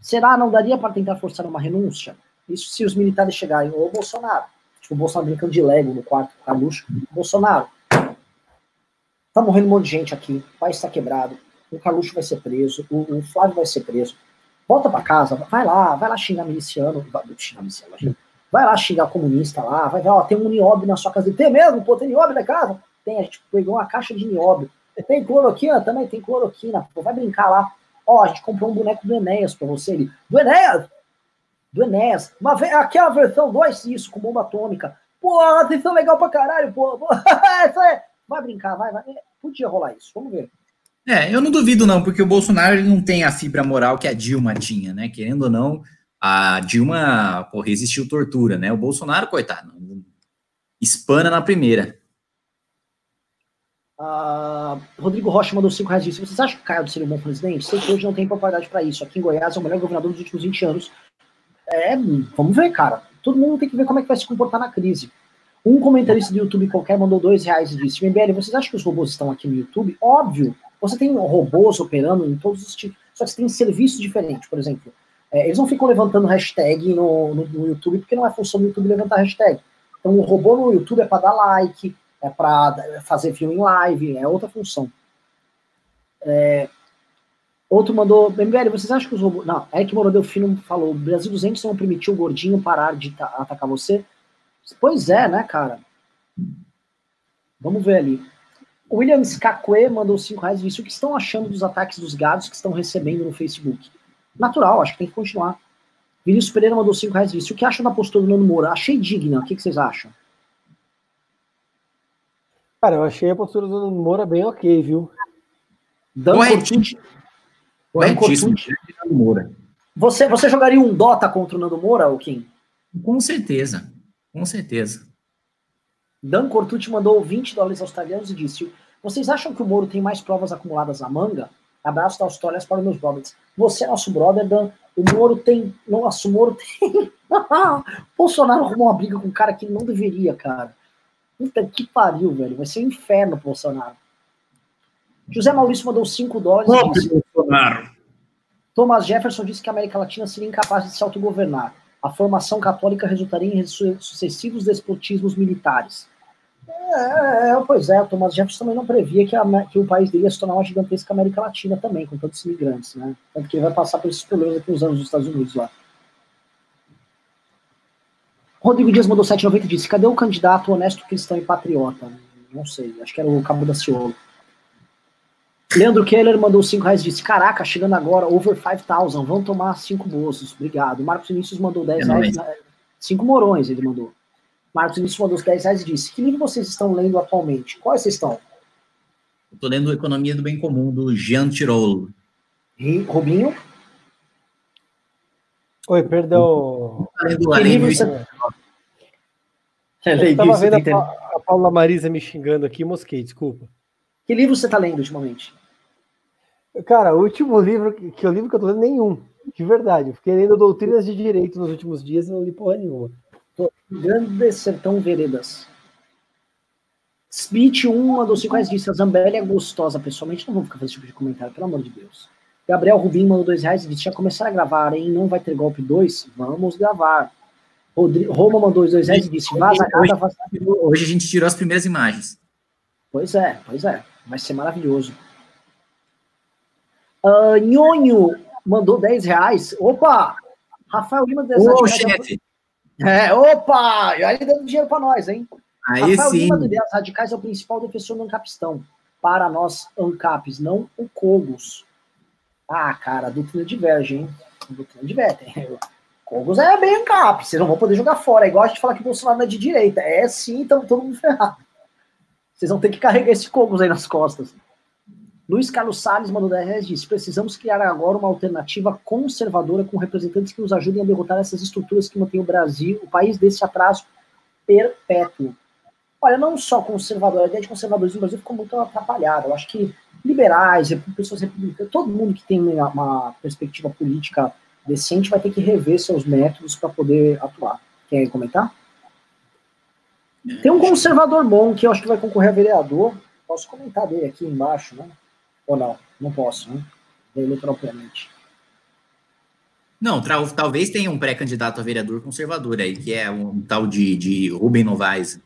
será, não daria para tentar forçar uma renúncia? Isso se os militares chegarem. Ô, Bolsonaro. Tipo, o Bolsonaro brincando de Lego no quarto com a bucha. Bolsonaro, Tá morrendo um monte de gente aqui, o país está quebrado, o Carluxo vai ser preso, o, o Flávio vai ser preso. Volta para casa, vai lá, vai lá xingar miliciano, vai, xingar miliciano, vai lá xingar comunista lá, vai ver, ó, tem um nióbio na sua casa. Tem mesmo? Pô, tem nióbio na casa? Tem, a gente pegou uma caixa de nióbio. Tem cloroquina? Também tem cloroquina. Pô, vai brincar lá. Ó, a gente comprou um boneco do Enéas pra você. Ele, do Enéas? Do Enéas. Uma, aquela versão 2, isso, com bomba atômica. Pô, atenção legal pra caralho, pô. pô. É, Vai brincar, vai, vai. Podia rolar isso, vamos ver. É, eu não duvido não, porque o Bolsonaro ele não tem a fibra moral que a Dilma tinha, né? Querendo ou não, a Dilma pô, resistiu tortura, né? O Bolsonaro, coitado, espana na primeira. Uh, Rodrigo Rocha mandou 5 reais disse, vocês acham que o Caio seria um bom presidente? Sei que hoje não tem propriedade para isso. Aqui em Goiás é o melhor governador dos últimos 20 anos. É, vamos ver, cara. Todo mundo tem que ver como é que vai se comportar na crise. Um comentarista do YouTube qualquer mandou dois reais e disse: MBL, vocês acham que os robôs estão aqui no YouTube? Óbvio. Você tem robôs operando em todos os tipos, só que você tem serviços diferentes, por exemplo. É, eles não ficam levantando hashtag no, no, no, YouTube, porque não é função do YouTube levantar hashtag. Então, o robô no YouTube é para dar like, é para fazer filme em live, é outra função. É, outro mandou, MBL, vocês acham que os robôs. Não, é que Morodeu Fino falou: Brasil 200 não permitiu o gordinho parar de atacar você. Pois é, né, cara? Vamos ver ali. O William Skakwe mandou 5 reais e disse: O que estão achando dos ataques dos gados que estão recebendo no Facebook? Natural, acho que tem que continuar. Vinícius Pereira mandou 5 reais e disse: O que acham da postura do Nando Moura? Achei digna. O que, que vocês acham? Cara, eu achei a postura do Nando Moura bem ok, viu? Dan Cortucci. Dan Cortucci. Você, você jogaria um Dota contra o Nando Moura, ou Kim? Com certeza. Com certeza. Dan Cortucci mandou 20 dólares australianos e disse: Vocês acham que o Moro tem mais provas acumuladas na manga? Abraço da Austrália para os meus brothers. Você é nosso brother, Dan. O Moro tem. Nossa, o Moro tem. Bolsonaro arrumou uma briga com um cara que não deveria, cara. Puta que pariu, velho. Vai ser um inferno pro Bolsonaro. José Maurício mandou 5 dólares. Disse, Bolsonaro. Thomas Jefferson disse que a América Latina seria incapaz de se autogovernar a formação católica resultaria em sucessivos despotismos militares. É, é, pois é, Thomas Jefferson também não previa que, a, que, o país dele ia se tornar uma gigantesca América Latina também, com tantos imigrantes, né? Tanto que ele vai passar por esses problemas aqui nos anos dos Estados Unidos lá. Rodrigo Dias mandou 790 e disse: cadê o candidato honesto, cristão e patriota? Não sei, acho que era o Cabo da Ciolo. Leandro Keller mandou 5 reais e disse: Caraca, chegando agora, over 5,000, vão tomar 5 bolsos. Obrigado. Marcos Vinícius mandou 10 é reais. 5 morões ele mandou. Marcos Vinícius mandou 10 reais e disse: Que livro vocês estão lendo atualmente? Quais vocês estão? Estou lendo Economia do Bem Comum, do Jean Tirolo. Rubinho? Oi, perdão. Que livro você... É, eu estava vendo a, a Paula Marisa me xingando aqui, mosquei, desculpa. Que livro você está lendo ultimamente? Cara, o último livro que, eu livro que eu tô lendo nenhum, de verdade. Eu fiquei lendo Doutrinas de Direito nos últimos dias e não li porra nenhuma. Grande Sertão Veredas. Speech 1 mandou 5 reais disse: A Zambelli é gostosa. Pessoalmente, não vou ficar fazendo esse tipo de comentário, pelo amor de Deus. Gabriel Rubim mandou 2 reais e disse: Já começaram a gravar, hein? Não vai ter golpe 2? Vamos gravar. Rodrigo, Roma mandou 2 reais e disse: Vaza hoje, hoje a gente tirou as primeiras imagens. Pois é, pois é. Vai ser maravilhoso. Uh, Nhonho mandou 10 reais. Opa! Rafael Lima Ô, chefe! É, opa! E aí dando dinheiro para nós, hein? Aí Rafael sim. Lima do Ideias Radicais é o principal defensor do Ancapistão. Para nós, Ancaps, não o Cogos. Ah, cara, a doutrina diverge, hein? A doutrina diverge. Cogos é bem Ancap. Vocês não vão poder jogar fora. É igual a gente falar que o Bolsonaro não é de direita. É sim, então todo mundo ferrado. Vocês vão ter que carregar esse cogos aí nas costas. Luiz Carlos Salles mandou 10 reais disse: precisamos criar agora uma alternativa conservadora com representantes que nos ajudem a derrotar essas estruturas que mantêm o Brasil, o país desse atraso perpétuo. Olha, não só conservador, a ideia de conservadorismo no Brasil ficou muito atrapalhada. Eu acho que liberais, pessoas republicanas, todo mundo que tem uma, uma perspectiva política decente vai ter que rever seus métodos para poder atuar. Quer comentar? Tem um conservador bom que eu acho que vai concorrer a vereador. Posso comentar dele aqui embaixo, né? Ou não? Não posso, né? Dele propriamente. Não, talvez tenha um pré-candidato a vereador conservador aí, que é um tal de, de Rubem Novaes.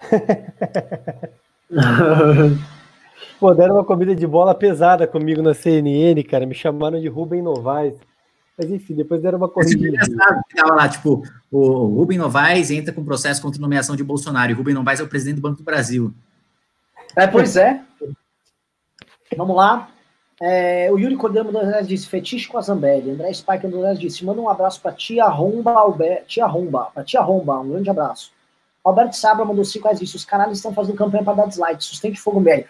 Pô, deram uma comida de bola pesada comigo na CNN, cara. Me chamaram de Rubem Novaes. Mas enfim, depois deram uma corrigida. Tava lá, tipo, o Rubem Novaes entra com processo contra nomeação de Bolsonaro. E o Rubem Novaes é o presidente do Banco do Brasil. É, pois é. Vamos lá. É, o Yuri Cordeiro mandou disse fetiche com a Zambelli. André Spike mandou disse manda um abraço para tia Romba, Albert, tia Romba, para tia Romba, um grande abraço. Alberto Sabra mandou 5 reais disse os canais estão fazendo campanha para dar dislike. Sustente fogo, Belli.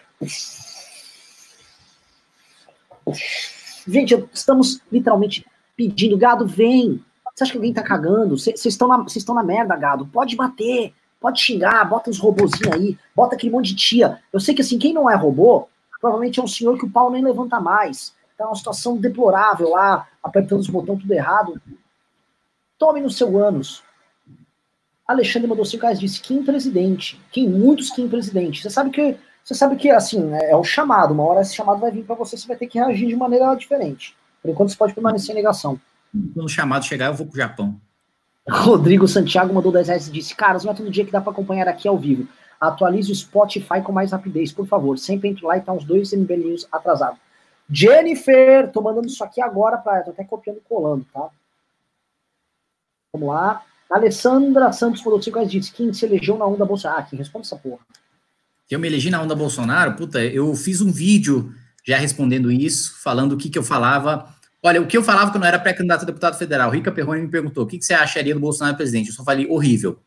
Gente, estamos literalmente pedindo, gado, vem. Você acha que alguém tá cagando? Vocês estão na, na merda, gado. Pode bater, pode xingar, bota uns robozinhos aí, bota aquele monte de tia. Eu sei que assim, quem não é robô, provavelmente é um senhor que o pau nem levanta mais. Tá uma situação deplorável lá, apertando os botões tudo errado. Tome no seu ânus. Alexandre mandou cinco reais, disse Kim presidente. Kim, muitos Kim presidente. Você sabe que, você sabe que assim, é, é o chamado. Uma hora esse chamado vai vir para você, você vai ter que reagir de maneira diferente. Por enquanto você pode permanecer em negação. Quando o chamado chegar, eu vou pro Japão. Rodrigo Santiago mandou 10 reais e disse: Caras, não é todo dia que dá para acompanhar aqui ao vivo. Atualize o Spotify com mais rapidez, por favor. Sempre entre lá e tá uns dois MB News atrasado. Jennifer, tô mandando isso aqui agora para, tô até copiando e colando, tá? Vamos lá. Alessandra Santos mandou 5 reais disse: Quem se elegeu na onda Bolsonaro? Ah, quem responde essa porra? Eu me elegi na onda Bolsonaro? Puta, eu fiz um vídeo já respondendo isso, falando o que, que eu falava Olha, o que eu falava quando eu era pré-candidato a deputado federal, Rica Perrone me perguntou: o que, que você acharia do Bolsonaro presidente? Eu só falei horrível.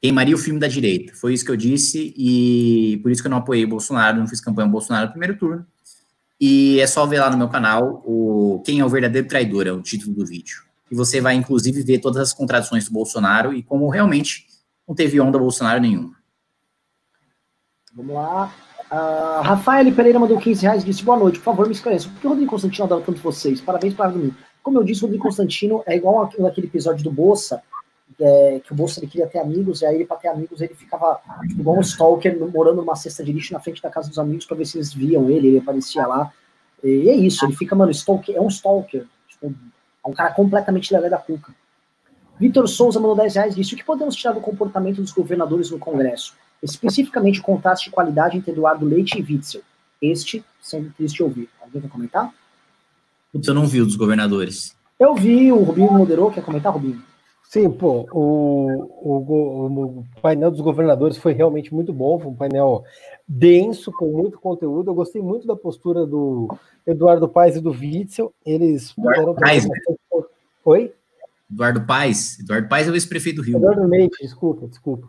Queimaria o filme da direita. Foi isso que eu disse, e por isso que eu não apoiei Bolsonaro, não fiz campanha Bolsonaro no primeiro turno. E é só ver lá no meu canal o Quem é o Verdadeiro Traidor, é o título do vídeo. E você vai, inclusive, ver todas as contradições do Bolsonaro e como realmente não teve onda Bolsonaro nenhuma. Vamos lá. Uh, Rafael Pereira mandou 15 reais e disse: Boa noite, por favor, me esclareça. Por que o Rodrigo Constantino adora tanto vocês? Parabéns para mim. Como eu disse, o Rodrigo Constantino é igual naquele episódio do Bolsa, é, que o Bolsa ele queria ter amigos, e aí ele, para ter amigos, ele ficava tipo, igual um stalker, morando numa cesta de lixo na frente da casa dos amigos para ver se eles viam ele, ele aparecia lá. E é isso, ele fica, mano, stalker, é um stalker. Tipo, é um cara completamente lelé da cuca. Vitor Souza mandou 10 reais disse: O que podemos tirar do comportamento dos governadores no Congresso? Especificamente o contraste de qualidade entre Eduardo Leite e Witzel. Este, sempre triste ouvir. Alguém quer comentar? Putz, eu não vi o dos governadores. Eu vi, o Rubinho moderou. Quer comentar, Rubinho? Sim, pô, o, o, o, painel dos governadores foi realmente muito bom, foi um painel denso, com muito conteúdo. Eu gostei muito da postura do Eduardo Paes e do Witzel. Eles Eduardo Paes, né? Oi? Eduardo Paes. Eduardo Paes é o ex-prefeito do Rio. Eduardo Leite, desculpa, desculpa.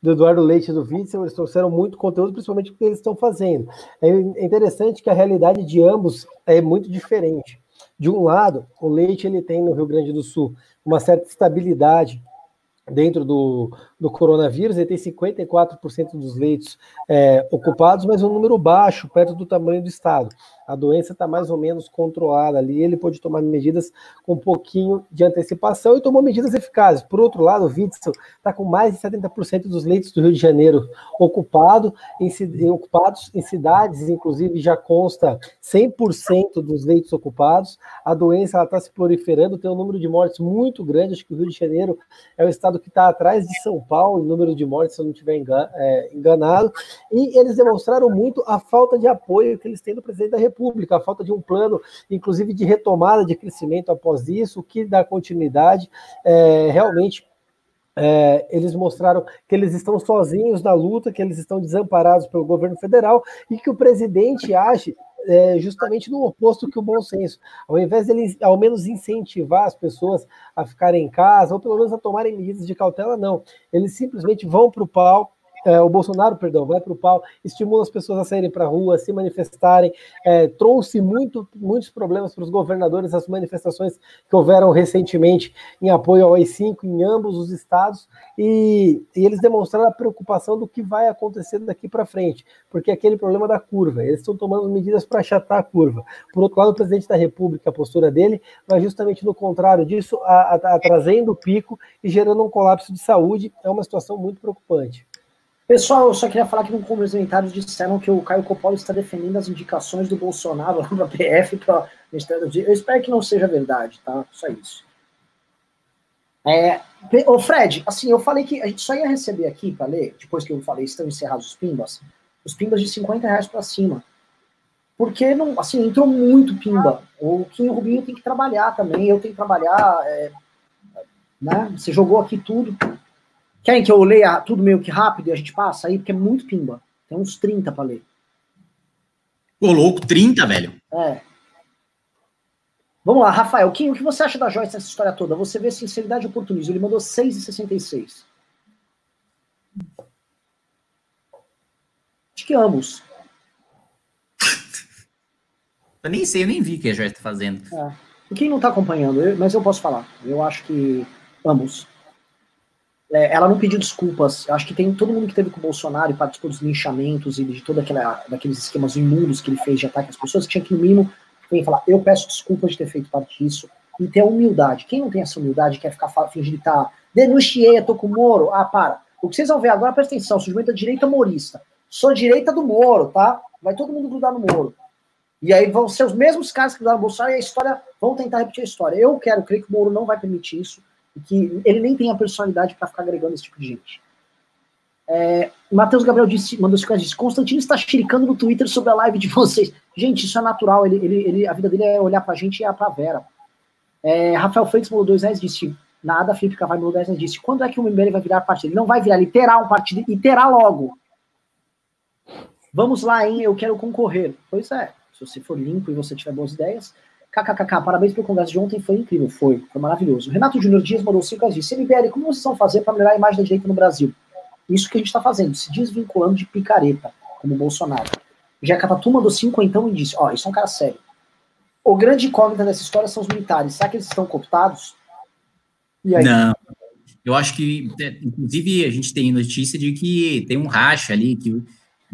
Do Eduardo Leite e do Witzel, eles trouxeram muito conteúdo, principalmente o que eles estão fazendo. É interessante que a realidade de ambos é muito diferente. De um lado, o Leite ele tem no Rio Grande do Sul uma certa estabilidade dentro do, do coronavírus, ele tem 54% dos leitos é, ocupados, mas um número baixo, perto do tamanho do estado a doença está mais ou menos controlada ali, ele pode tomar medidas com um pouquinho de antecipação e tomou medidas eficazes. Por outro lado, o Witzel está com mais de 70% dos leitos do Rio de Janeiro ocupado, em, ocupados em cidades, inclusive já consta 100% dos leitos ocupados. A doença está se proliferando, tem um número de mortes muito grande, acho que o Rio de Janeiro é o estado que está atrás de São Paulo em número de mortes, se eu não estiver é, enganado, e eles demonstraram muito a falta de apoio que eles têm do presidente da República a falta de um plano, inclusive de retomada de crescimento após isso, que dá continuidade, é, realmente é, eles mostraram que eles estão sozinhos na luta, que eles estão desamparados pelo governo federal e que o presidente age é, justamente no oposto que o bom senso. Ao invés de ele, ao menos, incentivar as pessoas a ficarem em casa, ou pelo menos a tomarem medidas de cautela, não. Eles simplesmente vão para o palco é, o Bolsonaro, perdão, vai para o pau, estimula as pessoas a saírem para a rua, a se manifestarem, é, trouxe muito, muitos problemas para os governadores, as manifestações que houveram recentemente em apoio ao AI-5 em ambos os estados, e, e, eles demonstraram a preocupação do que vai acontecer daqui para frente, porque é aquele problema da curva, eles estão tomando medidas para achatar a curva. Por outro lado, o presidente da República, a postura dele, vai justamente no contrário disso, a, a, a trazendo o pico e gerando um colapso de saúde, é uma situação muito preocupante. Pessoal, eu só queria falar que no comentários disseram que o Caio Coppola está defendendo as indicações do Bolsonaro lá para a PF para Eu espero que não seja verdade, tá? Só isso. É, ô Fred, assim, eu falei que a gente só ia receber aqui para ler, depois que eu falei, estão encerrados os pimbas, os pimbas de 50 reais para cima. Porque, não, assim, entrou muito pimba. O Kim Rubinho tem que trabalhar também, eu tenho que trabalhar, é, né? Você jogou aqui tudo. Querem que eu leia tudo meio que rápido e a gente passa aí? Porque é muito pimba. Tem uns 30 para ler. Ô, louco, 30, velho? É. Vamos lá, Rafael. Kim, o que você acha da Joyce nessa história toda? Você vê sinceridade e oportunismo. Ele mandou 6,66. Acho que ambos. eu nem sei, eu nem vi o que a Joyce está fazendo. É. Quem não está acompanhando, eu, mas eu posso falar. Eu acho que ambos é, ela não pediu desculpas. Eu acho que tem todo mundo que teve com o Bolsonaro e participou dos linchamentos e de todos daqueles esquemas imundos que ele fez de ataque às pessoas, que tinha que, no mínimo, que falar, eu peço desculpas de ter feito parte disso, e ter a humildade. Quem não tem essa humildade quer ficar fingindo que tá, denunciei, tô com o Moro. Ah, para. O que vocês vão ver agora, presta atenção, surgimento da direita morista. Sou direita do Moro, tá? Vai todo mundo grudar no Moro. E aí vão ser os mesmos caras que grudaram no Bolsonaro e a história, vão tentar repetir a história. Eu quero crer que o Moro não vai permitir isso que ele nem tem a personalidade para ficar agregando esse tipo de gente. É, Matheus Gabriel disse, mandou esse disse, Constantino está xericando no Twitter sobre a live de vocês. Gente, isso é natural, ele, ele, ele, a vida dele é olhar pra gente e é pra Vera. É, Rafael Freitas mandou dois reais disse, nada, Felipe Carvalho mandou dois reais disse, quando é que o MBL vai virar partido? Ele não vai virar, ele terá um partido, e terá logo. Vamos lá, hein, eu quero concorrer. Pois é, se você for limpo e você tiver boas ideias, KKKK, parabéns pelo congresso de ontem, foi incrível, foi, foi maravilhoso. Renato Júnior Dias mandou cinco reais disse, MBL, como vocês vão fazer para melhorar a imagem da direita no Brasil? Isso que a gente está fazendo, se desvinculando de picareta, como o Bolsonaro. Jeca Tatu mandou cinco então e disse, ó, oh, isso é um cara sério. O grande incógnita dessa história são os militares. Será que eles estão cooptados? Não. Eu acho que, é, inclusive, a gente tem notícia de que tem um racha ali, que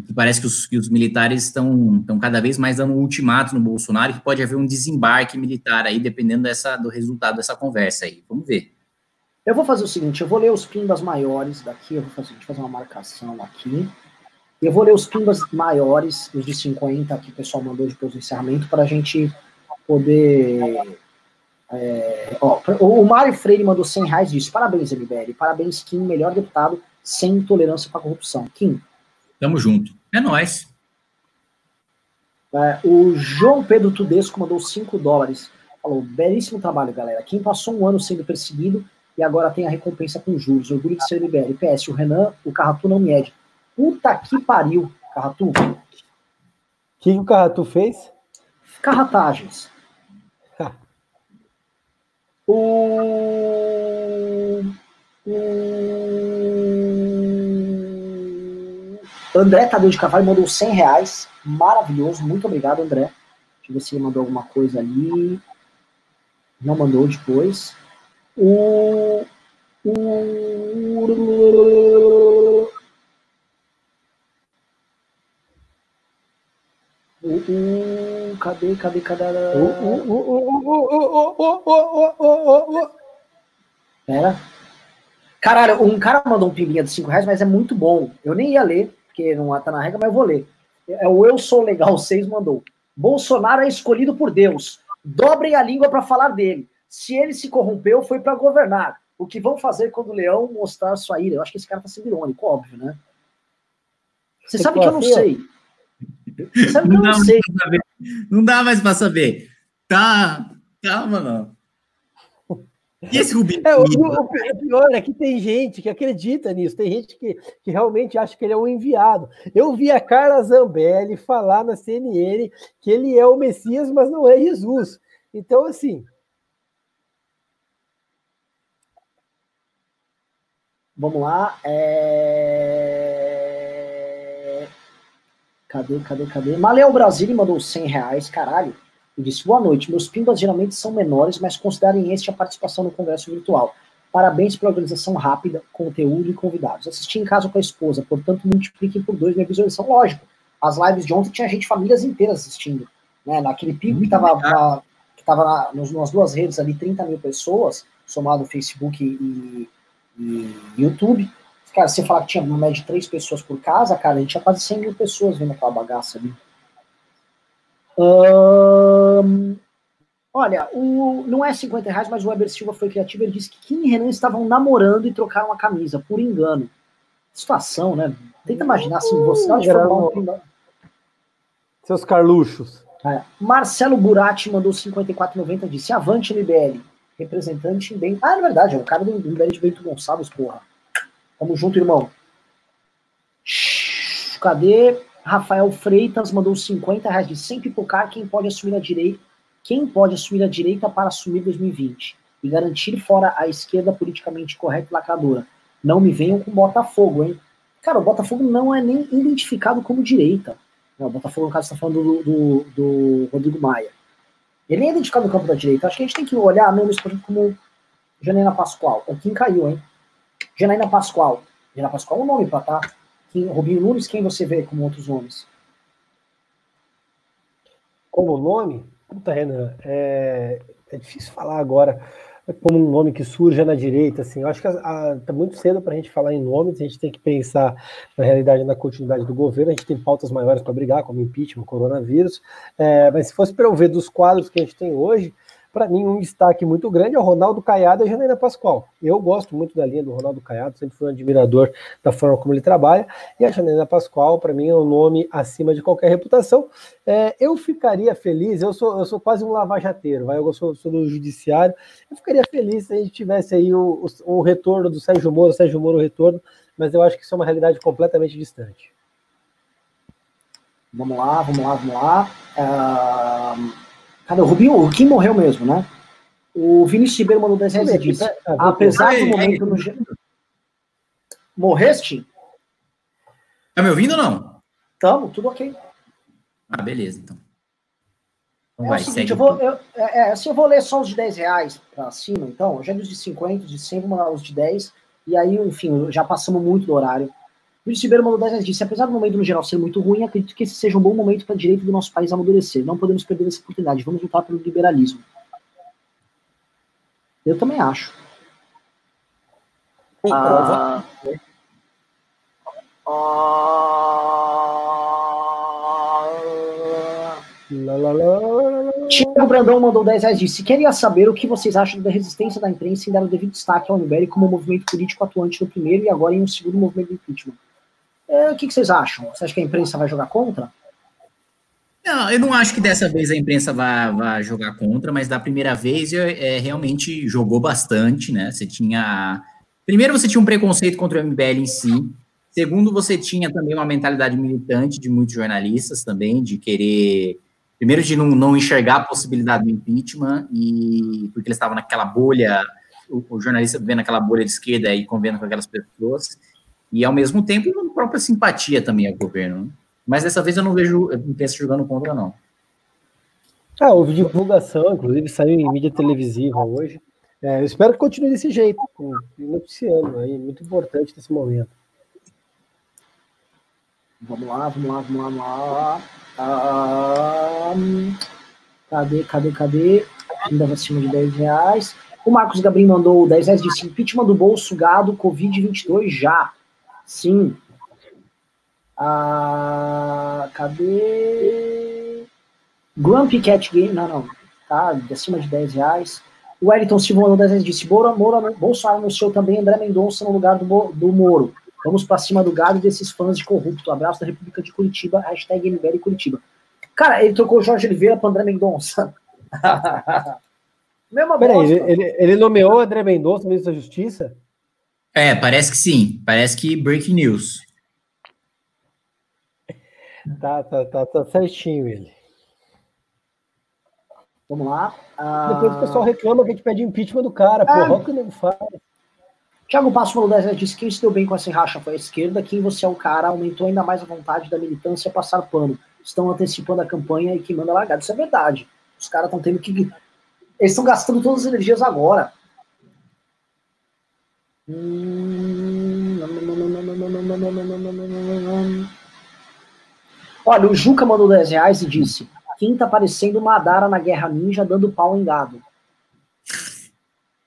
que parece que os, que os militares estão, estão cada vez mais dando um ultimato no Bolsonaro, que pode haver um desembarque militar aí, dependendo dessa, do resultado dessa conversa aí. Vamos ver. Eu vou fazer o seguinte, eu vou ler os pimbas maiores daqui, eu vou fazer, fazer uma marcação aqui. Eu vou ler os pimbas maiores, os de 50 que o pessoal mandou depois do encerramento, para a gente poder. É, ó, o Mário Freire mandou 100 reais e disse: Parabéns, MBL, parabéns, Kim, melhor deputado sem tolerância para corrupção. Kim, Tamo junto. É nós. É, o João Pedro Tudesco mandou 5 dólares. Falou, belíssimo trabalho, galera. Quem passou um ano sendo perseguido e agora tem a recompensa com juros. Orgulho de ser MBL. PS, o Renan, o Carratu não mede. Puta que pariu, Carratu. O que, que o Carratu fez? Carratagens. o... o André Tadeu de Carvalho mandou 100 reais. Maravilhoso. Muito obrigado, André. Deixa eu ver se ele mandou alguma coisa ali. Não mandou depois. O. O. Uh, cadê, cadê, cadê? Pera. Caralho, um cara mandou um pimbinha de 5 reais, mas é muito bom. Eu nem ia ler, porque não tá na regra, mas eu vou ler. É o Eu Sou Legal 6 mandou. Bolsonaro é escolhido por Deus. Dobrem a língua para falar dele. Se ele se corrompeu, foi para governar. O que vão fazer quando o leão mostrar sua ira? Eu acho que esse cara tá sendo irônico, óbvio, né? Você sabe que eu não sei. Sabe não, não, sei. não dá mais para saber. Tá, calma, não. E esse Rubinho? É, o, o, pior é que tem gente que acredita nisso, tem gente que, que realmente acha que ele é um enviado. Eu vi a Carla Zambelli falar na CNN que ele é o Messias, mas não é Jesus. Então, assim. Vamos lá. É... Cadê, cadê, cadê? Maleu Brasil mandou 100 reais, caralho. E disse, boa noite, meus pimbas geralmente são menores, mas considerem este a participação no congresso virtual. Parabéns pela organização rápida, conteúdo e convidados. Assisti em casa com a esposa, portanto multipliquem por dois minha visualização. Lógico, as lives de ontem tinha gente, famílias inteiras assistindo. Né? Naquele pico que estava que tava na, nas duas redes ali, 30 mil pessoas, somado Facebook e, e YouTube. Cara, se você falar que tinha uma média de três pessoas por casa, cara, a gente tinha quase 100 mil pessoas vendo aquela bagaça ali. Olha, o, não é 50 reais, mas o Weber Silva foi criativo. Ele disse que Kim e Renan estavam namorando e trocaram a camisa, por engano. Situação, né? Tenta imaginar assim, você uh, Seus carluxos. É. Marcelo Burati mandou 54,90 disse: Avante MBL, representante em bem. Ah, é verdade, é o cara do, MBL de Bento Gonçalves, porra. Tamo junto, irmão. Cadê? Rafael Freitas mandou 50 reais de sem pipocar quem pode assumir a direita. Quem pode assumir a direita para assumir 2020 e garantir fora a esquerda politicamente correta e lacradora. Não me venham com Botafogo, hein? Cara, o Botafogo não é nem identificado como direita. Não, o Botafogo, no caso, está falando do, do, do, Rodrigo Maia. Ele nem é identificado no campo da direita. Acho que a gente tem que olhar mesmo isso como Janela Pascoal. O Kim caiu, hein? Janaína Pascoal. Janaína Pascoal é um nome para tá? Quem, Rubinho Nunes, quem você vê como outros nomes? Como nome? Puta, Renan, é, é difícil falar agora como um nome que surja na direita, assim, eu acho que está muito cedo para a gente falar em nomes, a gente tem que pensar na realidade, na continuidade do governo, a gente tem pautas maiores para brigar, como impeachment, coronavírus, é, mas se fosse para eu ver dos quadros que a gente tem hoje, para mim, um destaque muito grande é o Ronaldo Caiado e a Janaína Pascoal. Eu gosto muito da linha do Ronaldo Caiado, sempre fui um admirador da forma como ele trabalha. E a Janaína Pascoal, para mim, é um nome acima de qualquer reputação. É, eu ficaria feliz, eu sou, eu sou quase um lavajateiro, vai? eu sou, sou do judiciário. Eu ficaria feliz se a gente tivesse aí o, o, o retorno do Sérgio Moro, Sérgio Moro retorno, mas eu acho que isso é uma realidade completamente distante. Vamos lá, vamos lá, vamos lá. Uh... Cadê o Rubinho? O Kim morreu mesmo, né? O Vinícius Ribeiro mandou 10 reais e disse: apesar do momento no. Morreste? Tá me ouvindo ou não? Tamo, tudo ok. Ah, beleza, então. então é vai, o seguinte, eu vou, eu, é, é, assim, eu vou ler só os de 10 reais pra cima, então. Eu já li os de 50, os de 100, vou mandar os de 10. E aí, enfim, já passamos muito do horário. Vinícius Ribeiro mandou 10 reais disse: apesar do momento no geral ser muito ruim, acredito que esse seja um bom momento para a direita do nosso país amadurecer. Não podemos perder essa oportunidade. Vamos lutar pelo liberalismo. Eu também acho. Ah, Tiago Brandão mandou 10 reais disse: Queria saber o que vocês acham da resistência da imprensa em dar o devido destaque ao MBL como movimento político atuante no primeiro e agora em um segundo movimento de impeachment. É, o que, que, vocês acham? Você acha que a imprensa vai jogar contra? Não, eu não acho que dessa vez a imprensa vai, vai jogar contra, mas da primeira vez é, realmente jogou bastante, né? Você tinha. Primeiro, você tinha um preconceito contra o MBL em si. Segundo, você tinha também uma mentalidade militante de muitos jornalistas também, de querer. Primeiro, de não, não enxergar a possibilidade do impeachment, e porque eles estavam naquela bolha, o, o jornalista vivendo naquela bolha de esquerda e convendo com aquelas pessoas, e ao mesmo tempo, uma própria simpatia também ao governo. Né? Mas dessa vez eu não vejo a imprensa jogando contra, não. Ah, houve divulgação, inclusive saiu em mídia televisiva hoje. É, eu espero que continue desse jeito, noticiando aí, muito importante nesse momento. Vamos lá, vamos lá, vamos lá, vamos lá. Cadê, cadê, cadê? Ainda acima de 10 reais. O Marcos Gabriel mandou 10 reais, disse impeachment do bolso gado, Covid-22 já. Sim. Ah, cadê? Grumpy Cat Game, não, não. Tá, acima de 10 reais. O Wellington Silva mandou 10 reais, disse Moura, Moura, Bolsonaro anunciou também André Mendonça no lugar do, do Moro. Vamos para cima do gado desses fãs de corrupto. Abraço da República de Curitiba, hashtag MBL Curitiba. Cara, ele trocou o Jorge Oliveira para André Mendonça. Mesma Peraí, ele, ele, ele, nomeou André Mendonça, ministro da Justiça? É, parece que sim. Parece que breaking news. Tá, tá, tá, tá certinho ele. Vamos lá. Depois o pessoal reclama que a gente pede impeachment do cara. É. Porra, o que o nego faz? Tiago Passo falou 10 disse quem se deu bem com essa racha foi a esquerda, quem você é o cara, aumentou ainda mais a vontade da militância passar pano. Estão antecipando a campanha e que manda largada. Isso é verdade. Os caras estão tendo que. Eles estão gastando todas as energias agora. Olha, o Juca mandou 10 reais e disse: Quem tá parecendo Madara na Guerra Ninja dando pau em gado?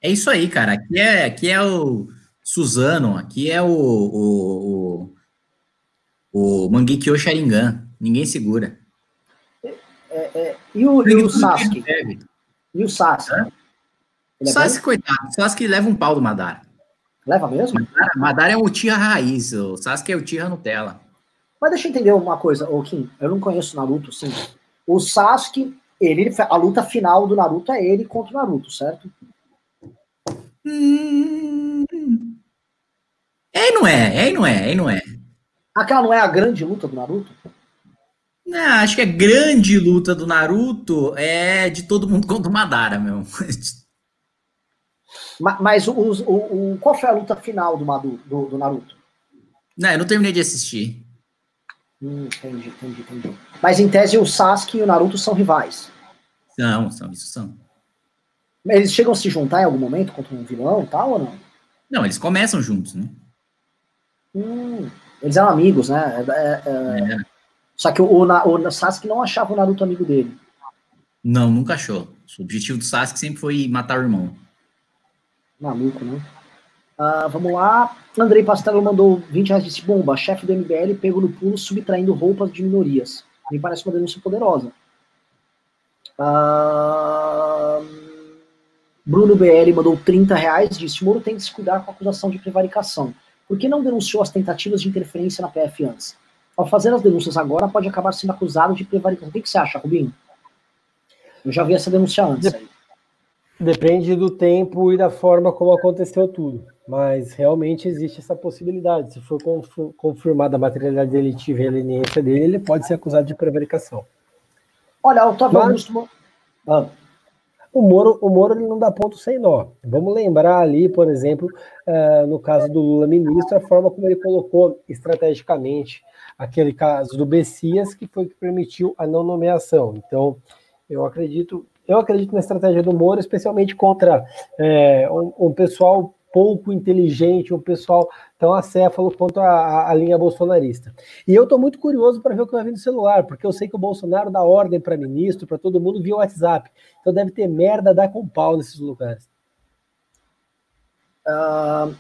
É isso aí, cara. Aqui é, aqui é o Suzano, aqui é o, o, o, o Mangekyo Sharingan. Ninguém segura. É, é, e, o, e o Sasuke? E o Sasuke? É Sasuke, coitado. O Sasuke leva um pau do Madara. Leva mesmo? Madara, Madara é o Tira raiz. O Sasuke é o Tira Nutella. Mas deixa eu entender uma coisa, ô Kim. Eu não conheço Naruto, sim. O Sasuke, ele, a luta final do Naruto é ele contra o Naruto, certo? Hum... É e não é, é e não é, é e não é. Aquela não é a grande luta do Naruto? Não, acho que a grande luta do Naruto é de todo mundo contra o Madara, meu. mas o, o, o, qual foi a luta final do, Madu, do, do Naruto? Não, eu não terminei de assistir. Hum, entendi, entendi, entendi. Mas em tese o Sasuke e o Naruto são rivais. Não, são, isso são. Eles chegam a se juntar em algum momento contra um vilão e tal ou não? Não, eles começam juntos, né? Hum, eles eram amigos, né? É, é, é... Só que o, o, o, Sasuke não achava o Naruto amigo dele. Não, nunca achou. O objetivo do Sasuke sempre foi matar o irmão. Maluco, né? Uh, vamos lá. Andrei Pastelo mandou 20 reais de bomba. Chefe do MBL pego no pulo subtraindo roupas de minorias. Me parece uma denúncia poderosa. Uh, Bruno BL mandou 30 reais, disse: Moro tem que se cuidar com a acusação de prevaricação. Por que não denunciou as tentativas de interferência na PF antes? Ao fazer as denúncias agora, pode acabar sendo acusado de prevaricação. O que, que você acha, Rubinho? Eu já vi essa denúncia antes. Aí. Depende do tempo e da forma como aconteceu tudo. Mas realmente existe essa possibilidade. Se for confirmada a materialidade delitiva e a leniência dele, ele pode ser acusado de prevaricação. Olha, o Mas... Augusto. Ah o Moro, o Moro ele não dá ponto sem nó. Vamos lembrar ali, por exemplo, uh, no caso do Lula ministro, a forma como ele colocou estrategicamente aquele caso do Bessias, que foi que permitiu a não nomeação. Então, eu acredito, eu acredito na estratégia do Moro, especialmente contra é, um, um pessoal pouco inteligente, um pessoal tão acéfalo quanto a, a linha bolsonarista. E eu estou muito curioso para ver o que vai vir no celular, porque eu sei que o Bolsonaro dá ordem para ministro, para todo mundo via WhatsApp. Então deve ter merda dar com pau nesses lugares. Uh,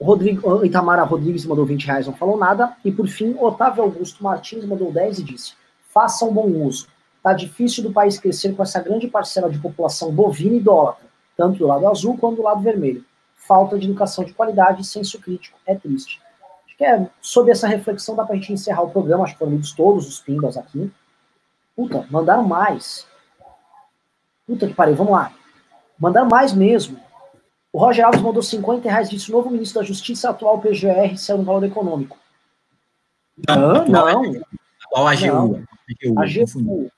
Rodrigo, Itamara Rodrigues mandou 20 reais, não falou nada. E por fim, Otávio Augusto Martins mandou 10 e disse: façam bom uso. Tá difícil do país crescer com essa grande parcela de população bovina e idólatra, tanto do lado azul quanto do lado vermelho falta de educação de qualidade e senso crítico. É triste. Acho que é sob essa reflexão dá para a gente encerrar o programa. Acho que foram lidos todos os pimbas aqui. Puta, mandaram mais. Puta que pariu, vamos lá. Mandaram mais mesmo. O Roger Alves mandou 50 reais, disse o novo ministro da Justiça, atual PGR, saiu no valor econômico. Não, não. Atual AGU. AGU. AGU.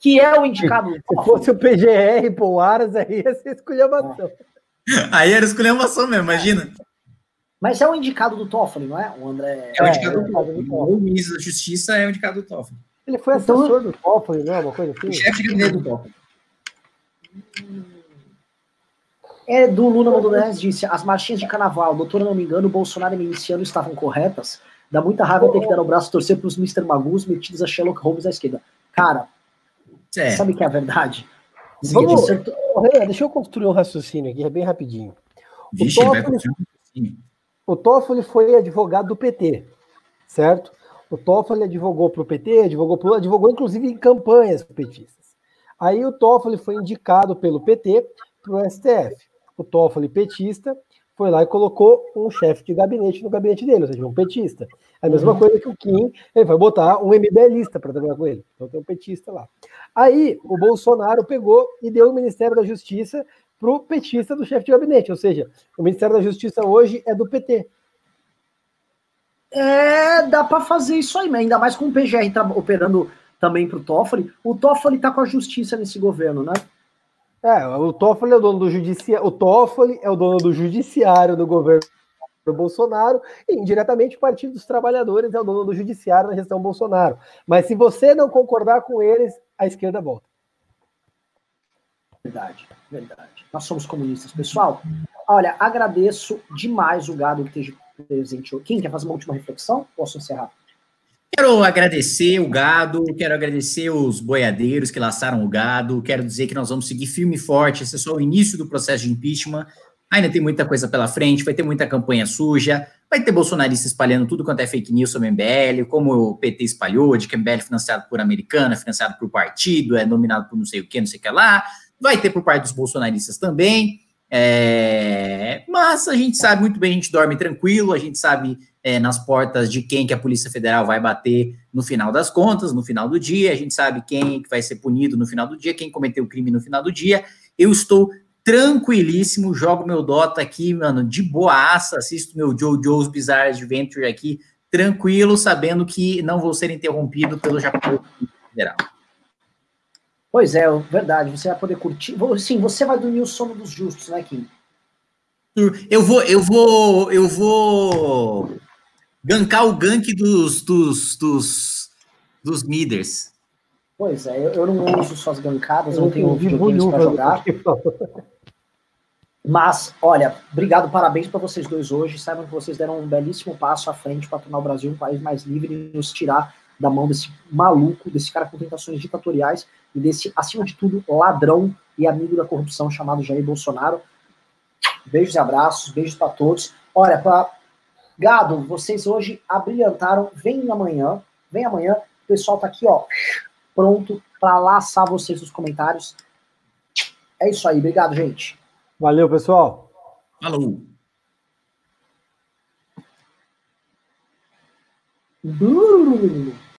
Que é o indicado. Se fosse o PGR, pô, Aras, aí ia ser esculhambação. Aí era esculhambação mesmo, imagina. Mas é o indicado do Toffoli, não é? O André. É o indicado do Toffoli. O ministro da Justiça é o indicado do Toffoli. Ele foi então, assessor do Toffoli, não é? Uma coisa assim? O chefe de gabinete do Toffoli. É, do Luna Mondonés disse: as marchinhas de carnaval, doutora, não me engano, Bolsonaro e miliciano estavam corretas. Dá muita raiva ter que dar o braço torcer para os Mr. Magus metidos a Sherlock Holmes à esquerda. Cara, é. sabe que é a verdade? Vamos, deixa eu construir um raciocínio aqui, é bem rapidinho. Vixe, o Toffoli, o Toffoli foi advogado do PT, certo? O Toffoli advogou para o PT, advogou, pro, advogou inclusive em campanhas petistas. Aí o Toffoli foi indicado pelo PT para o STF o Toffoli petista foi lá e colocou um chefe de gabinete no gabinete dele, ou seja, um petista. É a mesma uhum. coisa que o Kim, ele vai botar um MBLista para trabalhar com ele. Então tem um petista lá. Aí o Bolsonaro pegou e deu o Ministério da Justiça para o petista do chefe de gabinete, ou seja, o Ministério da Justiça hoje é do PT. É, dá para fazer isso aí, ainda mais com o PGR tá operando também para o Toffoli. O Toffoli está com a justiça nesse governo, né? É, o Toffoli é o dono do judiciário, o Toffoli é o dono do judiciário do governo Bolsonaro e indiretamente o Partido dos Trabalhadores é o dono do judiciário na gestão Bolsonaro. Mas se você não concordar com eles, a esquerda volta. Verdade, verdade. Nós somos comunistas, pessoal. Olha, agradeço demais o gado que esteja presente. Quem quer fazer uma última reflexão? Posso encerrar? Quero agradecer o gado, quero agradecer os boiadeiros que laçaram o gado, quero dizer que nós vamos seguir firme e forte, esse é só o início do processo de impeachment, ainda tem muita coisa pela frente, vai ter muita campanha suja, vai ter bolsonarista espalhando tudo quanto é fake news sobre MBL, como o PT espalhou, de que MBL é financiado por americana, financiado por partido, é nominado por não sei o que, não sei o que lá, vai ter por parte dos bolsonaristas também, é... mas a gente sabe muito bem, a gente dorme tranquilo, a gente sabe é, nas portas de quem que a Polícia Federal vai bater no final das contas, no final do dia. A gente sabe quem que vai ser punido no final do dia, quem cometeu o crime no final do dia. Eu estou tranquilíssimo, jogo meu Dota aqui, mano, de boaça, assisto meu JoJo's Bizarre Adventure aqui, tranquilo, sabendo que não vou ser interrompido pelo Japão Federal. Pois é, verdade, você vai poder curtir. Sim, você vai dormir o sono dos justos, né, Kim? Eu vou, eu vou, eu vou gankar o gank dos, dos, dos, dos miders. Pois é, eu, eu não uso suas gankadas, eu não tenho videogames para jogar. Mas, olha, obrigado, parabéns para vocês dois hoje. Saibam que vocês deram um belíssimo passo à frente para tornar o Brasil um país mais livre e nos tirar da mão desse maluco, desse cara com tentações ditatoriais e desse, acima de tudo, ladrão e amigo da corrupção chamado Jair Bolsonaro. Beijos e abraços, beijos para todos. Olha, para Gado, vocês hoje abrilhantaram. Vem amanhã, vem amanhã. O pessoal tá aqui, ó, pronto para laçar vocês nos comentários. É isso aí, obrigado, gente. Valeu, pessoal. Falou.